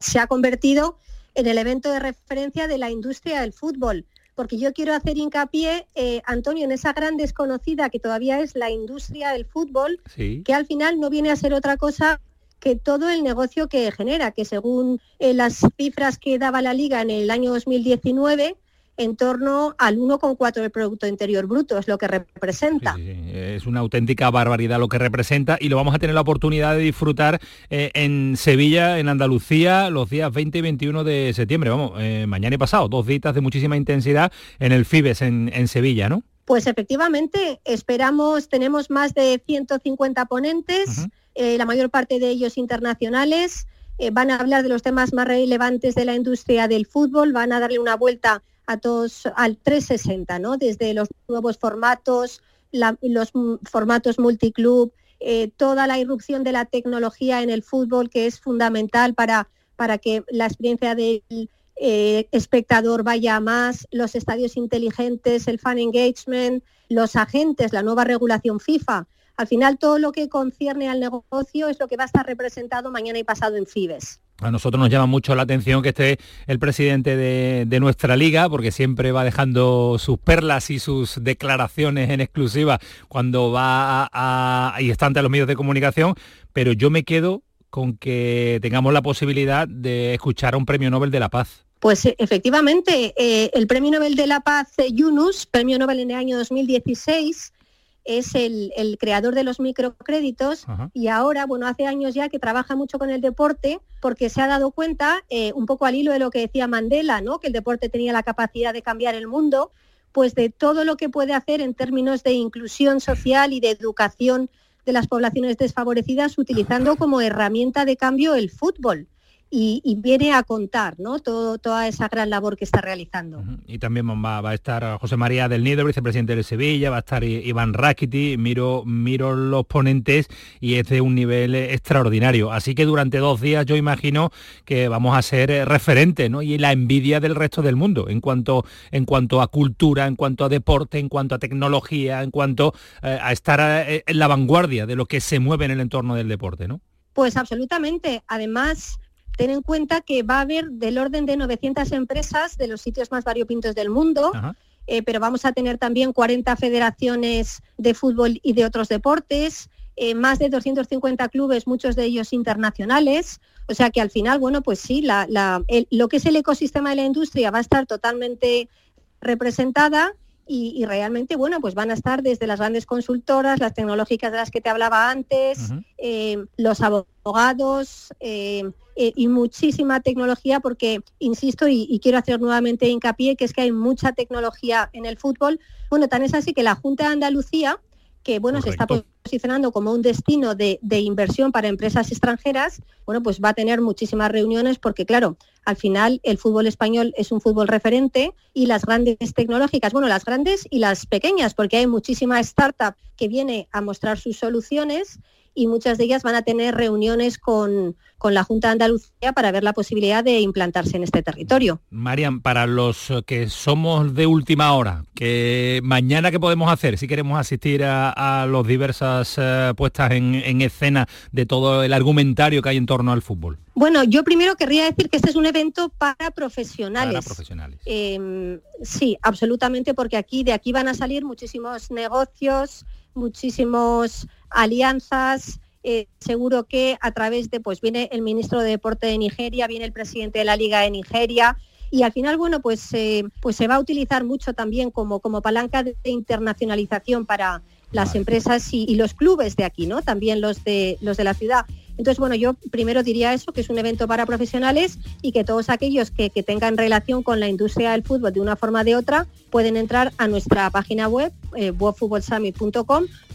se ha convertido en el evento de referencia de la industria del fútbol porque yo quiero hacer hincapié, eh, Antonio, en esa gran desconocida que todavía es la industria del fútbol, que al final no viene a ser otra cosa que todo el negocio que genera, que según eh, las cifras que daba la liga en el año 2019, en torno al 1,4 del Producto Interior Bruto, es lo que representa. Es una auténtica barbaridad lo que representa y lo vamos a tener la oportunidad de disfrutar eh, en Sevilla, en Andalucía, los días 20 y 21 de septiembre, vamos, eh, mañana y pasado, dos días de muchísima intensidad en el FIBES en, Sevilla, ¿no? Pues efectivamente, esperamos, tenemos más de 150 ponentes, eh, la mayor parte de ellos internacionales, van a hablar de los temas más relevantes de la industria del fútbol, van a darle una vuelta a todos al 360, ¿no? Desde los nuevos formatos, los formatos multiclub, eh, toda la irrupción de la tecnología en el fútbol que es fundamental para, para que la experiencia del eh, espectador vaya a más, los estadios inteligentes, el fan engagement, los agentes, la nueva regulación FIFA. Al final todo lo que concierne al negocio es lo que va a estar representado mañana y pasado en FIBES. A nosotros nos llama mucho la atención que esté el presidente de, nuestra liga, porque siempre va dejando sus perlas y sus declaraciones en exclusiva cuando va a, y está ante los medios de comunicación, pero yo me quedo con que tengamos la posibilidad de escuchar a un premio Nobel de la Paz. Pues eh, efectivamente, eh, el Premio Nobel de la Paz eh, Yunus, Premio Nobel en el año 2016, es el, creador de los microcréditos y ahora, bueno, hace años ya que trabaja mucho con el deporte porque se ha dado cuenta, eh, un poco al hilo de lo que decía Mandela, ¿no? que el deporte tenía la capacidad de cambiar el mundo, pues de todo lo que puede hacer en términos de inclusión social y de educación de las poblaciones desfavorecidas utilizando como herramienta de cambio el fútbol y, viene a contar ¿no? Todo, toda esa gran labor que está realizando. Y también va, a estar José María del Nido, vicepresidente de Sevilla, va a estar Iván Rakiti, miro, miro los ponentes y es de un nivel extraordinario. Así que durante dos días yo imagino que vamos a ser eh, referentes ¿no? y la envidia del resto del mundo en cuanto, en cuanto a cultura, en cuanto a deporte, en cuanto a tecnología, en cuanto eh, a estar eh, en la vanguardia de lo que se mueve en el entorno del deporte, ¿no? Pues absolutamente. Además, ten en cuenta que va a haber del orden de 900 empresas de los sitios más variopintos del mundo. Eh, pero vamos a tener también 40 federaciones de fútbol y de otros deportes, eh, más de 250 clubes, muchos de ellos internacionales. O sea que al final, bueno, pues sí, lo que es el ecosistema de la industria va a estar totalmente representada y, realmente, bueno, pues van a estar desde las grandes consultoras, las tecnológicas de las que te hablaba antes, eh, los abogados eh, y muchísima tecnología, porque, insisto, y, quiero hacer nuevamente hincapié, que es que hay mucha tecnología en el fútbol. Bueno, tan es así que la Junta de Andalucía que bueno, se está posicionando como un destino de, inversión para empresas extranjeras, bueno, pues va a tener muchísimas reuniones porque, claro, al final el fútbol español es un fútbol referente y las grandes tecnológicas, bueno, las grandes y las pequeñas, porque hay muchísima startup que viene a mostrar sus soluciones y muchas de ellas van a tener reuniones con, la Junta de Andalucía para ver la posibilidad de implantarse en este territorio. Marian, para los que somos de última hora, que mañana qué podemos hacer si queremos asistir a, las diversas eh, puestas en, escena de todo el argumentario que hay en torno al fútbol? Bueno, yo primero querría decir que este es un evento para profesionales. Para profesionales. Em, sí, absolutamente, porque aquí de aquí van a salir muchísimos negocios, muchísimos alianzas. Eh, seguro que a través de, pues viene el ministro de Deporte de Nigeria, viene el presidente de la Liga de Nigeria, y al final, bueno, pues, eh, pues se va a utilizar mucho también como, como palanca de internacionalización para las empresas y, y, los clubes de aquí, ¿no? También los de, los de la ciudad. Entonces, bueno, yo primero diría eso, que es un evento para profesionales y que todos aquellos que, tengan relación con la industria del fútbol de una forma o de otra pueden entrar a nuestra página web, eh,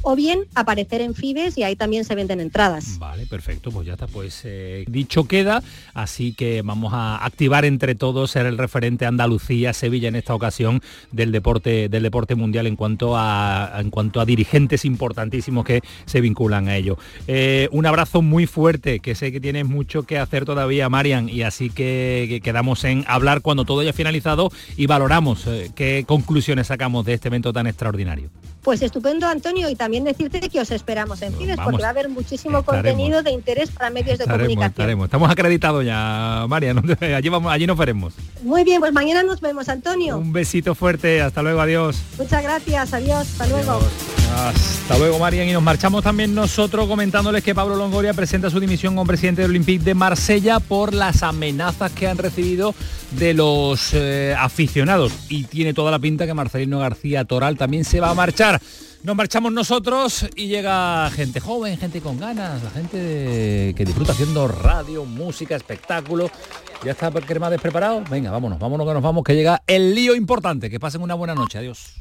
o bien aparecer en Fibes y ahí también se venden entradas. Vale, perfecto, pues ya está, pues eh, dicho queda, así que vamos a activar entre todos ser el referente Andalucía, Sevilla en esta ocasión del deporte del deporte mundial en cuanto a en cuanto a dirigentes importantísimos que se vinculan a ello. Eh, un abrazo muy fuerte, que sé que tienes mucho que hacer todavía, Marian, y así que, quedamos en hablar cuando todo haya finalizado y valoramos eh, qué conclusiones sacamos de este evento tan extraordinario. Pues estupendo, Antonio, y también decirte que os esperamos en Fides, porque va a haber muchísimo contenido de interés para medios de comunicación. Estamos acreditados ya, María, allí, vamos, allí nos veremos. Muy bien, pues mañana nos vemos, Antonio. Un besito fuerte, hasta luego, adiós. Muchas gracias, adiós, hasta luego. Hasta luego, Marian, y nos marchamos también nosotros comentándoles que Pablo Longoria presenta su dimisión como presidente del Olympique de Marsella por las amenazas que han recibido de los eh, aficionados. Y tiene toda la pinta que Marcelino García Toral también se va a marchar. Nos marchamos nosotros y llega gente joven, gente con ganas, la gente que disfruta haciendo radio, música, espectáculo. ¿Ya está más despreparado? Venga, vámonos, vámonos que nos vamos, que llega el lío importante. Que pasen una buena noche. Adiós.